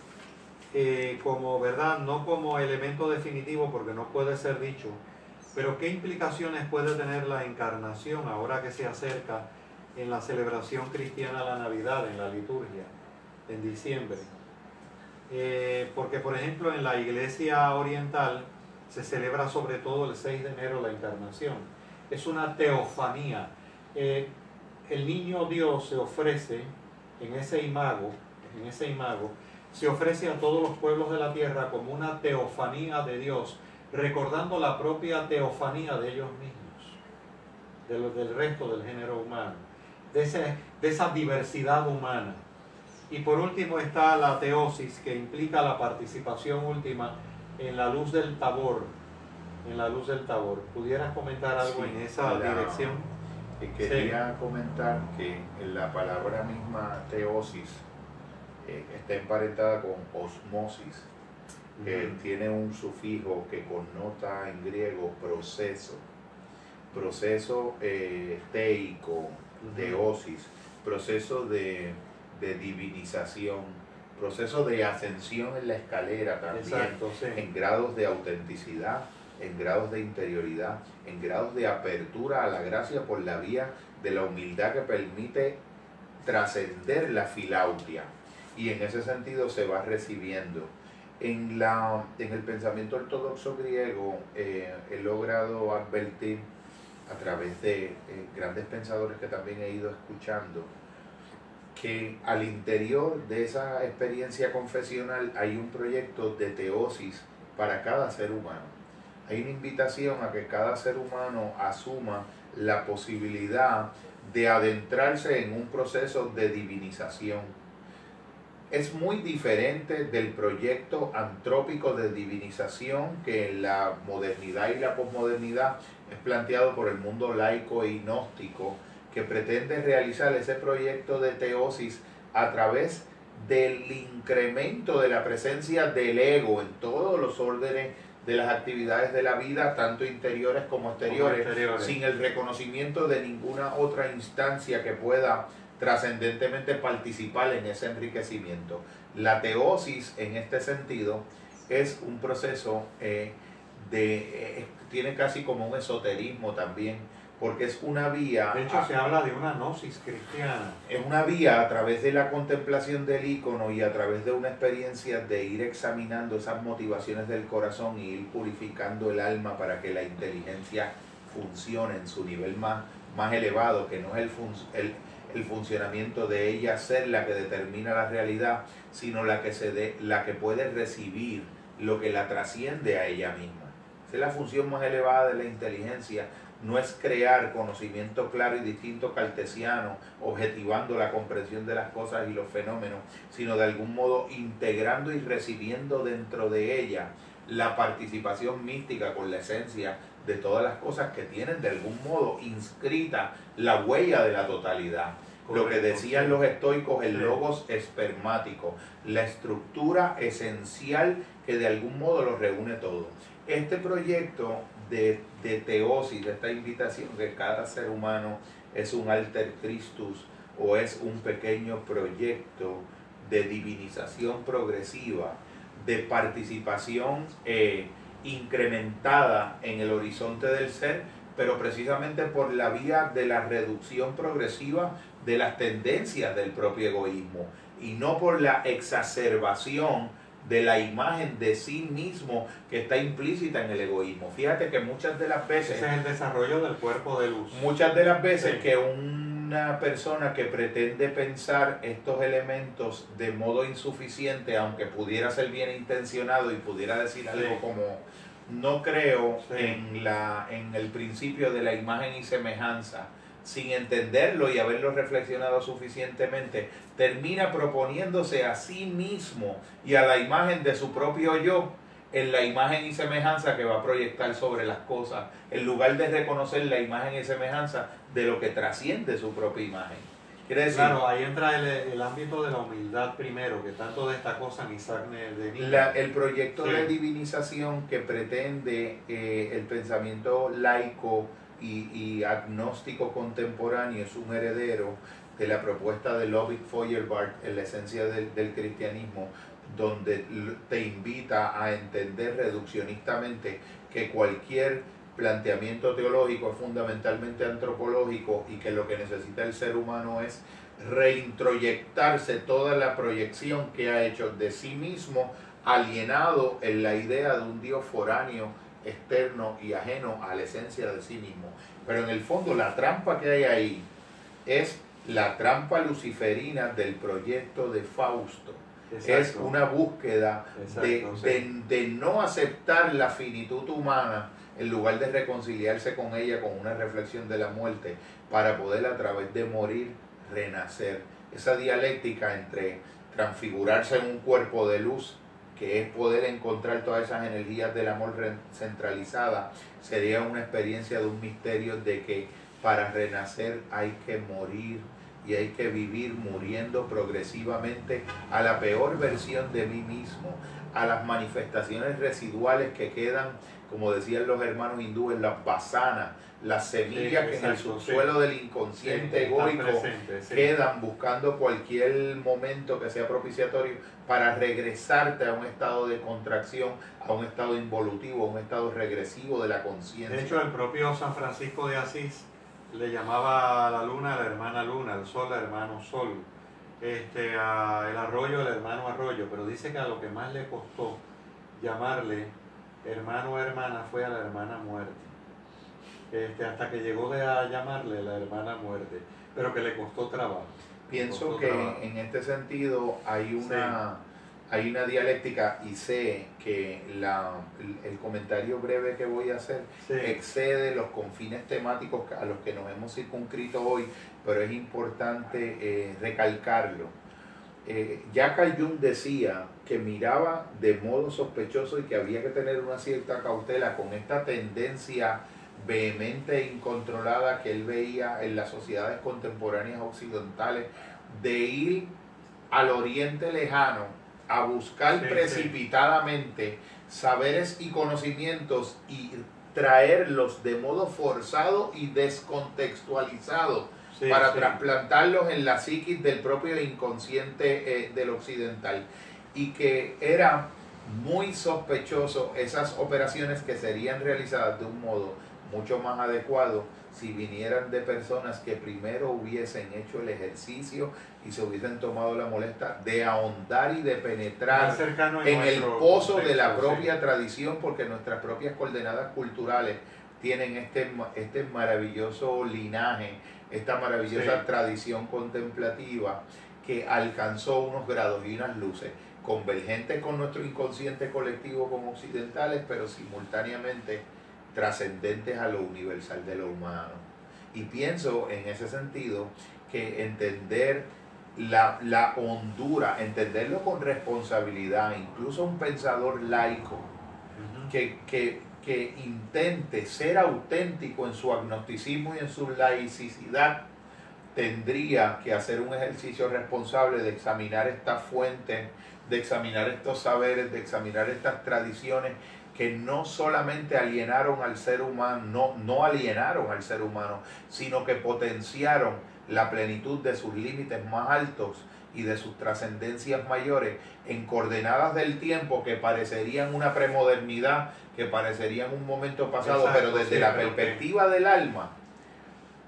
S2: eh, como verdad, no como elemento definitivo, porque no puede ser dicho, pero qué implicaciones puede tener la encarnación ahora que se acerca en la celebración cristiana la Navidad, en la liturgia, en diciembre? Eh, porque, por ejemplo, en la iglesia oriental se celebra sobre todo el 6 de enero la encarnación. Es una teofanía. Eh, el niño Dios se ofrece en ese imago, en ese imago, se ofrece a todos los pueblos de la tierra como una teofanía de Dios, recordando la propia teofanía de ellos mismos, de los del resto del género humano, de, ese- de esa diversidad humana. Y por último está la teosis, que implica la participación última en la luz del tabor. En la luz del tabor. ¿Pudieras comentar algo
S3: Sí,
S2: en esa
S3: la-
S2: dirección?
S3: Quería comentar que la palabra misma teosis eh, está emparentada con osmosis, que tiene un sufijo que connota en griego proceso. Proceso eh, teico, teosis, proceso de, de divinización, proceso de ascensión en la escalera también
S2: Exacto, sí.
S3: en grados de autenticidad, en grados de interioridad, en grados de apertura a la gracia por la vía de la humildad que permite trascender la filautia. Y en ese sentido se va recibiendo. En, la, en el pensamiento ortodoxo griego eh, he logrado advertir a través de eh, grandes pensadores que también he ido escuchando, que al interior de esa experiencia confesional hay un proyecto de teosis para cada ser humano. Hay una invitación a que cada ser humano asuma la posibilidad de adentrarse en un proceso de divinización. Es muy diferente del proyecto antrópico de divinización que en la modernidad y la posmodernidad es planteado por el mundo laico e gnóstico, que pretende realizar ese proyecto de teosis a través del incremento de la presencia del ego en todos los órdenes de las actividades de la vida, tanto interiores como exteriores,
S2: Como exteriores.
S3: sin el reconocimiento de ninguna otra instancia que pueda trascendentemente participar en ese enriquecimiento. La teosis, en este sentido, es un proceso eh, de... eh, tiene casi como un esoterismo también, porque es una vía...
S2: De hecho,
S3: a-
S2: se habla de una gnosis cristiana.
S3: es una vía a través de la contemplación del icono y a través de una experiencia de ir examinando esas motivaciones del corazón y ir purificando el alma para que la inteligencia funcione en su nivel más, más elevado, que no es el, fun- el, el funcionamiento de ella ser la que determina la realidad, sino la que, se de, la que puede recibir lo que la trasciende a ella misma. Esa es la función más elevada de la inteligencia, no es crear conocimiento claro y distinto cartesiano, objetivando la comprensión de las cosas y los fenómenos, sino de algún modo integrando y recibiendo dentro de ella la participación mística con la esencia de todas las cosas que tienen de algún modo inscrita la huella de la totalidad. Lo que decían los estoicos, el logos espermático, la estructura esencial que de algún modo lo reúne todo. Este proyecto de, de teosis, de esta invitación que cada ser humano es un alter Christus o es un pequeño proyecto de divinización progresiva, de participación eh, incrementada en el horizonte del ser, pero precisamente por la vía de la reducción progresiva de las tendencias del propio egoísmo y no por la exacerbación de la imagen de sí mismo que está implícita en el egoísmo. Fíjate que muchas de las veces...
S2: Ese es el desarrollo del cuerpo de luz.
S3: Muchas de las veces
S2: Sí.
S3: que una persona que pretende pensar estos elementos de modo insuficiente, aunque pudiera ser bien intencionado y pudiera decir algo como no creo
S2: Sí.
S3: en la en el principio de la imagen y semejanza, sin entenderlo y haberlo reflexionado suficientemente, termina proponiéndose a sí mismo y a la imagen de su propio yo en la imagen y semejanza que va a proyectar sobre las cosas, en lugar de reconocer la imagen y semejanza de lo que trasciende su propia imagen. Quiere decir,
S2: Claro, ahí entra el, el ámbito de la humildad primero, que tanto destacó San Isaac de Nilo.
S3: la- el proyecto
S2: Sí.
S3: de divinización que pretende eh, el pensamiento laico y, y agnóstico contemporáneo es un heredero de la propuesta de Ludwig Feuerbach en la esencia del, del cristianismo, donde te invita a entender reduccionistamente que cualquier planteamiento teológico es fundamentalmente antropológico y que lo que necesita el ser humano es reintroyectarse toda la proyección que ha hecho de sí mismo alienado en la idea de un Dios foráneo, externo y ajeno a la esencia de sí mismo. Pero en el fondo la trampa que hay ahí es la trampa luciferina del proyecto de Fausto. Es
S2: Exacto.
S3: una búsqueda de,
S2: Exacto, sí.
S3: de- de no aceptar la finitud humana en lugar de reconciliarse con ella con una reflexión de la muerte para poder a través de morir renacer. Esa dialéctica entre transfigurarse en un cuerpo de luz, que es poder encontrar todas esas energías del amor centralizada, sería una experiencia de un misterio de que para renacer hay que morir y hay que vivir muriendo progresivamente a la peor versión de mí mismo, a las manifestaciones residuales que quedan, como decían los hermanos hindúes, las basanas, las semillas
S2: Sí,
S3: que en el subsuelo del inconsciente egoico quedan buscando cualquier momento que sea propiciatorio para regresarte a un estado de contracción, a un estado involutivo, a un estado regresivo de la conciencia.
S2: De hecho, el propio San Francisco de Asís le llamaba a la luna la hermana luna, al sol la hermano sol, este, a el arroyo el hermano arroyo, pero dice que a lo que más le costó llamarle hermano o hermana fue a la hermana muerte. Este, hasta que llegó de a llamarle la hermana muerte, pero que le costó trabajo.
S3: Pienso que
S2: trabajo.
S3: en este sentido hay una, hay una dialéctica y sé que la, el- el comentario breve que voy a hacer
S2: Sí,
S3: excede los confines temáticos a los que nos hemos circunscrito hoy, pero es importante eh, recalcarlo. Eh, ya Jung decía que miraba de modo sospechoso y que había que tener una cierta cautela con esta tendencia vehemente e incontrolada que él veía en las sociedades contemporáneas occidentales de ir al oriente lejano a buscar
S2: Sí, sí.
S3: precipitadamente saberes y conocimientos y traerlos de modo forzado y descontextualizado
S2: sí,
S3: para trasplantarlos en la psiquis del propio inconsciente eh, del occidental y que era muy sospechoso esas operaciones que serían realizadas de un modo mucho más adecuado si vinieran de personas que primero hubiesen hecho el ejercicio y se hubiesen tomado la molestia de ahondar y de penetrar en el pozo de la
S2: sí.
S3: propia tradición, porque nuestras propias coordenadas culturales tienen este, este maravilloso linaje, esta maravillosa
S2: Sí.
S3: tradición contemplativa que alcanzó unos grados y unas luces convergentes con nuestro inconsciente colectivo como occidentales, pero simultáneamente trascendentes a lo universal de lo humano. Y pienso en ese sentido que entender la, la hondura, entenderlo con responsabilidad, incluso un pensador laico que, que, que intente ser auténtico en su agnosticismo y en su laicidad, tendría que hacer un ejercicio responsable de examinar estas fuentes, de examinar estos saberes, de examinar estas tradiciones que no solamente alienaron al ser humano, no, no alienaron al ser humano, sino que potenciaron la plenitud de sus límites más altos y de sus trascendencias mayores en coordenadas del tiempo que parecerían una premodernidad, que parecerían un momento pasado,
S2: Exacto,
S3: pero desde
S2: sí,
S3: la
S2: pero
S3: perspectiva del alma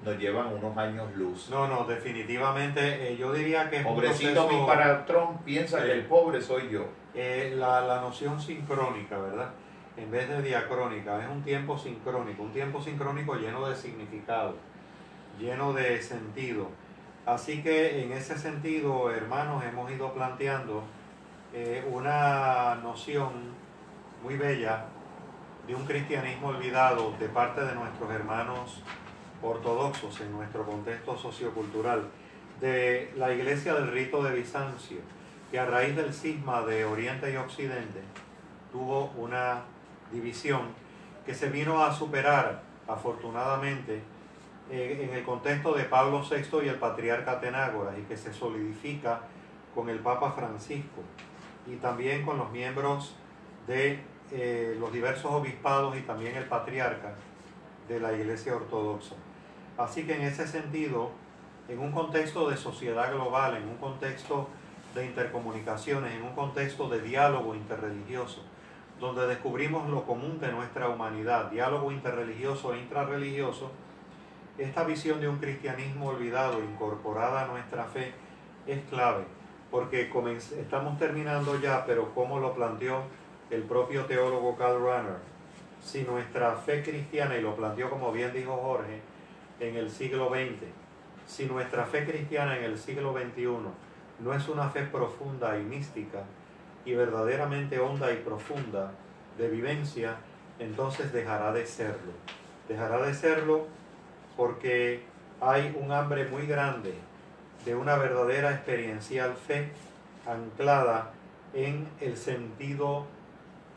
S3: nos llevan unos años luz.
S2: No, no, definitivamente eh, yo diría que
S3: Pobrecito mi patrón piensa
S2: Sí.
S3: que el pobre soy yo.
S2: Eh, la, la noción sincrónica, ¿verdad? En vez de diacrónica, es un tiempo sincrónico, un tiempo sincrónico lleno de significado, lleno de sentido. Así que en ese sentido, hermanos, hemos ido planteando eh, una noción muy bella de un cristianismo olvidado de parte de nuestros hermanos ortodoxos en nuestro contexto sociocultural, de la iglesia del rito de Bizancio, que a raíz del cisma de Oriente y Occidente tuvo una división que se vino a superar afortunadamente en el contexto de Pablo VI y el patriarca Atenágoras y que se solidifica con el Papa Francisco y también con los miembros de eh, los diversos obispados y también el patriarca de la Iglesia Ortodoxa. Así que en ese sentido, en un contexto de sociedad global, en un contexto de intercomunicaciones, en un contexto de diálogo interreligioso, donde descubrimos lo común de nuestra humanidad, diálogo interreligioso e intrarreligioso, esta visión de un cristianismo olvidado incorporada a nuestra fe es clave, porque estamos terminando ya, pero como lo planteó el propio teólogo Karl Rahner, si nuestra fe cristiana, y lo planteó como bien dijo Jorge, en el siglo XX, si nuestra fe cristiana en el siglo XXI no es una fe profunda y mística y verdaderamente honda y profunda de vivencia, entonces dejará de serlo. Dejará de serlo porque hay un hambre muy grande de una verdadera experiencial fe anclada en el sentido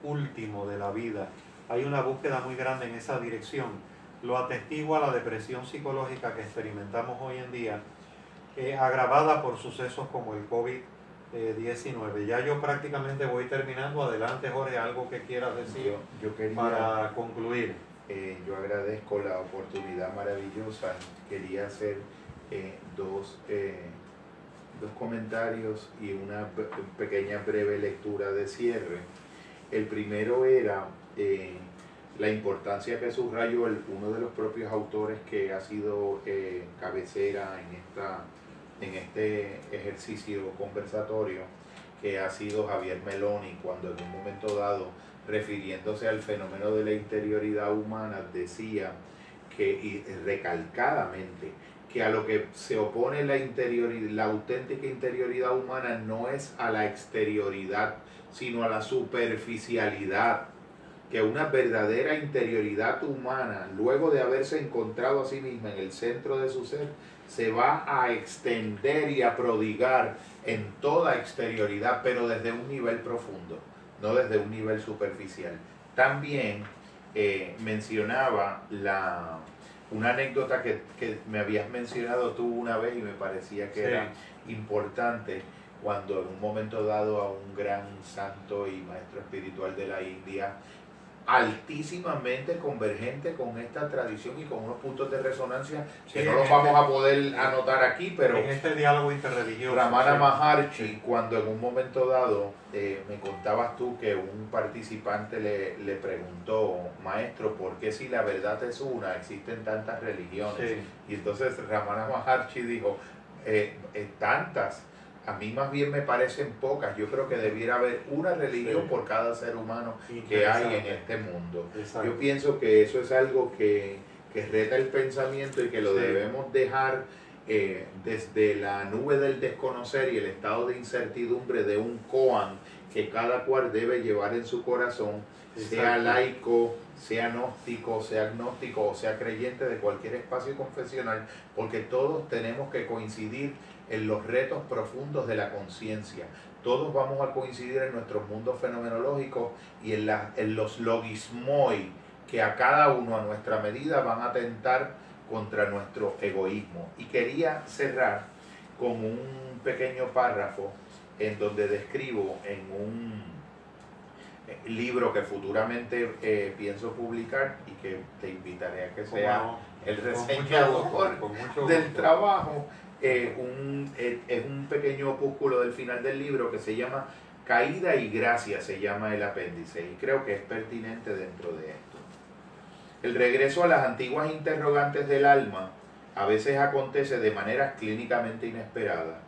S2: último de la vida. Hay una búsqueda muy grande en esa dirección. Lo atestigua la depresión psicológica que experimentamos hoy en día, eh, agravada por sucesos como el COVID-19. Ya yo prácticamente voy terminando. Adelante, Jorge, algo que quieras decir
S3: Yo, yo quería,
S2: para concluir.
S3: eh, yo agradezco la oportunidad maravillosa. Quería hacer eh, dos, eh, dos comentarios y una pe- pequeña breve lectura de cierre. El primero era la importancia que subrayó el- uno de los propios autores que ha sido cabecera en, esta, en este ejercicio conversatorio, que ha sido Javier Meloni, cuando en un momento dado, refiriéndose al fenómeno de la interioridad humana, decía que y recalcadamente que a lo que se opone la interioridad, la auténtica interioridad humana no es a la exterioridad, sino a la superficialidad. Que una verdadera interioridad humana, luego de haberse encontrado a sí misma en el centro de su ser, se va a extender y a prodigar en toda exterioridad, pero desde un nivel profundo, no desde un nivel superficial. También eh, mencionaba la, una anécdota que, que me habías mencionado tú una vez y me parecía que
S2: Sí.
S3: era importante cuando en un momento dado a un gran santo y maestro espiritual de la India, altísimamente convergente con esta tradición y con unos puntos de resonancia que no los vamos
S2: este-
S3: a poder anotar aquí, pero
S2: en este diálogo interreligioso.
S3: Ramana
S2: sí.
S3: Maharshi, cuando en un momento dado eh, me contabas tú que un participante le, le preguntó, maestro, ¿por qué si la verdad es una existen tantas religiones?
S2: Sí.
S3: Y entonces Ramana Maharshi dijo, eh, eh, tantas, a mí más bien me parecen pocas, yo creo que debiera haber una religión
S2: Sí.
S3: por cada ser humano que hay en este mundo.
S2: Exacto.
S3: Yo pienso que eso es algo que, que reta el pensamiento y que lo
S2: Sí.
S3: debemos dejar eh, desde la nube del desconocer y el estado de incertidumbre de un koan que cada cual debe llevar en su corazón, sea laico, sea gnóstico, sea agnóstico o sea creyente de cualquier espacio confesional, porque todos tenemos que coincidir en los retos profundos de la conciencia. Todos vamos a coincidir en nuestros mundos fenomenológicos y en, la- en los logismoi que a cada uno a nuestra medida van a atentar contra nuestro egoísmo. Y quería cerrar con un pequeño párrafo en donde describo en un, eh, libro que futuramente eh, pienso publicar y que te invitaré a que
S2: ¿Cómo
S3: sea el reseñador del trabajo. Eh, un, es un pequeño opúsculo del final del libro que se llama Caída y Gracia, se llama el apéndice, y creo que es pertinente dentro de esto. El regreso a las antiguas interrogantes del alma a veces acontece de maneras clínicamente inesperadas.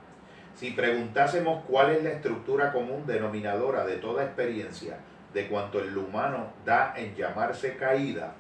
S3: Si preguntásemos cuál es la estructura común denominadora de toda experiencia de cuanto el humano da en llamarse caída,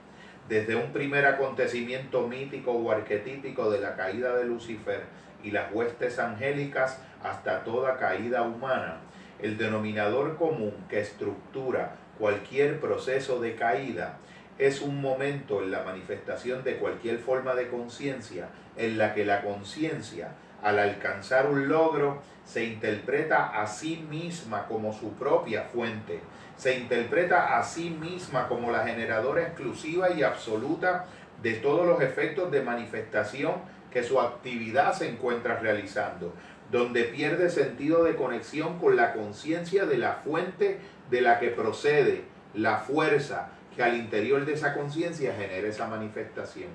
S3: desde un primer acontecimiento mítico o arquetípico de la caída de Lucifer y las huestes angélicas hasta toda caída humana, el denominador común que estructura cualquier proceso de caída es un momento en la manifestación de cualquier forma de conciencia en la que la conciencia, al alcanzar un logro, se interpreta a sí misma como su propia fuente, se interpreta a sí misma como la generadora exclusiva y absoluta de todos los efectos de manifestación que su actividad se encuentra realizando, donde pierde sentido de conexión con la conciencia de la fuente de la que procede la fuerza que al interior de esa conciencia genera esa manifestación.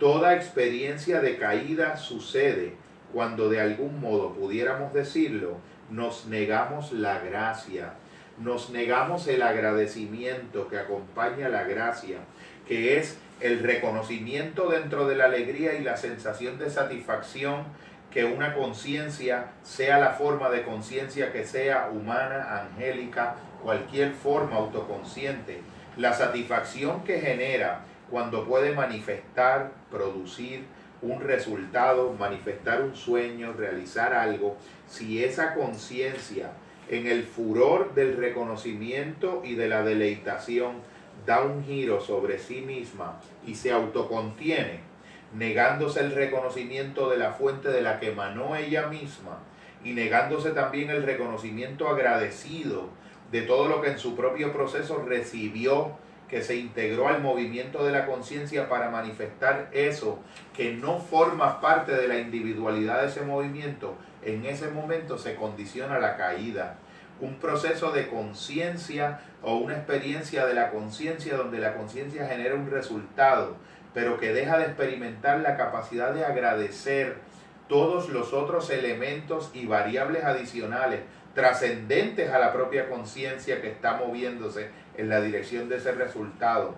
S3: Toda experiencia de caída sucede cuando de algún modo pudiéramos decirlo, nos negamos la gracia, nos negamos el agradecimiento que acompaña la gracia, que es el reconocimiento dentro de la alegría y la sensación de satisfacción que una conciencia, sea la forma de conciencia que sea, humana, angélica, cualquier forma autoconsciente, la satisfacción que genera cuando puede manifestar, producir un resultado, manifestar un sueño, realizar algo, si esa conciencia en el furor del reconocimiento y de la deleitación da un giro sobre sí misma y se autocontiene, negándose el reconocimiento de la fuente de la que emanó ella misma y negándose también el reconocimiento agradecido de todo lo que en su propio proceso recibió, que se integró al movimiento de la conciencia para manifestar eso que no forma parte de la individualidad de ese movimiento, en ese momento se condiciona la caída. Un proceso de conciencia o una experiencia de la conciencia donde la conciencia genera un resultado, pero que deja de experimentar la capacidad de agradecer todos los otros elementos y variables adicionales trascendentes a la propia conciencia que está moviéndose en la dirección de ese resultado,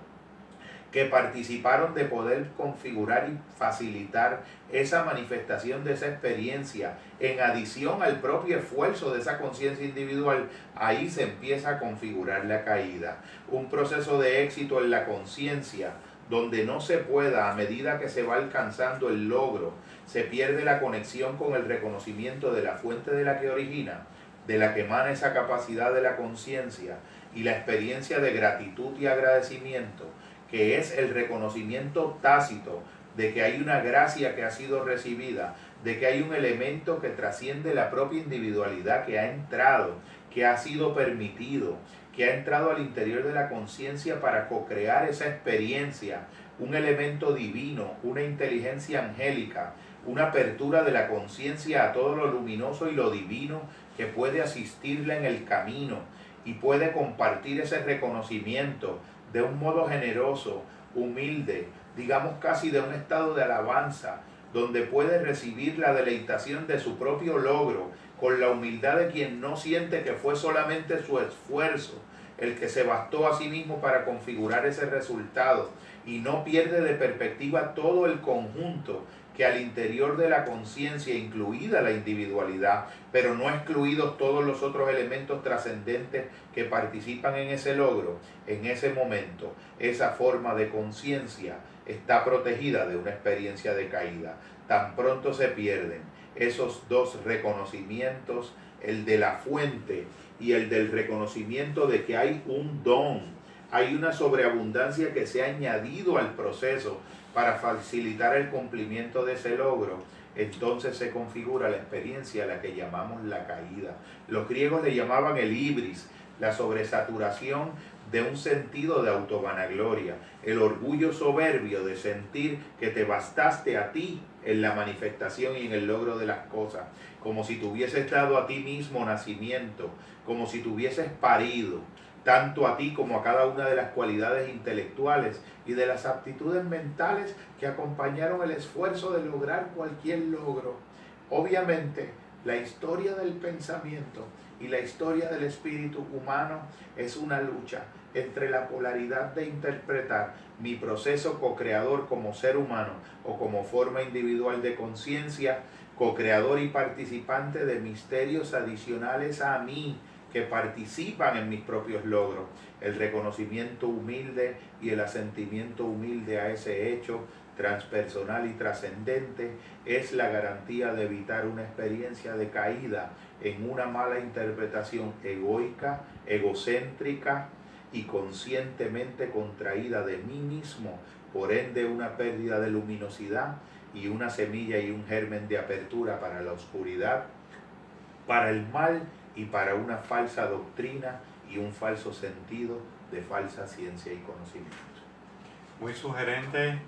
S3: que participaron de poder configurar y facilitar esa manifestación de esa experiencia, en adición al propio esfuerzo de esa conciencia individual, ahí se empieza a configurar la caída. Un proceso de éxito en la conciencia, donde no se pueda, a medida que se va alcanzando el logro, se pierde la conexión con el reconocimiento de la fuente de la que origina, de la que emana esa capacidad de la conciencia y la experiencia de gratitud y agradecimiento, que es el reconocimiento tácito de que hay una gracia que ha sido recibida, de que hay un elemento que trasciende la propia individualidad que ha entrado, que ha sido permitido, que ha entrado al interior de la conciencia para co-crear esa experiencia, un elemento divino, una inteligencia angélica, una apertura de la conciencia a todo lo luminoso y lo divino que puede asistirla en el camino y puede compartir ese reconocimiento de un modo generoso, humilde, digamos casi de un estado de alabanza, donde puede recibir la deleitación de su propio logro, con la humildad de quien no siente que fue solamente su esfuerzo el que se bastó a sí mismo para configurar ese resultado y no pierde de perspectiva todo el conjunto que al interior de la conciencia, incluida la individualidad, pero no excluidos todos los otros elementos trascendentes que participan en ese logro, en ese momento, esa forma de conciencia está protegida de una experiencia de caída. Tan pronto se pierden esos dos reconocimientos, el de la fuente y el del reconocimiento de que hay un don, hay una sobreabundancia que se ha añadido al proceso para facilitar el cumplimiento de ese logro, entonces se configura la experiencia a la que llamamos la caída. Los griegos le llamaban el ibris, la sobresaturación de un sentido de autovanagloria, el orgullo soberbio de sentir que te bastaste a ti en la manifestación y en el logro de las cosas, como si tuvieses dado a ti mismo nacimiento, como si tuvieses parido, tanto a ti como a cada una de las cualidades intelectuales y de las aptitudes mentales que acompañaron el esfuerzo de lograr cualquier logro. Obviamente, la historia del pensamiento y la historia del espíritu humano es una lucha entre la polaridad de interpretar mi proceso co-creador como ser humano o como forma individual de conciencia, co-creador y participante de misterios adicionales a mí que participan en mis propios logros, el reconocimiento humilde y el asentimiento humilde a ese hecho transpersonal y trascendente es la garantía de evitar una experiencia de caída en una mala interpretación egoica, egocéntrica y conscientemente contraída de mí mismo, por ende una pérdida de luminosidad y una semilla y un germen de apertura para la oscuridad, para el mal y para una falsa doctrina y un falso sentido de falsa ciencia y conocimiento.
S2: Muy sugerente,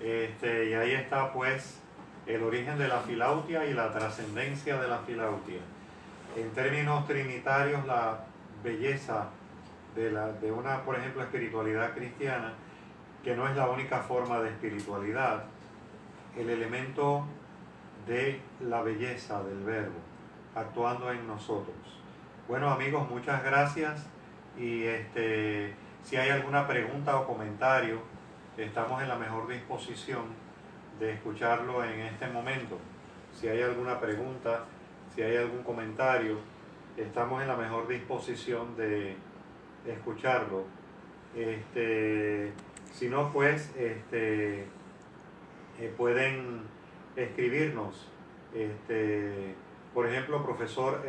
S2: este, y ahí está pues el origen de la filautia y la trascendencia de la filautia. En términos trinitarios, la belleza de, la, de una, por ejemplo, espiritualidad cristiana, que no es la única forma de espiritualidad, el elemento de la belleza del verbo actuando en nosotros. Bueno amigos, muchas gracias y este, si hay alguna pregunta o comentario, estamos en la mejor disposición de escucharlo en este momento. Si hay alguna pregunta, si hay algún comentario, estamos en la mejor disposición de escucharlo. Este, si no, pues este, eh, pueden escribirnos. Este, por ejemplo, profesor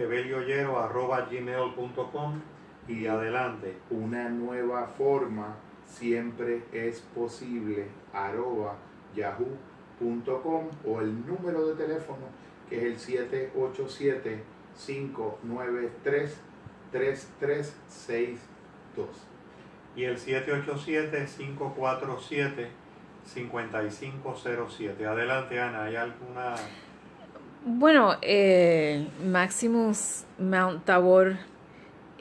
S2: gmail.com y adelante.
S3: Una nueva forma siempre es posible arroba yahoo.com o el número de teléfono que es el 787 593 3362
S2: y el 787-547-5507. Adelante, Ana, ¿hay alguna...?
S1: Bueno, eh, Maximus Mount Tabor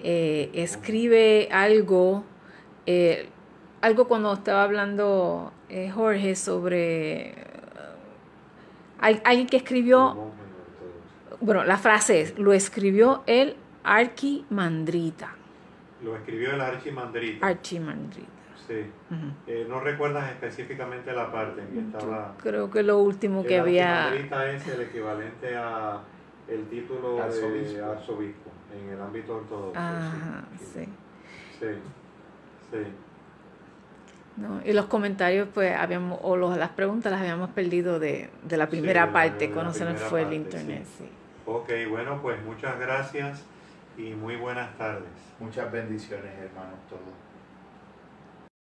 S1: eh, escribe algo, eh, algo cuando estaba hablando eh, Jorge sobre... Hay, alguien que escribió, bueno, la frase es, lo escribió el Archimandrita.
S2: Lo escribió el Archimandrita.
S1: Archimandrita.
S2: Sí. Eh, no recuerdas específicamente la parte en que estaba.
S1: Creo que lo último que
S2: el
S1: había.
S2: Archimandrita es el equivalente a el título de
S3: Arzobispo.
S2: en el ámbito ortodoxo.
S1: Ajá, sí.
S2: Sí, sí.
S1: ¿no? Y los comentarios, pues, habíamos, o los, las preguntas las habíamos perdido de, de la primera
S2: de la-
S1: parte,
S2: la
S1: cuando se nos fue el internet,
S2: sí.
S1: sí.
S2: Ok, bueno, pues muchas gracias y muy buenas tardes.
S3: Muchas bendiciones, hermanos, todos.